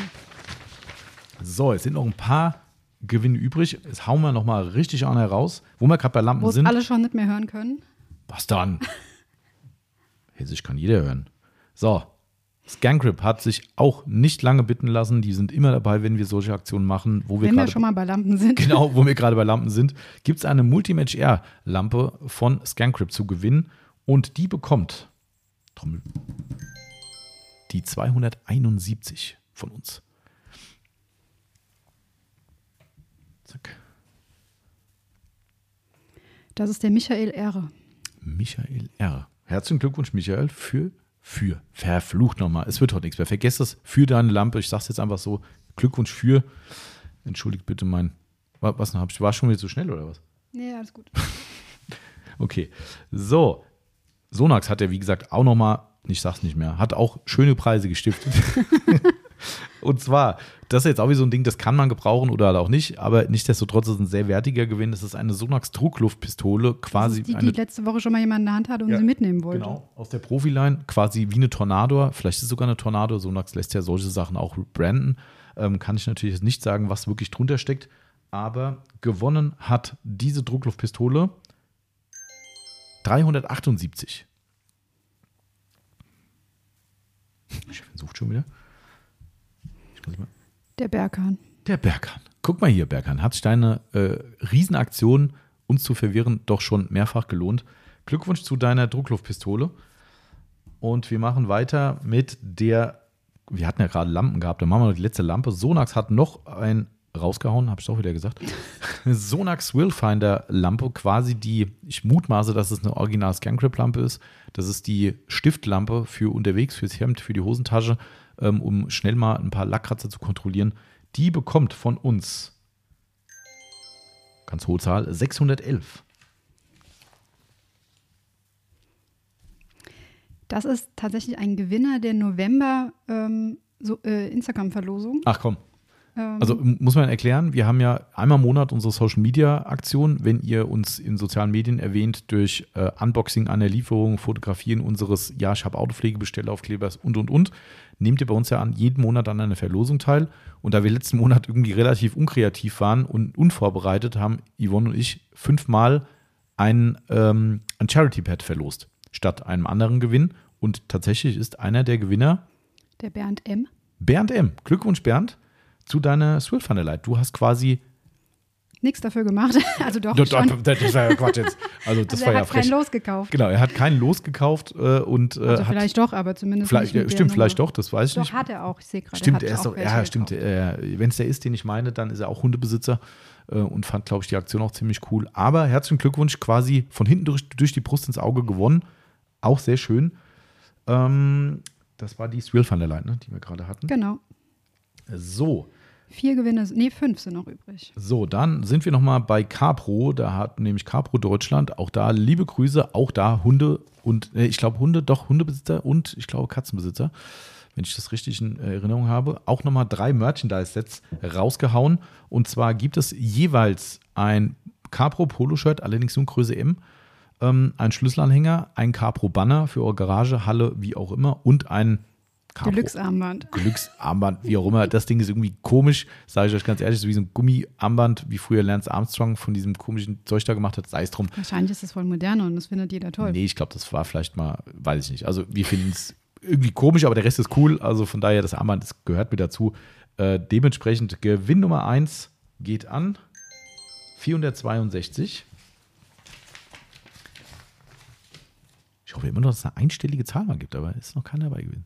So, es sind noch ein paar Gewinne übrig. Jetzt hauen wir noch mal richtig an heraus, wo wir gerade bei Lampen Wo es sind. alle schon nicht mehr hören können. Was dann? Hessisch kann jeder hören. So, Scangrip hat sich auch nicht lange bitten lassen. Die sind immer dabei, wenn wir solche Aktionen machen, wo wir Wenn wir schon mal bei Lampen sind. genau, wo wir gerade bei Lampen sind, gibt es eine Multimatch Air Lampe von Scangrip zu gewinnen und die bekommt Trommel, die 271 von uns. Zack. Das ist der Michael R. Michael R. Herzlichen Glückwunsch, Michael, für, für, verflucht nochmal. Es wird heute nichts mehr. Vergesst das für deine Lampe. Ich sag's jetzt einfach so. Glückwunsch für. Entschuldigt bitte mein. wa- Was noch? War schon wieder zu schnell oder was? Nee, alles gut. Okay. So. Sonax hat ja, wie gesagt, auch nochmal, ich sag's nicht mehr, hat auch schöne Preise gestiftet. Und zwar, das ist jetzt auch wie so ein Ding, das kann man gebrauchen oder halt auch nicht, aber nichtsdestotrotz ist es ein sehr wertiger Gewinn. Das ist eine Sonax Druckluftpistole, quasi die, eine die letzte Woche schon mal jemand in der Hand hatte und Ja, sie mitnehmen wollte. Genau, aus der Profiline, quasi wie eine Tornado, vielleicht ist es sogar eine Tornado, Sonax lässt ja solche Sachen auch branden. Ähm, kann ich natürlich jetzt nicht sagen, was wirklich drunter steckt, aber gewonnen hat diese Druckluftpistole 378. Chefin sucht schon wieder. Der Berghahn. der Berghahn. Guck mal hier, Berghahn. Hat sich deine äh, Riesenaktion, uns zu verwirren, doch schon mehrfach gelohnt. Glückwunsch zu deiner Druckluftpistole. Und wir machen weiter mit der, wir hatten ja gerade Lampen gehabt, dann machen wir noch die letzte Lampe. Sonax hat noch ein rausgehauen, habe ich doch wieder gesagt. Sonax Willfinder Lampe, quasi die, ich mutmaße, dass es eine Original Scangrip Lampe ist. Das ist die Stiftlampe für unterwegs, fürs Hemd, für die Hosentasche, ähm, um schnell mal ein paar Lackkratzer zu kontrollieren. Die bekommt von uns, ganz hohe Zahl, 611. Das ist tatsächlich ein Gewinner der November ähm, so, äh, Instagram-Verlosung. Ach komm. Ähm, Also muss man erklären, wir haben ja einmal im Monat unsere Social Media Aktion. Wenn ihr uns in sozialen Medien erwähnt durch äh, Unboxing einer Lieferung, Fotografieren unseres Ja, ich habe Autopflegebestellaufklebers und und und, nehmt ihr bei uns ja an jedem Monat an einer Verlosung teil. Und da wir letzten Monat irgendwie relativ unkreativ waren und unvorbereitet, haben Yvonne und ich fünfmal ein, ähm, ein Charity Pad verlost, statt einem anderen Gewinn. Und tatsächlich ist einer der Gewinner der Bernd M. Bernd M. Glückwunsch, Bernd, zu deiner Swift Light. Du hast quasi. Nichts dafür gemacht. also doch Das, schon. das war ja Quatsch jetzt. Also, das also war er ja hat kein frech. Los gekauft. Genau, er hat keinen Los gekauft äh, und äh, Also hat. vielleicht doch, aber zumindest Vielleicht, ja, der stimmt, vielleicht doch, das weiß ich Doch, nicht. hat er auch. Ich sehe gerade. Stimmt, er ist auch doch, ja, stimmt. Äh, Wenn es der ist, den ich meine, dann ist er auch Hundebesitzer äh, und fand, glaube ich, die Aktion auch ziemlich cool. Aber herzlichen Glückwunsch, quasi von hinten durch, durch die Brust ins Auge gewonnen. Auch sehr schön. Ähm, das war die Swill Light, ne, die wir gerade hatten. Genau. So. Vier Gewinne, nee, fünf sind noch übrig. So, dann sind wir nochmal bei Capro. Da hat nämlich Capro Deutschland, auch da liebe Grüße, auch da Hunde und äh, ich glaube Hunde, doch Hundebesitzer und ich glaube Katzenbesitzer, wenn ich das richtig in Erinnerung habe. Auch nochmal drei Merchandise-Sets rausgehauen. Und zwar gibt es jeweils ein Capro Poloshirt, allerdings nur Größe M, ähm, ein Schlüsselanhänger, ein Capro Banner für eure Garage, Halle, wie auch immer und ein Capro Deluxe-Armband. Glücksarmband, wie auch immer. Das Ding ist irgendwie komisch, sage ich euch ganz ehrlich, so wie so ein Gummiarmband, wie früher Lance Armstrong von diesem komischen Zeug da gemacht hat, sei es drum. Wahrscheinlich ist das voll moderne und das findet jeder toll. Nee, ich glaube, das war vielleicht mal, weiß ich nicht. Also wir finden es irgendwie komisch, aber der Rest ist cool. Also von daher, das Armband das gehört mit dazu. Äh, dementsprechend Gewinn Nummer 1 geht an 462. Ich hoffe immer noch, dass es eine einstellige Zahl mal gibt, aber es ist noch keiner dabei gewesen.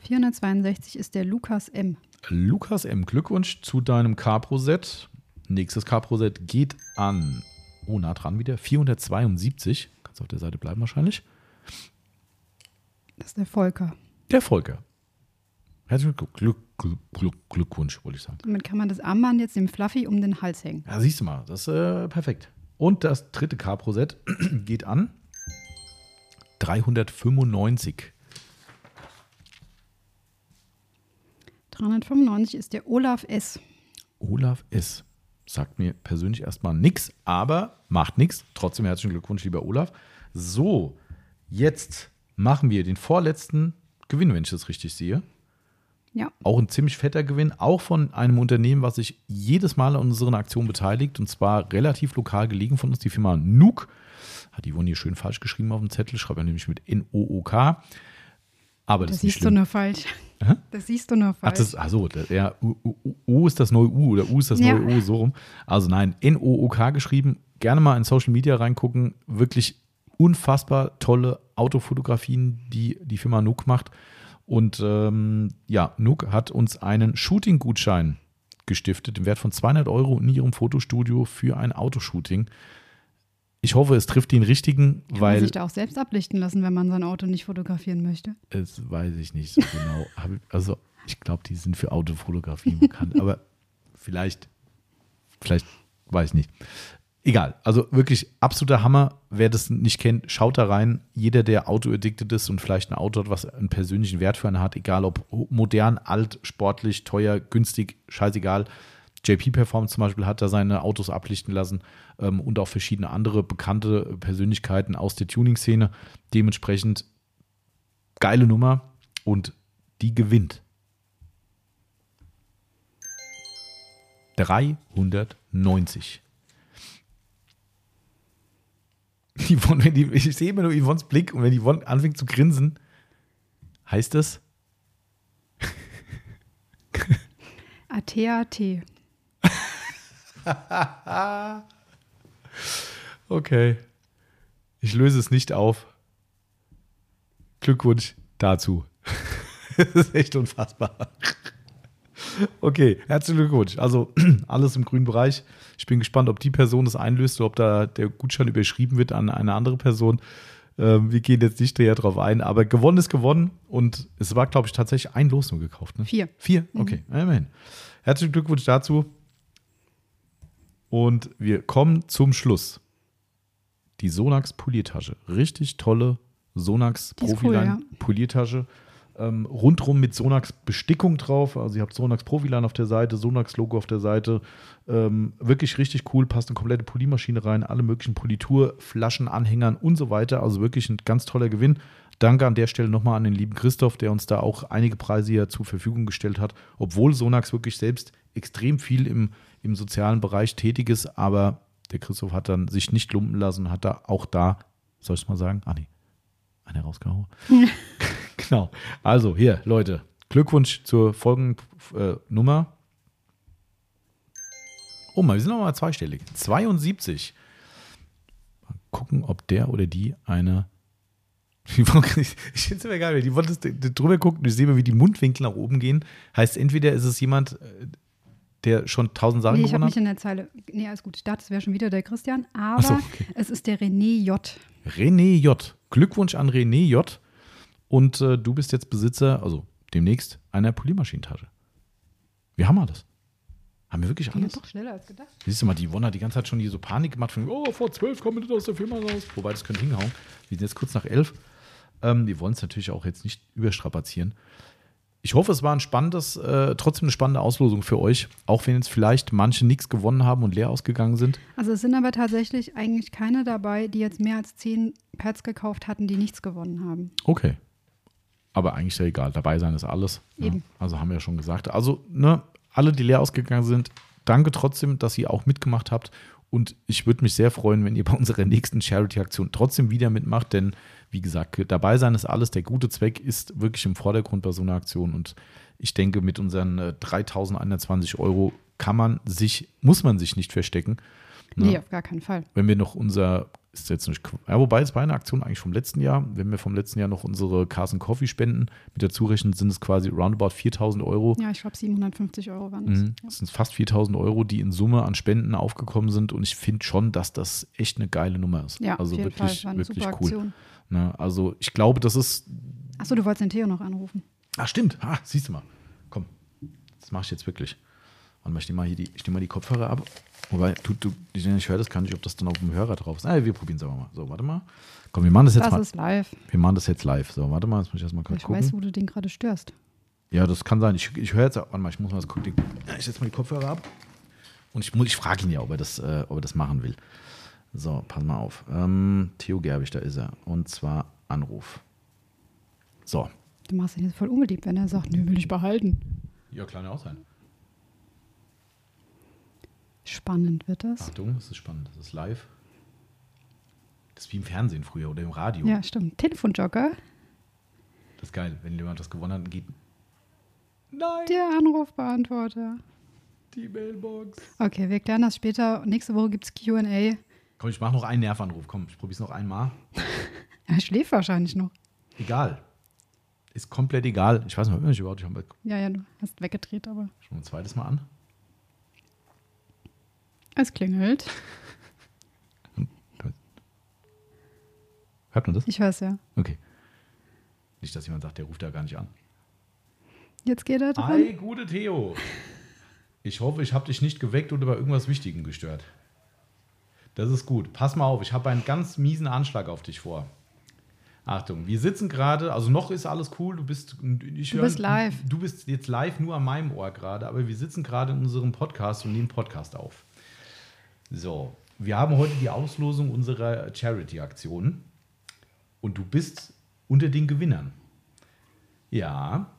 462 ist der Lukas M. Lukas M. Glückwunsch zu deinem Capro-Set. Nächstes Capro-Set geht an, oh, nah dran wieder, 472. Kannst auf der Seite bleiben wahrscheinlich. Das ist der Volker. Der Volker. Herzlichen Glück, Glück, Glück, Glück, Glückwunsch, wollte ich sagen. Damit kann man das Armband jetzt dem Fluffy um den Hals hängen. Ja, siehst du mal, das ist äh, perfekt. Und das dritte Capro-Set geht an 395. 395 ist der Olaf S. Olaf S. Sagt mir persönlich erstmal nichts, aber macht nichts. Trotzdem herzlichen Glückwunsch, lieber Olaf. So, jetzt machen wir den vorletzten Gewinn, wenn ich das richtig sehe. Ja. Auch ein ziemlich fetter Gewinn, auch von einem Unternehmen, was sich jedes Mal an unseren Aktionen beteiligt und zwar relativ lokal gelegen von uns, die Firma Nuke. Hat die wurden hier schön falsch geschrieben auf dem Zettel, schreibt er nämlich mit N-O-O-K. Aber das, Das ist nicht schlimm. nur falsch. Hä? Das siehst du nur Ach, falsch. das, ach so, das, ja, U, U, U ist das neue U oder U ist das Ja. neue U, so rum. Also nein, N-O-O-K geschrieben. Gerne mal in Social Media reingucken. Wirklich unfassbar tolle Autofotografien, die die Firma Nook macht. Und ähm, ja, Nook hat uns einen Shooting-Gutschein gestiftet im Wert von 200 Euro in ihrem Fotostudio für ein Autoshooting. Ich hoffe, es trifft den richtigen, kann man weil sich da auch selbst ablichten lassen, wenn man sein Auto nicht fotografieren möchte. das weiß ich nicht so genau. Also, ich glaube, die sind für Autofotografie bekannt, aber vielleicht, vielleicht weiß ich nicht. Egal, also wirklich absoluter Hammer. Wer das nicht kennt, schaut da rein. Jeder, der Auto-addicted ist und vielleicht ein Auto hat, was einen persönlichen Wert für einen hat, egal ob modern, alt, sportlich, teuer, günstig, scheißegal. JP Performance zum Beispiel hat da seine Autos ablichten lassen ähm, und auch verschiedene andere bekannte Persönlichkeiten aus der Tuning-Szene. Dementsprechend geile Nummer und die gewinnt. 390. Yvonne, wenn die, ich sehe immer nur Yvonnes Blick und wenn Yvonne anfängt zu grinsen, heißt das, AT-AT. okay, ich löse es nicht auf. Glückwunsch dazu. das ist echt unfassbar. Okay, herzlichen Glückwunsch. Also alles im grünen Bereich. Ich bin gespannt, ob die Person das einlöst oder ob da der Gutschein überschrieben wird an eine andere Person. Ähm, wir gehen jetzt nicht näher drauf ein, aber gewonnen ist gewonnen und es war, glaube ich, tatsächlich ein Los nur gekauft. Ne? Vier. Vier? Okay, immerhin. Herzlichen Glückwunsch dazu. Und wir kommen zum Schluss. Die Sonax Poliertasche. Richtig tolle Sonax cool, Profiline ja. Poliertasche. Ähm, rundrum mit Sonax Bestickung drauf. Also ihr habt Sonax Profiline auf der Seite, Sonax Logo auf der Seite. Ähm, wirklich richtig cool. Passt eine komplette Poliermaschine rein, alle möglichen Politurflaschen, Anhängern und so weiter. Also wirklich ein ganz toller Gewinn. Danke an der Stelle nochmal an den lieben Christoph, der uns da auch einige Preise hier zur Verfügung gestellt hat. Obwohl Sonax wirklich selbst extrem viel im, im sozialen Bereich tätig ist, aber der Christoph hat dann sich nicht lumpen lassen, hat da auch da, soll ich es mal sagen? Ah, nee, eine rausgehauen. genau. Also hier, Leute, Glückwunsch zur folgenden äh, Nummer. Oh, mal, wir sind noch mal zweistellig. 72. Mal gucken, ob der oder die eine. Ich finde es immer geil, wenn die wollte drüber gucken und ich sehe mal, wie die Mundwinkel nach oben gehen. Heißt, entweder ist es jemand, äh, der schon tausend Sachen Nee, ich habe hat. in der Zeile. Nee, alles gut. Ich dachte, es wäre schon wieder der Christian. Aber so, okay. es ist der René J. René J. Glückwunsch an René J. Und äh, du bist jetzt Besitzer, also demnächst, einer Poliermaschinentasche. Wie haben wir das? Haben wir wirklich alles? doch schneller als gedacht. Siehst du mal, die Yvonne hat die ganze Zeit schon hier so Panik gemacht von, oh, vor zwölf kommen wir nicht aus der Firma raus. Wobei, das könnte hinhauen. Wir sind jetzt kurz nach elf. Ähm, wir wollen es natürlich auch jetzt nicht überstrapazieren. Ich hoffe, es war ein spannendes, äh, trotzdem eine spannende Auslosung für euch, auch wenn jetzt vielleicht manche nichts gewonnen haben und leer ausgegangen sind. Also es sind aber tatsächlich eigentlich keine dabei, die jetzt mehr als zehn Pads gekauft hatten, die nichts gewonnen haben. Okay. Aber eigentlich ist ja egal. Dabei sein ist alles. Ne? Eben. Also haben wir ja schon gesagt. Also, ne, alle, die leer ausgegangen sind, danke trotzdem, dass ihr auch mitgemacht habt. Und ich würde mich sehr freuen, wenn ihr bei unserer nächsten Charity-Aktion trotzdem wieder mitmacht, denn wie gesagt, dabei sein ist alles. Der gute Zweck ist wirklich im Vordergrund bei so einer Aktion. Und ich denke, mit unseren äh, 3.120 Euro kann man sich, muss man sich nicht verstecken. Ne? Nee, auf gar keinen Fall. wenn wir noch unser, ist jetzt nicht, ja, wobei es war eine Aktion eigentlich vom letzten Jahr, wenn wir vom letzten Jahr noch unsere Carson Coffee spenden, mit dazu rechnen, sind es quasi roundabout 4000 Euro. Ja, ich glaube 750 Euro waren das. Mhm. Das sind fast 4000 Euro, die in Summe an Spenden aufgekommen sind und ich finde schon, dass das echt eine geile Nummer ist. Ja, also auf jeden wirklich, Fall. War eine wirklich super cool. Aktion. Ne? Also ich glaube, das ist, Achso, du wolltest den Theo noch anrufen. ah stimmt, ah, siehst du mal. Komm, das mache ich jetzt wirklich. Warte mal, ich nehme mal hier die, ich nehme mal die Kopfhörer ab. Wobei, du, du, ich höre das gar nicht, ob das dann auf dem Hörer drauf ist. Ah, wir probieren es aber mal. So, warte mal. Komm, wir machen das jetzt Das mal. ist live. Wir machen das jetzt live. So, warte mal, jetzt muss ich erstmal kurz Ich gucken. weiß, wo du den gerade störst. Ja, das kann sein. Ich, ich höre jetzt, warte mal, ich muss mal das gucken. Ich setze mal die Kopfhörer ab. Und ich, muss- ich frage ihn ja, ob er, das, äh, ob er das machen will. So, pass mal auf. Ähm, Theo Gerbig, da ist er. Und zwar Anruf. So. Du machst ihn jetzt voll unbeliebt, wenn er sagt, nö, will ich behalten. Ja, kann ja auch sein. Spannend wird das. Achtung, das ist spannend. Das ist live. Das ist wie im Fernsehen früher oder im Radio. Ja, stimmt. Telefonjoker. Das ist geil, wenn jemand das gewonnen hat geht. Nein, Der Anrufbeantworter. die Mailbox. Okay, wir klären das später. Nächste Woche gibt es QA. Komm, ich mache noch einen Nervanruf. Komm, ich probiere es noch einmal. Er schläft wahrscheinlich noch. Egal. Ist komplett egal. Ich weiß nicht, ob ich überhaupt. Ich Ja, ja, du hast weggedreht, aber schon ein zweites Mal an. Es klingelt. Hört man das? Ich höre es ja. Okay. Nicht, dass jemand sagt, der ruft da gar nicht an. Jetzt geht er dran. Hi, gute Theo. Ich hoffe, ich habe dich nicht geweckt oder bei irgendwas Wichtigem gestört. Das ist gut. Pass mal auf, ich habe einen ganz miesen Anschlag auf dich vor. Achtung, wir sitzen gerade, also noch ist alles cool, du bist, ich Du bist live. Du bist jetzt live nur an meinem Ohr gerade, aber wir sitzen gerade in unserem Podcast und nehmen Podcast auf. So, wir haben heute die Auslosung unserer Charity-Aktion und du bist unter den Gewinnern. Ja.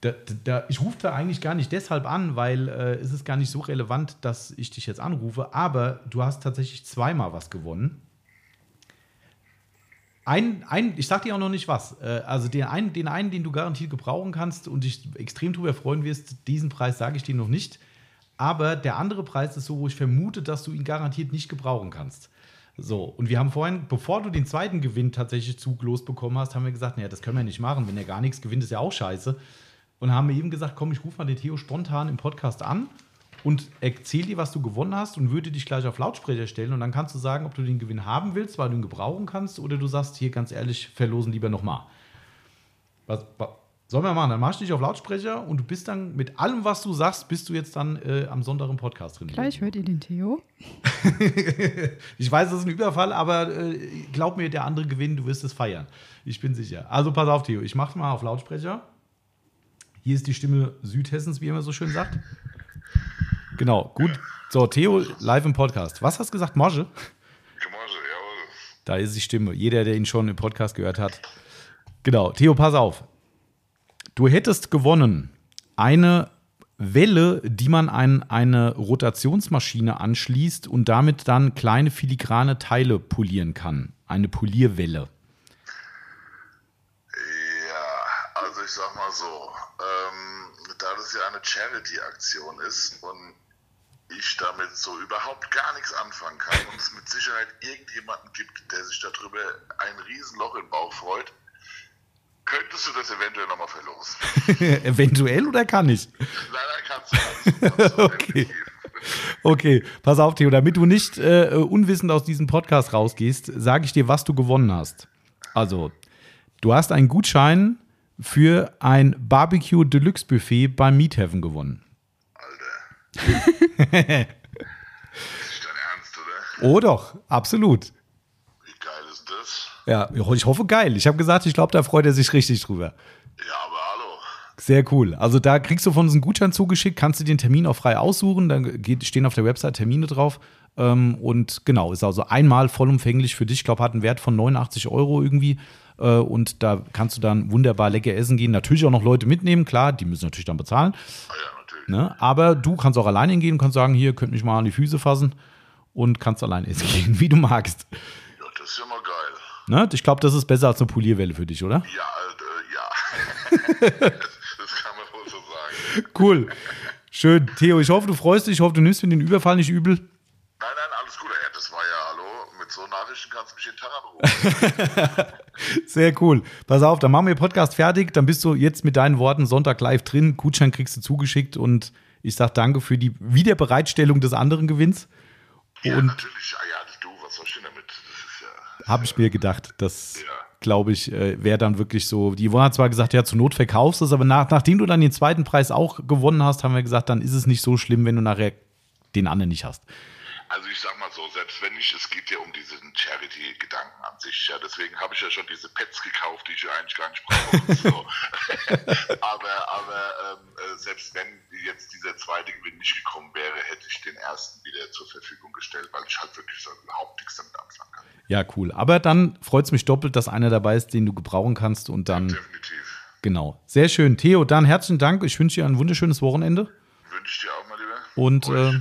Da, da, ich rufe da eigentlich gar nicht deshalb an, weil äh, es ist gar nicht so relevant, dass ich dich jetzt anrufe, aber du hast tatsächlich zweimal was gewonnen. Ein, ein, ich sag dir auch noch nicht was. Äh, also den einen, den einen, den du garantiert gebrauchen kannst und dich extrem darüber freuen wirst, diesen Preis sage ich dir noch nicht. Aber der andere Preis ist so, wo ich vermute, dass du ihn garantiert nicht gebrauchen kannst. So, und wir haben vorhin, bevor du den zweiten Gewinn tatsächlich zugelost bekommen hast, haben wir gesagt, naja, das können wir nicht machen. Wenn er gar nichts gewinnt, ist ja auch scheiße. Und haben wir eben gesagt, komm, ich rufe mal den Theo spontan im Podcast an und erzähl dir, was du gewonnen hast und würde dich gleich auf Lautsprecher stellen. Und dann kannst du sagen, ob du den Gewinn haben willst, weil du ihn gebrauchen kannst, oder du sagst, hier ganz ehrlich, verlosen lieber nochmal. Was sollen wir machen? Dann machst du dich auf Lautsprecher und du bist dann mit allem, was du sagst, bist du jetzt dann äh, am Sonntag im Podcast drin. Gleich hört ihr den Theo. Ich weiß, das ist ein Überfall, aber äh, glaub mir, der andere gewinnt, du wirst es feiern. Ich bin sicher. Also pass auf, Theo, ich mache mal auf Lautsprecher. Hier ist die Stimme Südhessens, wie immer so schön sagt. Genau, gut. So, Theo, live im Podcast. Was hast du gesagt, Mosche? Gemorse, jawohl. Da ist die Stimme. Jeder, der ihn schon im Podcast gehört hat. Genau, Theo, pass auf. Du hättest gewonnen eine Welle, die man an eine Rotationsmaschine anschließt und damit dann kleine filigrane Teile polieren kann. Eine Polierwelle. Ja, also ich sag mal so, ähm, da das ja eine Charity-Aktion ist und ich damit so überhaupt gar nichts anfangen kann und es mit Sicherheit irgendjemanden gibt, der sich darüber ein Riesenloch im Bauch freut, könntest du das eventuell nochmal verlosen. Eventuell oder kann ich? Leider kannst du das. Okay. Okay, pass auf, Theo, damit du nicht äh, unwissend aus diesem Podcast rausgehst, sage ich dir, was du gewonnen hast. Also, du hast einen Gutschein für ein Barbecue Deluxe Buffet beim Meat Heaven gewonnen. Alter. ist nicht dein Ernst, oder? Oh doch, absolut. Wie geil ist das? Ja, ich hoffe geil. Ich habe gesagt, ich glaube, da freut er sich richtig drüber. Ja, aber hallo. Sehr cool. Also da kriegst du von uns einen Gutschein zugeschickt, kannst du den Termin auch frei aussuchen. Dann geht, stehen auf der Website Termine drauf. Ähm, und genau, ist also einmal vollumfänglich für dich. Ich glaube, hat einen Wert von 89 Euro irgendwie. Äh, und da kannst du dann wunderbar lecker essen gehen. Natürlich auch noch Leute mitnehmen, klar, die müssen natürlich dann bezahlen. Ah ja, natürlich. Ne? Aber du kannst auch alleine hingehen und kannst sagen, hier, könnt mich mal an die Füße fassen und kannst alleine essen gehen, wie du magst. Ja, das ist ja mal geil. Ne? Ich glaube, das ist besser als eine Polierwelle für dich, oder? Ja, äh, ja. das kann man wohl so sagen. Cool. Schön. Theo, ich hoffe, du freust dich. Ich hoffe, du nimmst mir den Überfall nicht übel. Nein, nein, alles gut. Ja, das war ja, hallo, mit so Nachrichten kannst du mich jeden Tag anrufen. Sehr cool. Pass auf, dann machen wir den Podcast fertig. Dann bist du jetzt mit deinen Worten Sonntag live drin. Gutschein kriegst du zugeschickt und ich sage danke für die Wiederbereitstellung des anderen Gewinns. ja, Und natürlich. Ja, ja, du, was soll ich denn damit? Habe ich mir gedacht, das Ja. glaube ich, äh, wäre dann wirklich so. Die Yvonne hat zwar gesagt, ja, zur Not verkaufst du es, aber nach, nachdem du dann den zweiten Preis auch gewonnen hast, haben wir gesagt, dann ist es nicht so schlimm, wenn du nachher den anderen nicht hast. Also ich sag mal so, selbst wenn nicht, es geht ja um diesen Charity-Gedanken an sich. Ja, deswegen habe ich ja schon diese Pets gekauft, die ich ja eigentlich gar nicht brauche. so. aber aber ähm, äh, selbst wenn jetzt dieser zweite Gewinn nicht gekommen wäre, hätte ich den ersten wieder zur Verfügung gestellt, weil ich halt wirklich so überhaupt nichts damit anfangen kann. Ja, cool. Aber dann freut es mich doppelt, dass einer dabei ist, den du gebrauchen kannst und dann. Ja, definitiv. Genau. Sehr schön. Theo, dann herzlichen Dank. Ich wünsche dir ein wunderschönes Wochenende. Wünsche ich dir auch mal lieber. Und äh,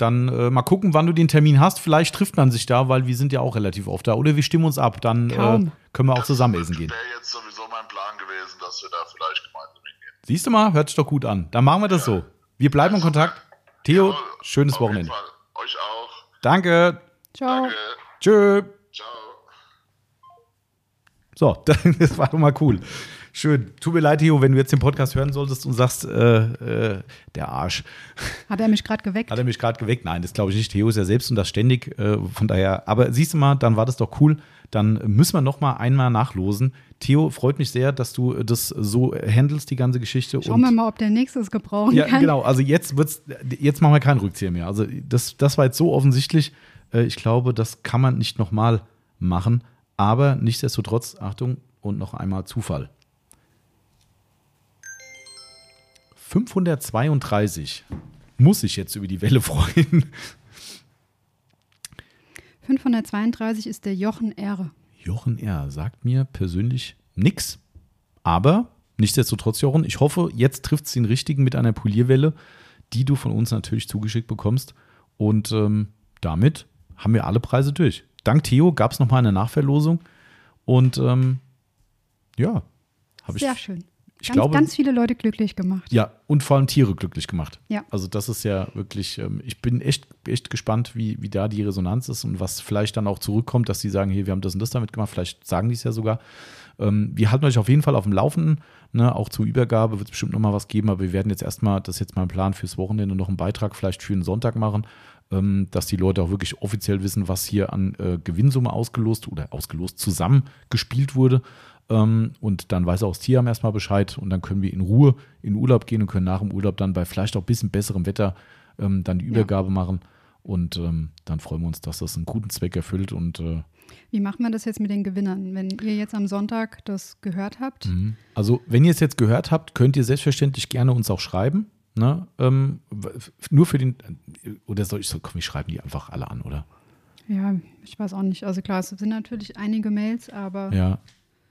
dann äh, mal gucken, wann du den Termin hast. Vielleicht trifft man sich da, weil wir sind ja auch relativ oft da. Oder wir stimmen uns ab. Dann äh, können wir auch zusammen essen gehen. Wäre jetzt sowieso mein Plan gewesen, dass wir da vielleicht gemeinsam hingehen. Siehst du mal, hört sich doch gut an. Dann machen wir das so. Wir bleiben in Kontakt. Theo, Jawohl, schönes auf jeden Wochenende. Fall. Euch auch. Danke. Ciao. Danke. Tschö. Ciao. So, das war doch mal cool. Schön. Tut mir leid, Theo, wenn du jetzt den Podcast hören solltest und sagst, äh, äh, der Arsch. Hat er mich gerade geweckt? Hat er mich gerade geweckt? Nein, das glaube ich nicht. Theo ist ja selbst und das ständig. Äh, von daher, aber siehst du mal, dann war das doch cool. Dann müssen wir noch mal einmal nachlosen. Theo, freut mich sehr, dass du das so handelst, die ganze Geschichte. Schauen wir mal, ob der nächstes gebrauchen Ja, kann. genau. Also jetzt wird's, jetzt machen wir keinen Rückzieher mehr. Also das, das war jetzt so offensichtlich. Äh, Ich glaube, das kann man nicht nochmal machen. Aber nichtsdestotrotz, Achtung, und noch einmal Zufall. 532 muss ich jetzt über die Welle freuen. 532 ist der Jochen R. Jochen R. sagt mir persönlich nix. Aber nichtsdestotrotz, Jochen, ich hoffe, jetzt trifft es den richtigen mit einer Polierwelle, die du von uns natürlich zugeschickt bekommst. Und ähm, damit haben wir alle Preise durch. Dank Theo gab es nochmal eine Nachverlosung. Und ähm, ja, habe ich. Sehr schön. Ich ganz, glaube, ganz viele Leute glücklich gemacht. ja, und vor allem Tiere glücklich gemacht. Ja. Also das ist ja wirklich, ähm, ich bin echt, echt gespannt, wie, wie da die Resonanz ist und was vielleicht dann auch zurückkommt, dass die sagen, hier, wir haben das und das damit gemacht, vielleicht sagen die es ja sogar. Ähm, wir halten euch auf jeden Fall auf dem Laufenden. Ne? Auch zur Übergabe wird es bestimmt nochmal was geben, aber wir werden jetzt erstmal, das ist jetzt mein Plan fürs Wochenende, noch einen Beitrag vielleicht für einen Sonntag machen, ähm, dass die Leute auch wirklich offiziell wissen, was hier an äh, Gewinnsumme ausgelost oder ausgelost zusammengespielt wurde. Ähm, und dann weiß auch das Tierheim erstmal Bescheid und dann können wir in Ruhe in Urlaub gehen und können nach dem Urlaub dann bei vielleicht auch ein bisschen besserem Wetter ähm, dann die Übergabe machen. Und ähm, dann freuen wir uns, dass das einen guten Zweck erfüllt. Und äh, Wie machen wir das jetzt mit den Gewinnern? Wenn ihr jetzt am Sonntag das gehört habt, Mhm. also, wenn ihr es jetzt gehört habt, könnt ihr selbstverständlich gerne uns auch schreiben. Ne? Ähm, nur für den, oder soll ich so, komm, ich schreibe die einfach alle an, oder? ja, ich weiß auch nicht. Also klar, es sind natürlich einige Mails, aber ja,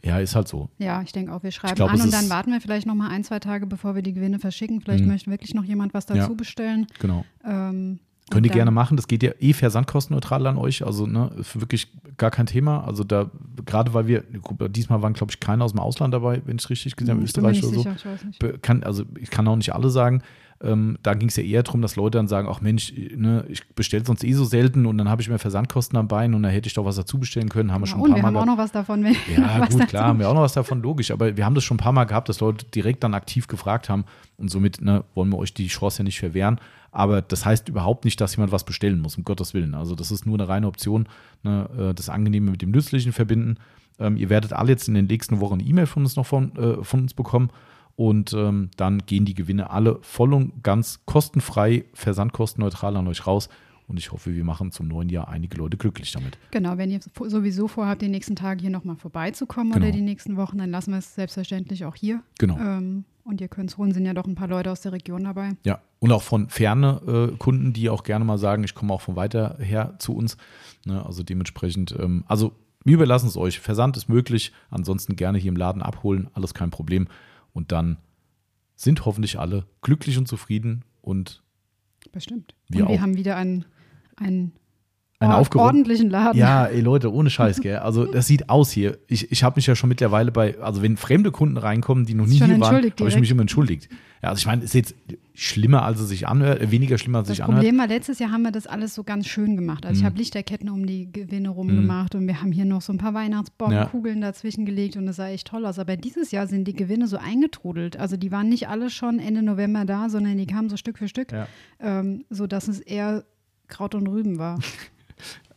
Ja. Ja, ist halt so. ich denke auch, wir schreiben glaub, an und dann warten wir vielleicht noch mal ein, zwei Tage, bevor wir die Gewinne verschicken. Vielleicht Mhm. möchte wirklich noch jemand was dazu Ja. bestellen. Genau. Ähm, Könnt ihr gerne machen. Das geht ja eh versandkostenneutral an euch. Also, ne, wirklich gar kein Thema. Also, da, gerade weil wir, diesmal waren, glaube ich, keine aus dem Ausland dabei, wenn ich es richtig gesehen habe, Österreich oder so. sicher, ich kann, also ich kann auch nicht alle sagen. Ähm, da ging es ja eher darum, dass Leute dann sagen, ach Mensch, ne, ich bestelle sonst eh so selten und dann habe ich mir Versandkosten am Bein und da hätte ich doch was dazu bestellen können. Haben wir Ja, schon ein und paar wir Mal haben auch noch was davon, wenn Ja, gut, klar, haben wir auch noch was davon, logisch. Aber wir haben das schon ein paar Mal gehabt, dass Leute direkt dann aktiv gefragt haben. Und somit ne, wollen wir euch die Chance ja nicht verwehren. Aber das heißt überhaupt nicht, dass jemand was bestellen muss, um Gottes Willen. Also, das ist nur eine reine Option, ne, äh, das Angenehme mit dem Nützlichen verbinden. Ähm, ihr werdet alle jetzt in den nächsten Wochen eine E-Mail von uns noch von, äh, von uns bekommen. Und ähm, dann gehen die Gewinne alle voll und ganz kostenfrei, versandkostenneutral an euch raus. Und ich hoffe, wir machen zum neuen Jahr einige Leute glücklich damit. Genau, wenn ihr sowieso vorhabt, die nächsten Tage hier nochmal vorbeizukommen Genau. oder die nächsten Wochen, dann lassen wir es selbstverständlich auch hier. Genau. Ähm, und ihr könnt es holen, sind ja doch ein paar Leute aus der Region dabei. Ja, und auch von ferne äh, Kunden, die auch gerne mal sagen, ich komme auch von weiter her zu uns. Ne, also dementsprechend, ähm, also wir überlassen es euch. Versand ist möglich, ansonsten gerne hier im Laden abholen, alles kein Problem. Und dann sind hoffentlich alle glücklich und zufrieden und Bestimmt. Wir und wir haben wieder einen, einen, Einen aufgeräumt- ordentlichen Laden. Ja, ey Leute, ohne Scheiß, gell? Also das sieht aus hier. Ich, ich habe mich ja schon mittlerweile bei, also wenn fremde Kunden reinkommen, die noch nie hier waren, habe ich mich immer entschuldigt. Ja, also ich meine, ist jetzt schlimmer, als es sich anhört, äh, weniger schlimmer, als es Das sich anhört. Problem war, letztes Jahr haben wir das alles so ganz schön gemacht. Also ich habe Lichterketten um die Gewinne rum gemacht und wir haben hier noch so ein paar Weihnachtsbaum, Mhm. Ja. Dazwischen gelegt und es sah echt toll aus. Aber dieses Jahr sind die Gewinne so eingetrudelt. Also die waren nicht alle schon Ende November da, sondern die kamen so Stück für Stück, Ja. ähm, sodass es eher Kraut und Rüben war.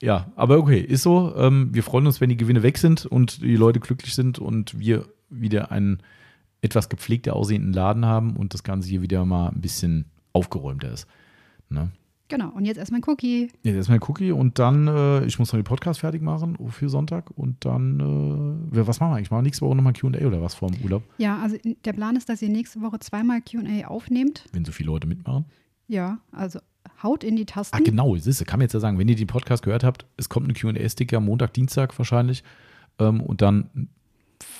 Ja, aber okay, ist so. Ähm, wir freuen uns, wenn die Gewinne weg sind und die Leute glücklich sind und wir wieder einen etwas gepflegter aussehenden Laden haben und das Ganze hier wieder mal ein bisschen aufgeräumter ist. Ne? Genau, und jetzt erstmal ein Cookie. Jetzt erstmal ein Cookie und dann, äh, ich muss noch den Podcast fertig machen für Sonntag und dann, äh, was machen wir eigentlich? Machen wir nächste Woche nochmal QA oder was vor dem Urlaub? Ja, also der Plan ist, dass ihr nächste Woche zweimal QA aufnehmt. Wenn so viele Leute mitmachen. Ja, also haut in die Tasten. Ach genau, siehste, kann man jetzt ja sagen, wenn ihr den Podcast gehört habt, es kommt ein QA-Sticker Montag, Dienstag wahrscheinlich ähm, und dann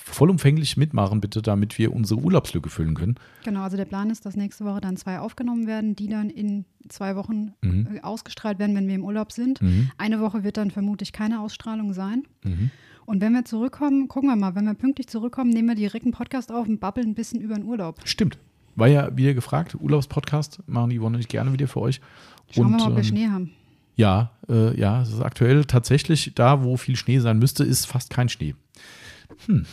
vollumfänglich mitmachen, bitte, damit wir unsere Urlaubslücke füllen können. Genau, also der Plan ist, dass nächste Woche dann zwei aufgenommen werden, die dann in zwei Wochen Mhm. äh, ausgestrahlt werden, wenn wir im Urlaub sind. Mhm. Eine Woche wird dann vermutlich keine Ausstrahlung sein. Mhm. Und wenn wir zurückkommen, gucken wir mal, wenn wir pünktlich zurückkommen, nehmen wir direkt einen Podcast auf und babbeln ein bisschen über den Urlaub. Stimmt. War ja wieder gefragt, Urlaubspodcast machen die Yvonne und ich gerne wieder für euch. Schauen und, wir mal, ob wir ähm, Schnee haben. Ja, äh, ja, es ist aktuell tatsächlich da, wo viel Schnee sein müsste, ist fast kein Schnee. Hm.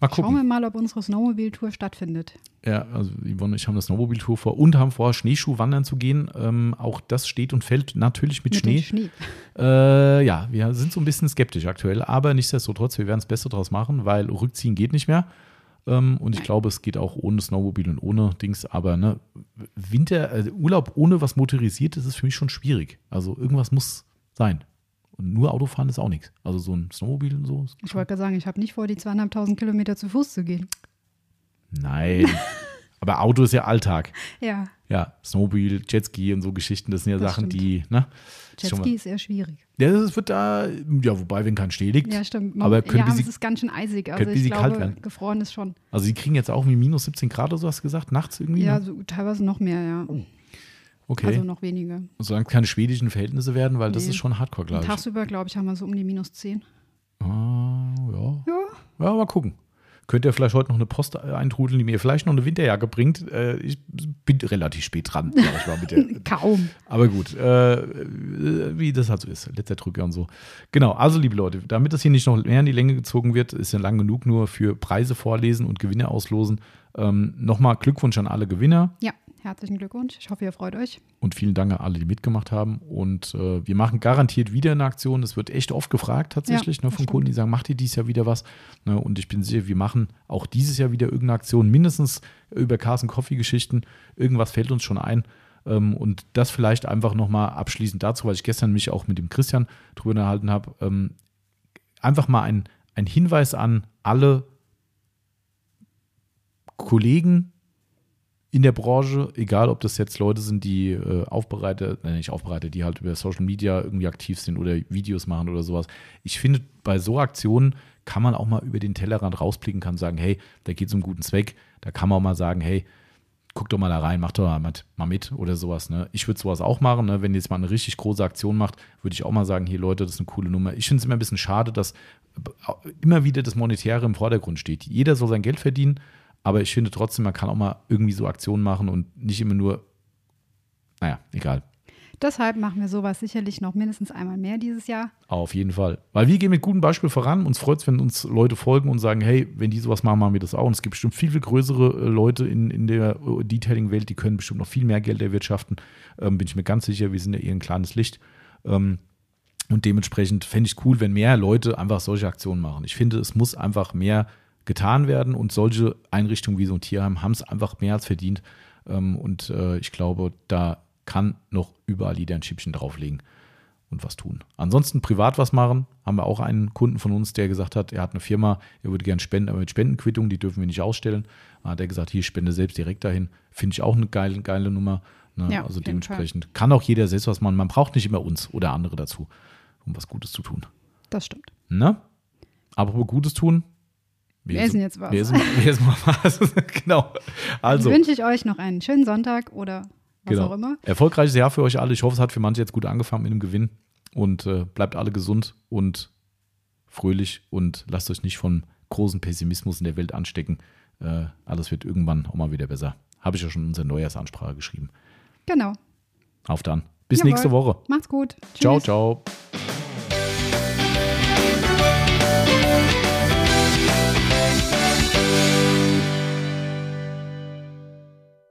Mal Schauen wir gucken. mal, ob unsere Snowmobile-Tour stattfindet. Ja, also Yvonne und ich haben das Snowmobile-Tour vor und haben vor, Schneeschuhwandern zu gehen. Ähm, auch das steht und fällt natürlich mit, Mit Schnee. Schnee. Äh, ja, wir sind so ein bisschen skeptisch aktuell, aber nichtsdestotrotz, wir werden das Beste draus machen, weil rückziehen geht nicht mehr. Ähm, und ich glaube, es geht auch ohne Snowmobil und ohne Dings, aber ne, Winter, also Urlaub ohne was motorisiert, ist für mich schon schwierig. Also irgendwas muss sein. Und nur Autofahren ist auch nichts. Also so ein Snowmobil und so. ist Ich wollte gerade sagen, ich habe nicht vor, die zweieinhalbtausend Kilometer zu Fuß zu gehen. Nein. aber Auto ist ja Alltag. Ja, Ja, Snowmobil, Jetski und so Geschichten, das sind ja Das Sachen, stimmt. die, ne? Jetski ist eher schwierig. Ja, das wird da, ja, wobei, wenn kein Schnee liegt. Ja, stimmt. Aber können ja, die es ist ganz schön eisig. Also die ich sie glaube, kalt werden? gefroren ist schon. Also, sie kriegen jetzt auch wie minus 17 Grad oder so, hast du gesagt, nachts irgendwie? Ja, ne? so, teilweise noch mehr, ja. Okay. Also noch weniger. Solange es keine schwedischen Verhältnisse werden, weil das Nee. ist schon hardcore, glaube ich. Tagsüber, glaube ich, haben wir so um die minus 10. Ah, ja. Ja. Ja, mal gucken. Könnt ihr vielleicht heute noch eine Post eintrudeln, die mir vielleicht noch eine Winterjacke bringt? Äh, ich bin relativ spät dran, ich mal, mit der, Kaum. Aber gut, äh, wie das halt so ist, letzter Drücker und so. Genau, also liebe Leute, damit das hier nicht noch mehr in die Länge gezogen wird, ist ja lang genug nur für Preise vorlesen und Gewinne auslosen. Ähm, Nochmal Glückwunsch an alle Gewinner Ja, herzlichen Glückwunsch. Ich hoffe, ihr freut euch. und vielen Dank an alle, die mitgemacht haben. Und äh, wir machen garantiert wieder eine Aktion. Das wird echt oft gefragt tatsächlich Ja, ne, von. Kunden, die sagen, macht ihr dieses Jahr wieder was? Ne, und ich bin sicher, wir machen auch dieses Jahr wieder irgendeine Aktion, mindestens über Carson Coffee Geschichten. Irgendwas fällt uns schon ein. Ähm, und das vielleicht einfach nochmal abschließend dazu, weil ich gestern mich auch mit dem Christian drüber unterhalten habe. Ähm, einfach mal ein, ein Hinweis an alle Kollegen in der Branche, egal ob das jetzt Leute sind, die äh, Aufbereiter, nein, nicht Aufbereiter, die halt über Social Media irgendwie aktiv sind oder Videos machen oder sowas. Ich finde, bei so Aktionen kann man auch mal über den Tellerrand rausblicken, kann sagen, hey, da geht es um guten Zweck. Da kann man auch mal sagen, hey, guck doch mal da rein, mach doch mal mit, mal mit oder sowas. Ne? Ich würde sowas auch machen. Ne? Wenn jetzt mal eine richtig große Aktion macht, würde ich auch mal sagen, hier Leute, das ist eine coole Nummer. Ich finde es immer ein bisschen schade, dass immer wieder das Monetäre im Vordergrund steht. Jeder soll sein Geld verdienen, aber ich finde trotzdem, man kann auch mal irgendwie so Aktionen machen und nicht immer nur, naja, egal. Deshalb machen wir sowas sicherlich noch mindestens einmal mehr dieses Jahr. Auf jeden Fall. Weil wir gehen mit gutem Beispiel voran. Uns freut es, wenn uns Leute folgen und sagen, hey, wenn die sowas machen, machen wir das auch. Und es gibt bestimmt viel, viel größere äh, Leute in, in der äh, Detailing-Welt, die können bestimmt noch viel mehr Geld erwirtschaften. Ähm, bin ich mir ganz sicher, wir sind ja eher ein kleines Licht. Ähm, und dementsprechend fände ich cool, wenn mehr Leute einfach solche Aktionen machen. Ich finde, es muss einfach mehr getan werden und solche Einrichtungen wie so ein Tierheim haben es einfach mehr als verdient. Ähm, und äh, ich glaube, da kann noch überall jeder ein Schippchen drauflegen und was tun. Ansonsten privat was machen, haben wir auch einen Kunden von uns, der gesagt hat, er hat eine Firma, er würde gerne spenden, aber mit Spendenquittung, die dürfen wir nicht ausstellen. Da hat er gesagt, hier, ich spende selbst direkt dahin. Finde ich auch eine geile, geile Nummer. Ne? Ja, also dementsprechend kann auch jeder selbst was machen. Man braucht nicht immer uns oder andere dazu, um was Gutes zu tun. Das stimmt. Ne? Aber Gutes tun. Wir essen jetzt was. Wir essen, mal was. genau. Also, Dann wünsche ich euch noch einen schönen Sonntag oder was genau. auch immer. Erfolgreiches Jahr für euch alle. Ich hoffe, es hat für manche jetzt gut angefangen mit einem Gewinn. Und äh, bleibt alle gesund und fröhlich und lasst euch nicht von großen Pessimismus in der Welt anstecken. Äh, alles wird irgendwann auch mal wieder besser. Habe ich ja schon in unserer Neujahrsansprache geschrieben. Genau. Auf dann. Bis Jawohl. nächste Woche. Macht's gut. Tschüss. Ciao, ciao.